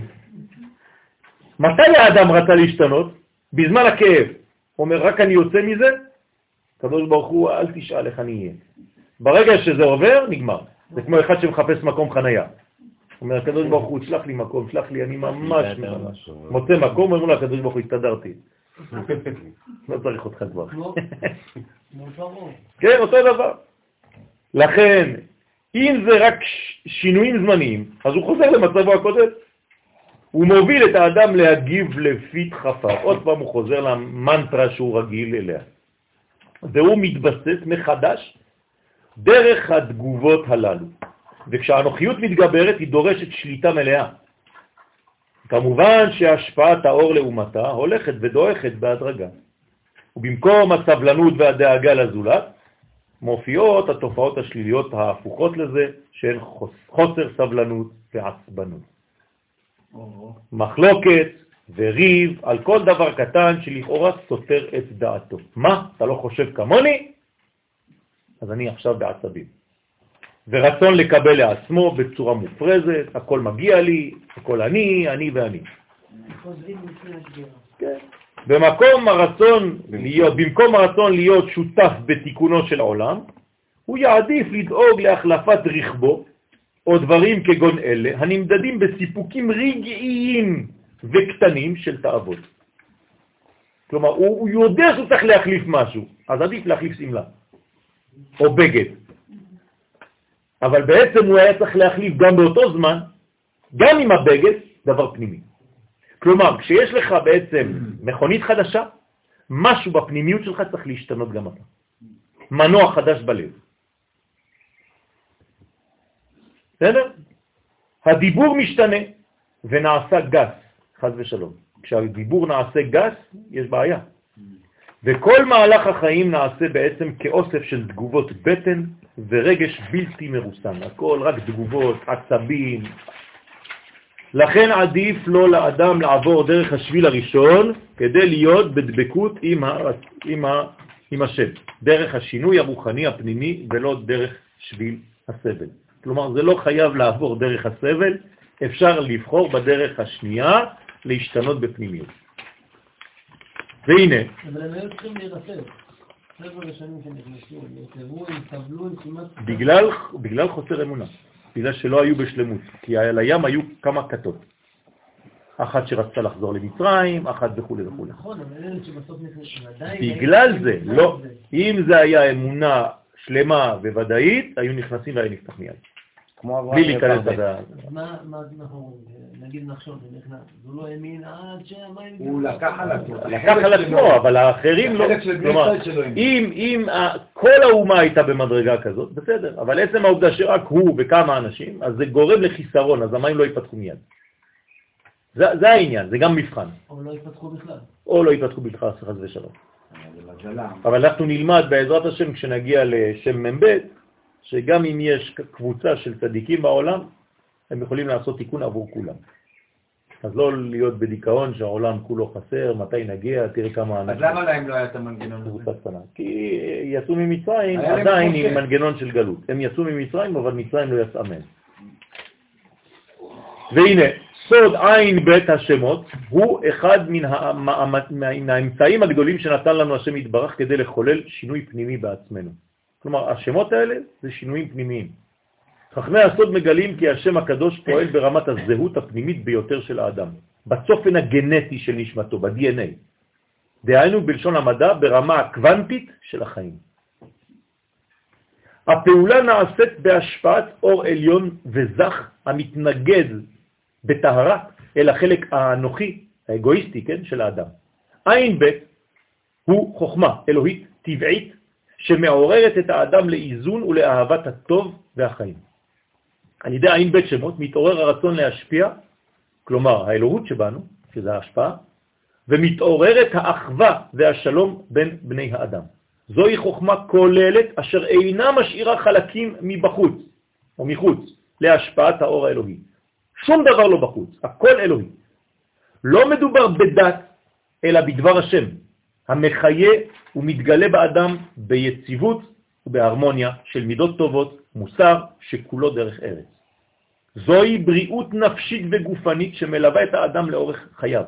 מתי האדם רצה להשתנות? בזמן הכאב. הוא אומר, רק אני יוצא מזה, הקדוש ברוך הוא, אל תשאל איך אני אהיה. ברגע שזה עובר, נגמר. זה כמו אחד שמחפש מקום חנייה. אומר, הקדוש ברוך הוא, שלח לי מקום, שלח לי, אני ממש מוצא מקום, אומר לו, הקדוש ברוך הוא, הסתדרתי. לא צריך אותך כבר. כן, אותו דבר. לכן, אם זה רק שינויים זמניים, אז הוא חוזר למצבו הקודם. הוא מוביל את האדם להגיב לפי דחפיו. עוד פעם הוא חוזר למנטרה שהוא רגיל אליה. והוא מתבסס מחדש דרך התגובות הללו. וכשהאנוכיות מתגברת היא דורשת שליטה מלאה. כמובן שהשפעת האור לעומתה הולכת ודועכת בהדרגה. ובמקום הסבלנות והדאגה לזולת, מופיעות התופעות השליליות ההפוכות לזה חוס- חוסר סבלנות ועצבנות. מחלוקת וריב על כל דבר קטן שלכאורה סותר את דעתו. מה? אתה לא חושב כמוני? אז אני עכשיו בעצבים. ורצון לקבל לעצמו בצורה מופרזת, הכל מגיע לי, הכל אני, אני ואני. כן. במקום הרצון להיות, במקום הרצון להיות שותף בתיקונו של העולם, הוא יעדיף לדאוג להחלפת רכבו, או דברים כגון אלה, הנמדדים בסיפוקים רגעיים וקטנים של תאוות. כלומר, הוא, הוא יודע שהוא צריך להחליף משהו, אז עדיף להחליף סמלה, או בגד. אבל בעצם הוא היה צריך להחליף גם באותו זמן, גם עם הבגד, דבר פנימי. כלומר, כשיש לך בעצם מכונית חדשה, משהו בפנימיות שלך צריך להשתנות גם אתה. מנוע חדש בלב. בסדר? הדיבור משתנה ונעשה גס, חז ושלום. כשהדיבור נעשה גס, יש בעיה. וכל מהלך החיים נעשה בעצם כאוסף של תגובות בטן ורגש בלתי מרוסן. הכל רק תגובות, עצבים. לכן עדיף לו לאדם לעבור דרך השביל הראשון כדי להיות בדבקות עם, ה, עם, ה, עם השם, דרך השינוי הרוחני הפנימי ולא דרך שביל הסבל. כלומר, זה לא חייב לעבור דרך הסבל, אפשר לבחור בדרך השנייה להשתנות בפנימיות. והנה. אבל הם היו צריכים להירסב. בגלל, בגלל חוסר אמונה, בגלל שלא היו בשלמות, כי על הים היו כמה כתות. אחת שרצתה לחזור למצרים, אחת וכו' וכו'. נכון, אבל אלה שבסוף נכנסים, בגלל זה, לא. אם זה היה אמונה שלמה וודאית, היו נכנסים והיה נפתח מיד. כמו אברהם בלי להיכנס לדעת. מה אנחנו אומרים? נגיד נחשוב, הוא לא האמין עד שהמים... הוא לקח על עצמו. לקח על עצמו, אבל האחרים לא. כלומר. אם אם ה- כל האומה הייתה במדרגה כזאת, בסדר, אבל עצם העובדה שרק הוא וכמה אנשים, אז זה גורם לחיסרון, אז המים לא ייפתחו מיד. זה העניין, זה גם מבחן. אבל לא התפתחו בכלל. או לא ייפתחו בכלל, חס ושלום. למזלם. אבל אנחנו נלמד בעזרת השם כשנגיע לשם מ"ב, שגם אם יש קבוצה של צדיקים בעולם, הם יכולים לעשות תיקון עבור כולם. אז לא להיות בדיכאון שהעולם כולו חסר, מתי נגיע, תראה כמה אז. למה להם לא היה את המנגנון הזה? קבוצה קטנה. כי יצאו ממצרים עדיין. עם מנגנון של גלות. הם יצאו ממצרים, אבל מצרים לא יצאה מהם. והנה, סוד עין בית השמות הוא אחד מן המ- מן האמצעים הגדולים שנתן לנו השם יתברך כדי לחולל שינוי פנימי בעצמנו. כלומר, השמות האלה זה שינויים פנימיים. חכמי הסוד מגלים כי השם הקדוש פועל ברמת הזהות הפנימית ביותר של האדם, בצופן הגנטי של נשמתו, ב-DNA. דהיינו בלשון המדע ברמה הקוונטית של החיים. הפעולה נעשית בהשפעת אור עליון וזך המתנגד בטהרה אל החלק האנוכי, האגואיסטי, כן, של האדם. עין ב' הוא חוכמה אלוהית טבעית שמעוררת את האדם לאיזון ולאהבת הטוב והחיים. על ידי עין בית שמות מתעורר הרצון להשפיע, כלומר האלוהות שבנו, שזה ההשפעה, ומתעוררת האחווה והשלום בין בני האדם. זוהי חוכמה כוללת אשר אינה משאירה חלקים מבחוץ או מחוץ להשפעת האור האלוהי. שום דבר לא בחוץ, הכל אלוהי. לא מדובר בדת, אלא בדבר השם, המחיה ומתגלה באדם ביציבות ובהרמוניה של מידות טובות, מוסר שכולו דרך ארץ. זוהי בריאות נפשית וגופנית שמלווה את האדם לאורך חייו.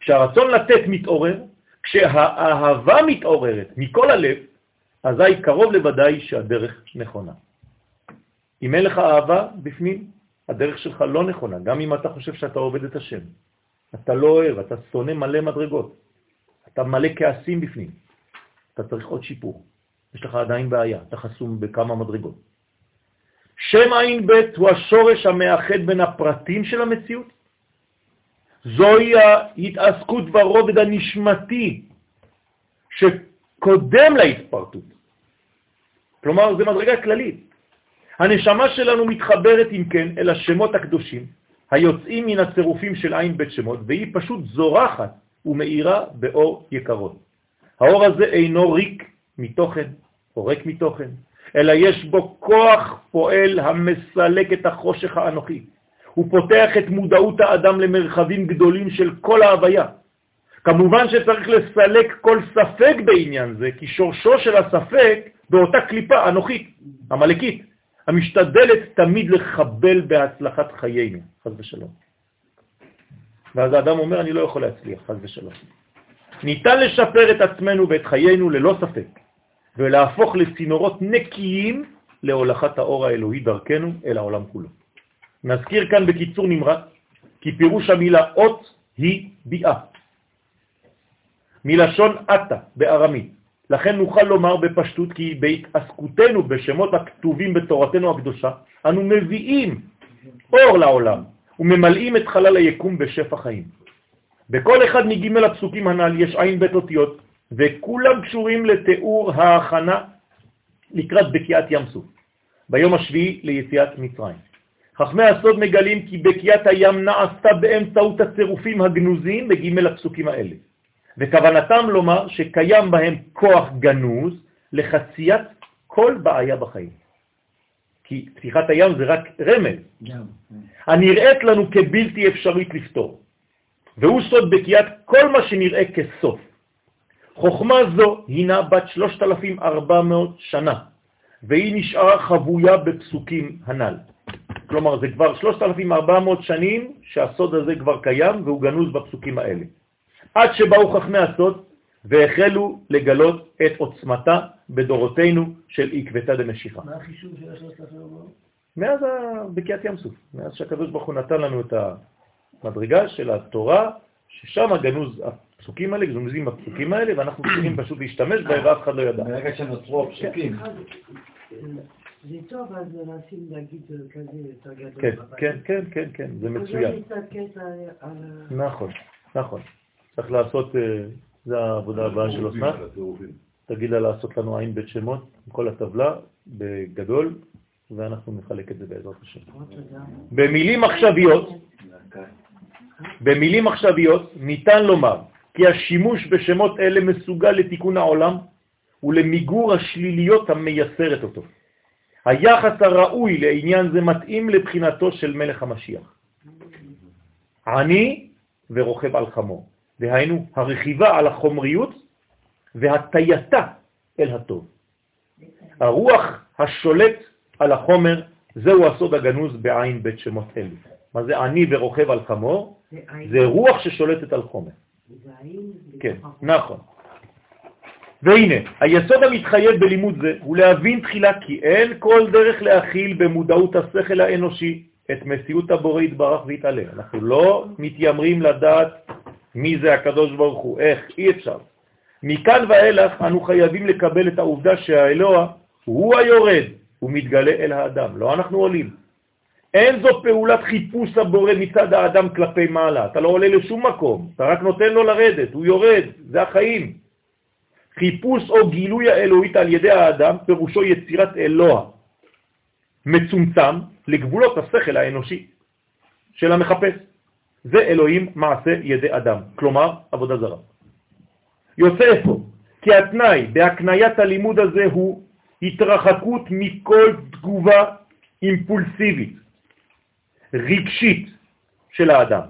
כשהרצון לתת מתעורר, כשהאהבה מתעוררת מכל הלב, אזי קרוב לוודאי שהדרך נכונה. אם אין לך אהבה בפנים, הדרך שלך לא נכונה, גם אם אתה חושב שאתה עובד את השם. אתה לא אוהב, אתה שונא מלא מדרגות. אתה מלא כעסים בפנים. אתה צריך עוד שיפור. יש לך עדיין בעיה, אתה חסום בכמה מדרגות. שם עין ב' הוא השורש המאחד בין הפרטים של המציאות. זוהי ההתעסקות ברובד הנשמתי שקודם להתפרטות. כלומר, זה מדרגה כללית. הנשמה שלנו מתחברת, אם כן, אל השמות הקדושים, היוצאים מן הצירופים של עין בית שמות, והיא פשוט זורחת ומאירה באור יקרות. האור הזה אינו ריק מתוכן, או ריק מתוכן, אלא יש בו כוח פועל המסלק את החושך האנוכי. הוא פותח את מודעות האדם למרחבים גדולים של כל ההוויה. כמובן שצריך לסלק כל ספק בעניין זה, כי שורשו של הספק באותה קליפה אנוכית, המלאכית, המשתדלת תמיד לחבל בהצלחת חיינו, חז ושלום. ואז האדם אומר, אני לא יכול להצליח, חז ושלום. ניתן לשפר את עצמנו ואת חיינו ללא ספק, ולהפוך לצינורות נקיים להולכת האור האלוהי דרכנו אל העולם כולו. נזכיר כאן בקיצור נמרץ, כי פירוש המילה אות היא ביאה. מלשון אתה בארמית, לכן נוכל לומר בפשטות כי בהתעסקותנו בשמות הכתובים בתורתנו הקדושה, אנו מביאים אור לעולם וממלאים את חלל היקום בשפע חיים. בכל אחד מג' הפסוקים הנ"ל יש עין בית אותיות, וכולם קשורים לתיאור ההכנה לקראת בקיעת ים סוף, ביום השביעי ליציאת מצרים. חכמי הסוד מגלים כי בקיעת הים נעשתה באמצעות הצירופים הגנוזים בג' הפסוקים האלה. וכוונתם לומר שקיים בהם כוח גנוז לחציית כל בעיה בחיים. כי פתיחת הים זה רק רמז, הנראית לנו כבלתי אפשרית לפתור. והוא סוד בקיאת כל מה שנראה כסוף. חוכמה זו הינה בת 3,400 שנה, והיא נשארה חבויה בפסוקים הנ"ל. כלומר, זה כבר 3,400 שנים שהסוד הזה כבר קיים והוא גנוז בפסוקים האלה. עד שבאו חכמי הסוד והחלו לגלות את עוצמתה בדורותינו של עקבתא דמשיכה. מה החישוב של השלושת אלפים? מאז בקיעת ים סוף, מאז שהקדוש ברוך הוא נתן לנו את המדרגה של התורה, ששם גנוז הפסוקים האלה, גנוזים הפסוקים האלה, ואנחנו צריכים פשוט להשתמש בהם ואף אחד לא ידע. ברגע שנוצרו הפסוקים. זה טוב אז לשים להגיד כזה יותר גדול. כן. כן, כן, כן, כן, זה מצוין. נכון, נכון. צריך לעשות, זה העבודה הבאה של אסנת. תגיד לה לעשות לנו עין בית שמות, כל הטבלה, בגדול, ואנחנו נחלק את זה בעזרת השם. במילים עכשוויות, במילים עכשוויות ניתן לומר כי השימוש בשמות אלה מסוגל לתיקון העולם ולמיגור השליליות המייסרת אותו. היחס הראוי לעניין זה מתאים לבחינתו של מלך המשיח. עני ורוכב על חמור, דהיינו הרכיבה על החומריות והטייתה אל הטוב. הרוח השולט על החומר, זהו הסוד הגנוז בעין בית שמות אלו. מה זה עני ורוכב על חמור? זה רוח ששולטת על חומר. כן. נכון. והנה, היסוד המתחייב בלימוד זה הוא להבין תחילה כי אין כל דרך להכיל במודעות השכל האנושי את מציאות הבורא יתברך ויתעלה. אנחנו לא מתיימרים לדעת מי זה הקדוש ברוך הוא, איך, אי אפשר. מכאן ואילך אנו חייבים לקבל את העובדה שהאלוה הוא היורד, הוא מתגלה אל האדם, לא אנחנו עולים. אין זו פעולת חיפוש הבורא מצד האדם כלפי מעלה, אתה לא עולה לשום מקום, אתה רק נותן לו לרדת, הוא יורד, זה החיים. חיפוש או גילוי האלוהית על ידי האדם פירושו יצירת אלוה, מצומצם לגבולות השכל האנושי של המחפש. זה אלוהים מעשה ידי אדם, כלומר עבודה זרה. יוצא אפוא, כי התנאי בהקניית הלימוד הזה הוא התרחקות מכל תגובה אימפולסיבית, רגשית של האדם.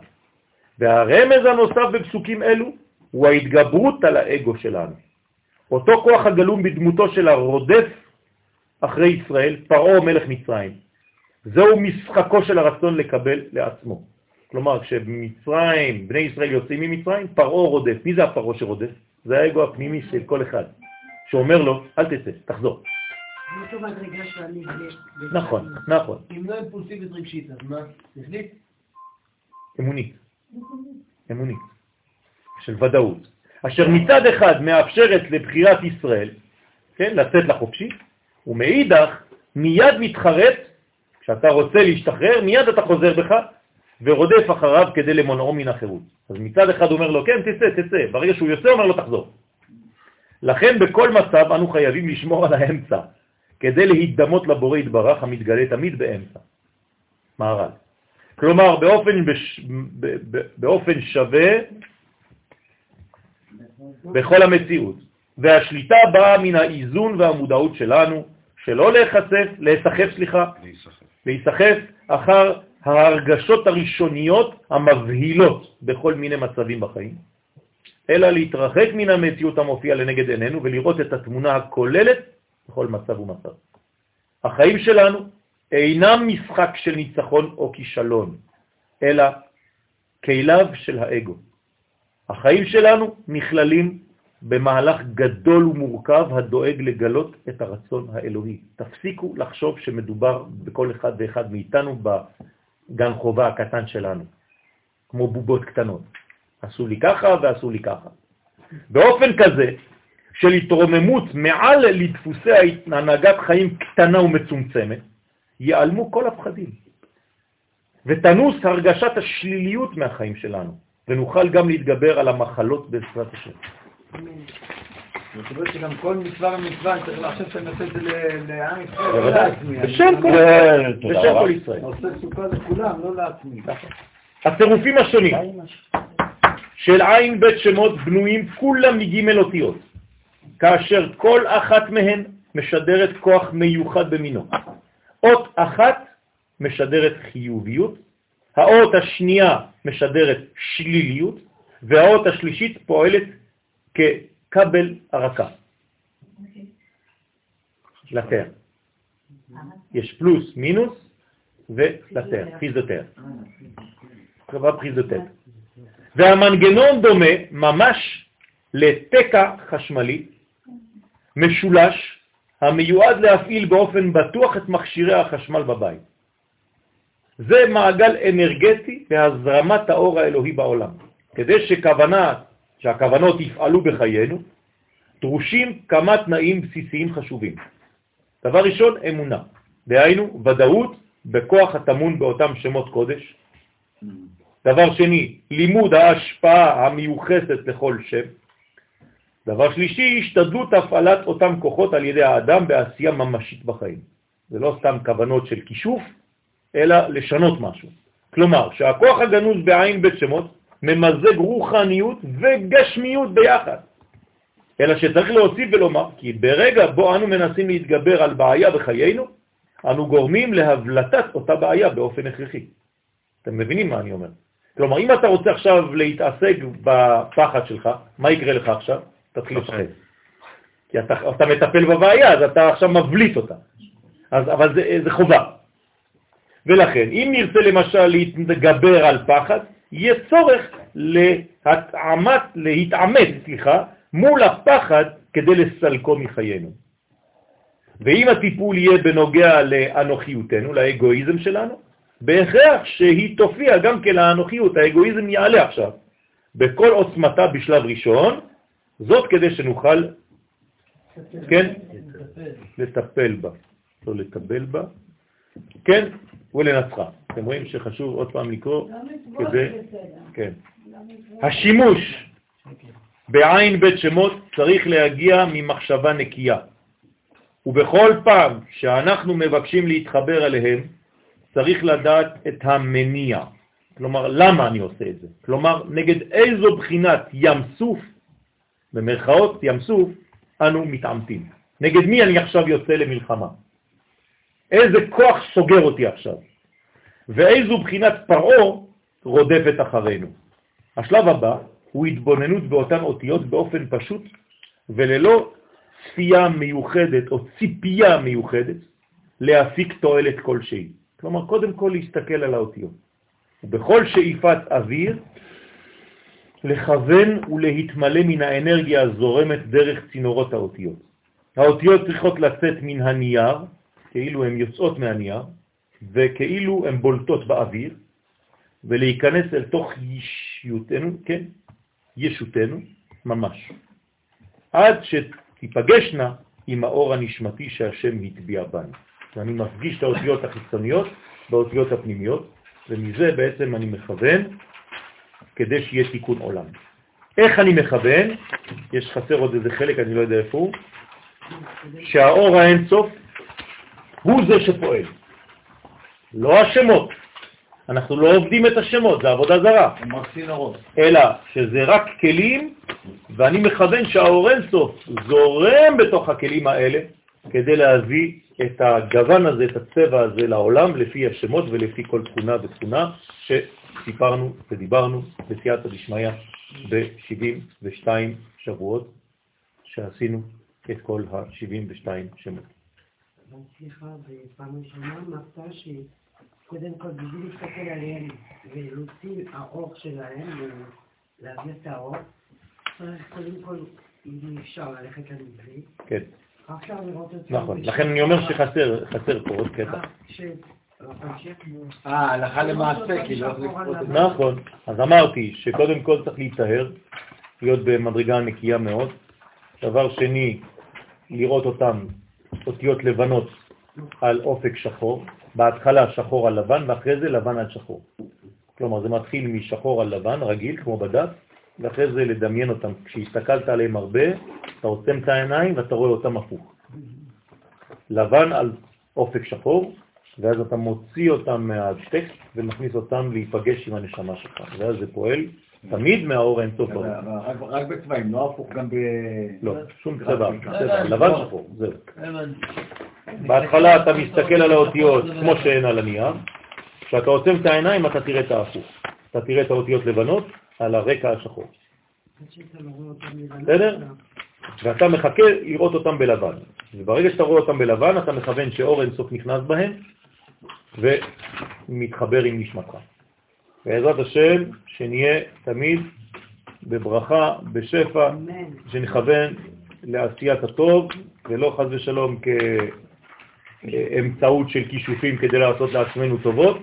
והרמז הנוסף בפסוקים אלו הוא ההתגברות על האגו שלנו. אותו כוח הגלום בדמותו של הרודף אחרי ישראל, פרעה מלך מצרים. זהו משחקו של הרצון לקבל לעצמו. כלומר, כשמצרים, בני ישראל יוצאים ממצרים, פרעה רודף. מי זה הפרעה שרודף? זה האגו הפנימי של כל אחד, שאומר לו, אל תצא, תחזור. נכון, נכון, אם לא אימפולסיבית רגשית, אז מה? שכלית? אמונית, אמונית, של ודאות, אשר מצד אחד מאפשרת לבחירת ישראל, כן, לצאת לחופשי, ומאידך מיד מתחרט, כשאתה רוצה להשתחרר, מיד אתה חוזר בך ורודף אחריו כדי למונעו מן החירות. אז מצד אחד אומר לו, כן, תצא, תצא, ברגע שהוא יוצא אומר לו, תחזור. לכן בכל מצב אנו חייבים לשמור על האמצע, כדי להידמות לבורא יתברך המתגלה תמיד באמצע. מהר"ל. כלומר, באופן, בש... באופן שווה בכל המציאות. והשליטה באה מן האיזון והמודעות שלנו, שלא להיחשף, להיסחף, סליחה, להיסחף. להיסחף אחר ההרגשות הראשוניות המבהילות בכל מיני מצבים בחיים, אלא להתרחק מן המציאות המופיעה לנגד עינינו ולראות את התמונה הכוללת בכל מצב ומצב. החיים שלנו אינם משחק של ניצחון או כישלון, אלא כליו של האגו. החיים שלנו נכללים במהלך גדול ומורכב הדואג לגלות את הרצון האלוהי. תפסיקו לחשוב שמדובר בכל אחד ואחד מאיתנו בגן חובה הקטן שלנו, כמו בובות קטנות. עשו לי ככה ועשו לי ככה. באופן כזה של התרוממות מעל לדפוסי הנהגת חיים קטנה ומצומצמת, ייעלמו כל הפחדים. ותנוס הרגשת השליליות מהחיים שלנו, ונוכל גם להתגבר על המחלות בעזרת השם. זאת אומרת שגם כל מצווה ומצווה, אני צריך לחשוב שאני עושה את זה לעם ישראל, לא לעצמי. בשם אני- כל- תודה בשם. כל ישראל. עושה סוכה לכולם, לא לעצמי. הצירופים השונים של עין בית שמות בנויים כולם מג' אותיות, כאשר כל אחת מהן משדרת כוח מיוחד במינו. אות אחת משדרת חיוביות, האות השנייה משדרת שליליות, והאות השלישית פועלת ככבל הרקה. לתר. יש פלוס, מינוס ולתר, פיזוטר. חברה פריזוטט. והמנגנון דומה ממש לתקע חשמלי משולש המיועד להפעיל באופן בטוח את מכשירי החשמל בבית. זה מעגל אנרגטי בהזרמת האור האלוהי בעולם. כדי שכוונה, שהכוונות יפעלו בחיינו, דרושים כמה תנאים בסיסיים חשובים. דבר ראשון, אמונה, דהיינו ודאות בכוח הטמון באותם שמות קודש. דבר שני, לימוד ההשפעה המיוחסת לכל שם. דבר שלישי, השתדלות הפעלת אותם כוחות על ידי האדם בעשייה ממשית בחיים. זה לא סתם כוונות של כישוף, אלא לשנות משהו. כלומר, שהכוח הגנוז בעין בית שמות ממזג רוחניות וגשמיות ביחד. אלא שצריך להוסיף ולומר, כי ברגע בו אנו מנסים להתגבר על בעיה בחיינו, אנו גורמים להבלטת אותה בעיה באופן הכרחי. אתם מבינים מה אני אומר? כלומר, אם אתה רוצה עכשיו להתעסק בפחד שלך, מה יקרה לך עכשיו? תתחיל לפחד. כי אתה, אתה מטפל בבעיה, אז אתה עכשיו מבליט אותה. אז, אבל זה, זה חובה. ולכן, אם נרצה למשל להתגבר על פחד, יהיה צורך להתעמת, להתעמת, סליחה, מול הפחד כדי לסלקו מחיינו. ואם הטיפול יהיה בנוגע לאנוכיותנו, לאגואיזם שלנו, בהכרח שהיא תופיע גם כן לאנוכיות, האגואיזם יעלה עכשיו, בכל עוצמתה בשלב ראשון, זאת כדי שנוכל, כן, לטפל בה, לא לטפל בה, כן, ולנצחה. אתם רואים שחשוב עוד פעם לקרוא כדי, כן. השימוש בעין בית שמות צריך להגיע ממחשבה נקייה. ובכל פעם שאנחנו מבקשים להתחבר אליהם, צריך לדעת את המניע. כלומר, למה אני עושה את זה? כלומר, נגד איזו בחינת ים סוף, במרכאות ים סוף, אנו מתעמתים. נגד מי אני עכשיו יוצא למלחמה? איזה כוח סוגר אותי עכשיו? ואיזו בחינת פרעו רודפת אחרינו? השלב הבא הוא התבוננות באותן אותיות באופן פשוט וללא צפייה מיוחדת או ציפייה מיוחדת להפיק תועלת כלשהי. כלומר, קודם כל להסתכל על האותיות. ובכל שאיפת אוויר, לכוון ולהתמלא מן האנרגיה הזורמת דרך צינורות האותיות. האותיות צריכות לצאת מן הנייר, כאילו הן יוצאות מהנייר, וכאילו הן בולטות באוויר, ולהיכנס אל תוך ישיותנו, כן, ישותנו, ממש. עד שתיפגשנה עם האור הנשמתי שהשם הטביע בנו. ואני מפגיש את האותיות החיצוניות באותיות הפנימיות, ומזה בעצם אני מכוון כדי שיהיה תיקון עולם. איך אני מכוון? יש חסר עוד איזה חלק, אני לא יודע איפה הוא, שהאור האינסוף הוא זה שפועל, לא השמות. אנחנו לא עובדים את השמות, זה עבודה זרה. אלא שזה רק כלים, ואני מכוון שהאור אינסוף זורם בתוך הכלים האלה כדי להביא את הגוון הזה, את הצבע הזה לעולם, לפי השמות ולפי כל תכונה ותכונה שסיפרנו ודיברנו בסייעתא דשמיא ב-72 שבועות שעשינו את כל ה-72 שמות. סליחה, בפעם ראשונה אמרת שקודם כל בשביל להסתכל עליהם ולהוציא האור שלהם ולהעביר את האור, צריך קודם כל, אם אפשר, ללכת למבלי. כן. עכשיו לראות את נכון, לכן אני אומר שחסר חסר פה עוד קטע. אה, הלכה למעשה, כאילו. נכון, אז אמרתי שקודם כל צריך להיטהר, להיות במדרגה נקייה מאוד, דבר שני, לראות אותם אותיות לבנות על אופק שחור, בהתחלה שחור על לבן ואחרי זה לבן על שחור. כלומר, זה מתחיל משחור על לבן, רגיל, כמו בדף, ואחרי זה לדמיין אותם. כשהסתכלת עליהם הרבה, אתה עוצם את העיניים ואתה רואה אותם הפוך. לבן על אופק שחור, ואז אתה מוציא אותם מהטקסט ומכניס אותם להיפגש עם הנשמה שלך. ואז זה פועל תמיד מהאור האינסוף ברור. רק- רק בצבעים, לא הפוך גם ב... לא, שום צבע, צבע, לבן שחור, זהו. בהתחלה אתה מסתכל על האותיות כמו שהן על הנייר, כשאתה עוצם את העיניים אתה תראה את ההפוך. אתה תראה את האותיות לבנות על הרקע השחור. לא. בסדר? ואתה מחכה לראות אותם בלבן. וברגע שאתה רואה אותם בלבן, אתה מכוון שאור אינסוף נכנס בהם ומתחבר עם נשמתך. בעזרת השם, שנהיה תמיד בברכה, בשפע. שנכוון לעשיית הטוב, ולא חז ושלום כאמצעות של כישופים כדי לעשות לעצמנו טובות,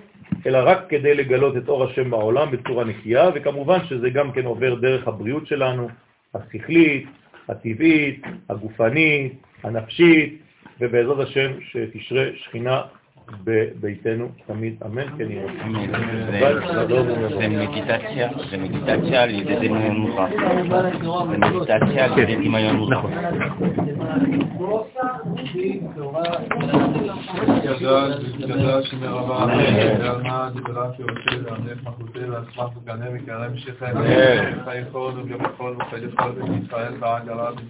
אלא רק כדי לגלות את אור השם בעולם בצורה נקייה, וכמובן שזה גם כן עובר דרך הבריאות שלנו, השכלית, הטבעית, הגופנית, הנפשית, ובעזרת השם שתשרה שכינה בביתנו תמיד, אמן, כן יהיה. זה- זה מדיטציה, זה מדיטציה על ידי דמיון מוכח. זה מדיטציה על ידי דמיון מוכח. נכון.